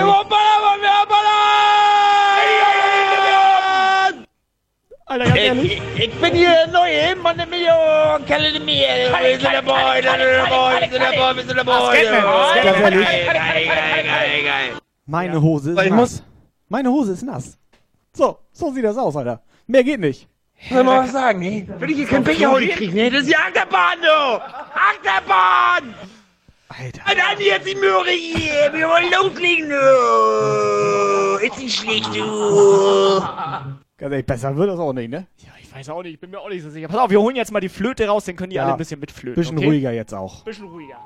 Alter, ganz ehrlich. Ich, ich bin hier neu, Mann, der Million, Kelle de mir, wir sind dabei, wir sind dabei, wir sind dabei, wir sind. Ganz ehrlich, Geil, geil, geil, geil. meine Hose ist Ich nass. muss- Meine Hose ist nass. So, so sieht das aus, Alter. Mehr geht nicht. Soll ich mal was sagen, ne? Wenn ich hier kein Becher heute kriege, ne? Das ist die Achterbahn, du! Achterbahn! Alter. Dann jetzt die Möhre hier! Wir wollen loslegen, du! Ist nicht schlecht, du! Ganz ehrlich, besser wird das auch nicht, ne? Ja, ich weiß auch nicht, ich bin mir auch nicht so sicher. Pass auf, wir holen jetzt mal die Flöte raus, dann können die Ja. alle ein bisschen mitflöten. Bisschen okay? ruhiger jetzt auch. Bisschen ruhiger.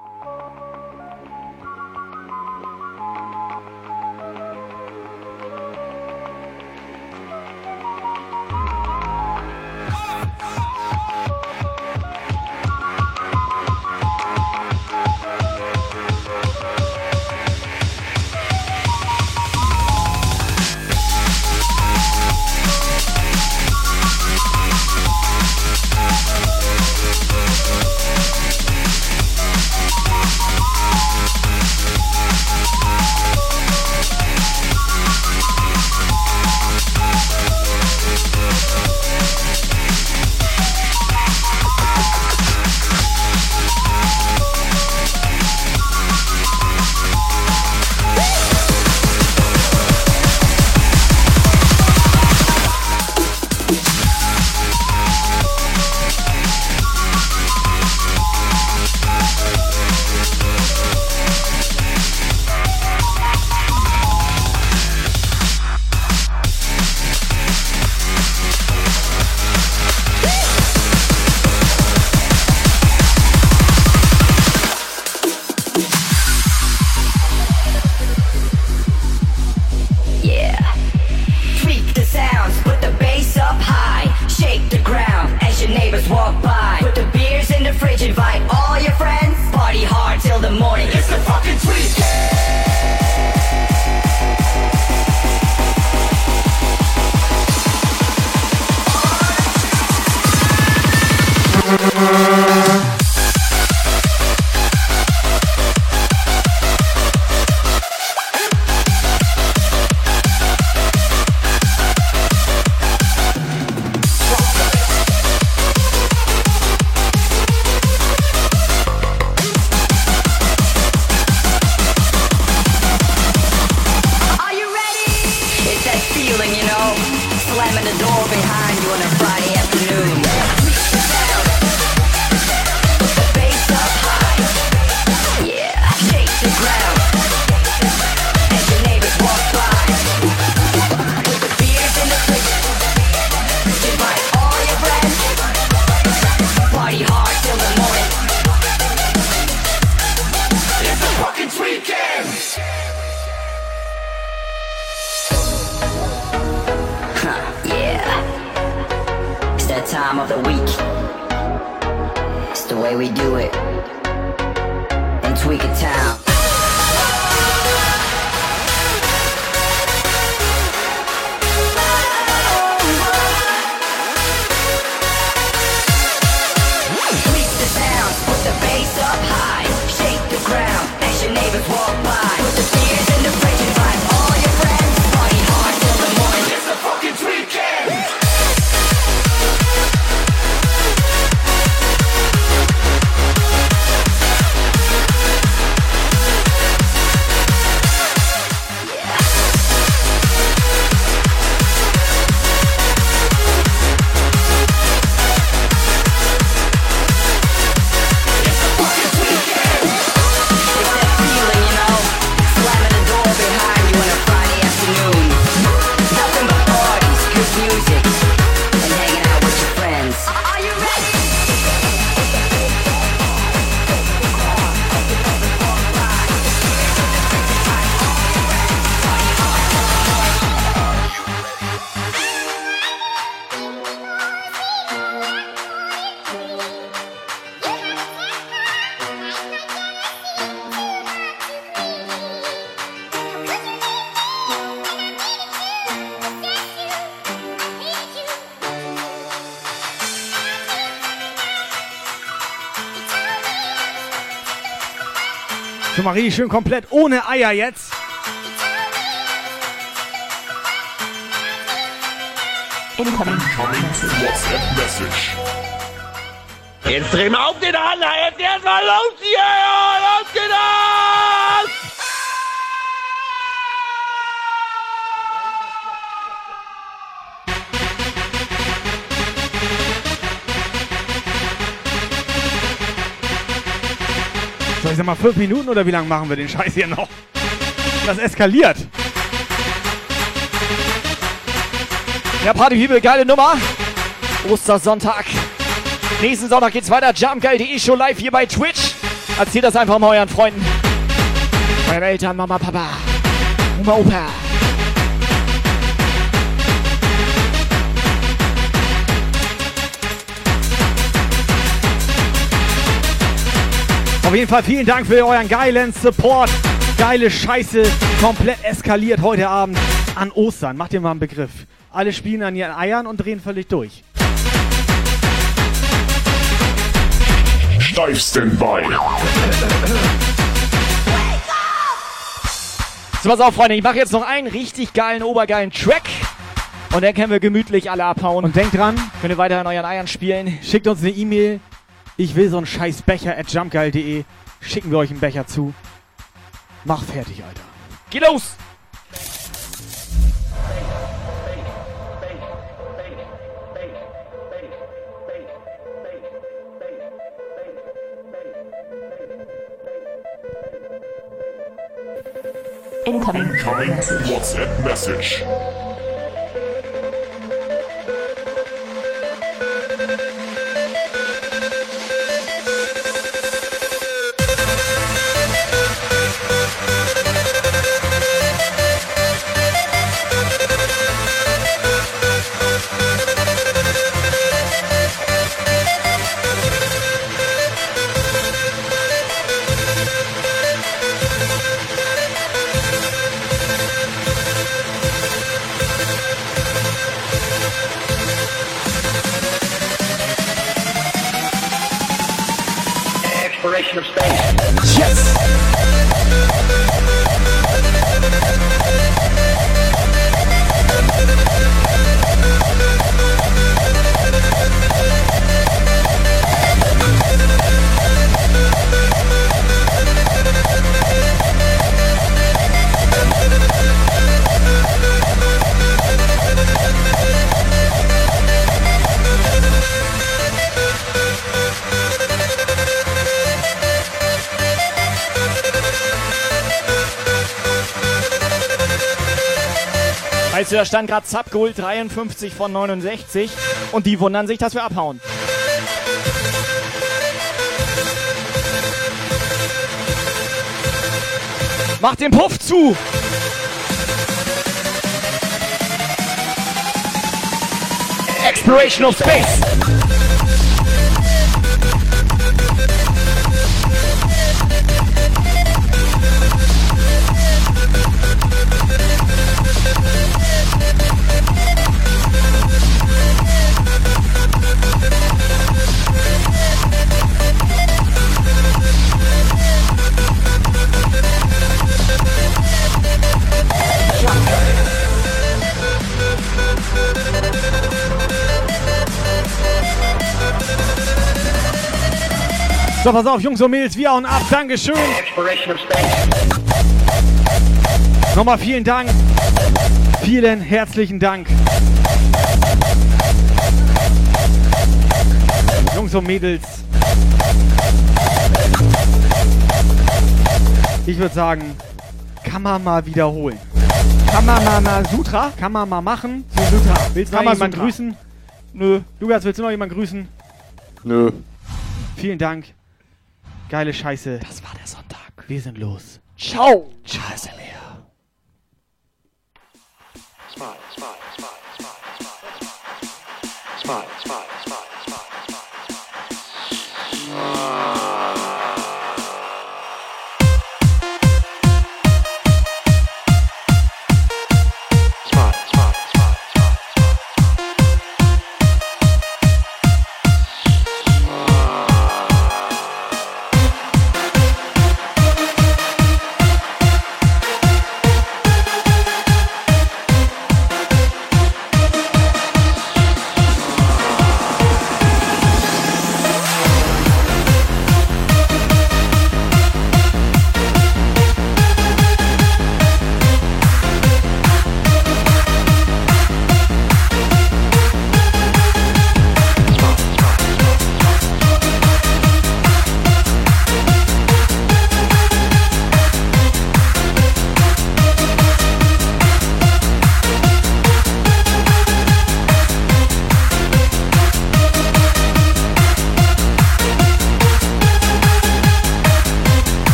Marie, schön komplett ohne Eier jetzt. Incoming. WhatsApp. Jetzt dreh mal auf den Hahn, jetzt erstmal los hier, sag mal, fünf Minuten oder wie lange machen wir den Scheiß hier noch? Das eskaliert. Ja, Partyhübel, geile Nummer. Ostersonntag. Nächsten Sonntag geht's weiter. Jumpgeil.de Show live hier bei Twitch. Erzählt das einfach mal euren Freunden. Euren Eltern, Mama, Papa, Oma, Opa. Auf jeden Fall vielen Dank für euren geilen Support. Geile Scheiße. Komplett eskaliert heute Abend an Ostern. Macht ihr mal einen Begriff. Alle spielen an ihren Eiern und drehen völlig durch. Steif Standby. So, pass auf, Freunde. Ich mache jetzt noch einen richtig geilen, obergeilen Track. Und dann können wir gemütlich alle abhauen. Und denkt dran, könnt ihr weiter an euren Eiern spielen. Schickt uns eine E-Mail. Ich will so einen scheiß Becher at jumpgeil.de. Schicken wir euch einen Becher zu. Mach fertig, Alter. Geh los! Incoming. Incoming WhatsApp Message. Da stand gerade Zapgold 53 von 69 und die wundern sich, dass wir abhauen. Mach den Puff zu! Exploration of Space! So, pass auf, Jungs und Mädels, wir hauen ab. Dankeschön. Nochmal vielen Dank. Vielen herzlichen Dank. Jungs und Mädels. Ich würde sagen, kann man mal wiederholen. Kann man mal, mal Sutra? Kann man mal machen. Sutra. Willst du noch jemanden grüßen? Nö. Lukas, willst du noch jemanden grüßen? Nö. Vielen Dank. Geile Scheiße. Das war der Sonntag. Wir sind los. Ciao. Scheiße mehr. Smile, smile, smile, smile, smile, smile, smile, zwei.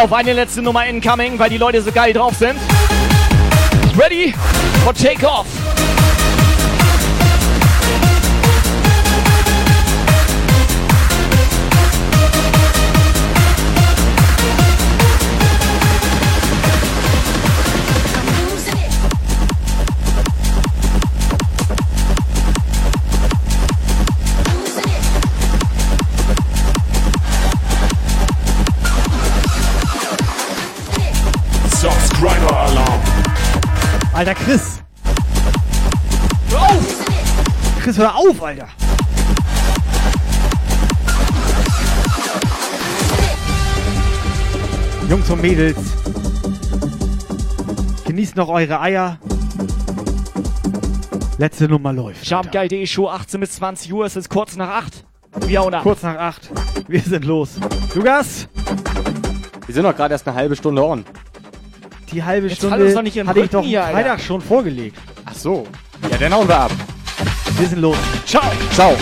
Auf, eine letzte Nummer incoming, weil die Leute so geil drauf sind. Ready for takeoff. Subscriber Alter, Chris. Hör auf! Chris, hör auf, Alter. Jungs und Mädels. Genießt noch eure Eier. Letzte Nummer läuft. Jumpgeil.de Show 18 bis 20 Uhr. Es ist kurz nach 8. Wir. Kurz nach 8. Wir sind los. Lukas, Wir sind doch gerade erst eine halbe Stunde on. Die halbe Jetzt Stunde uns doch nicht in den hatte ich Rücken doch hier. Freitag schon vorgelegt. Ach so. Ja, dann hauen wir ab. Wir sind los. Ciao. Ciao.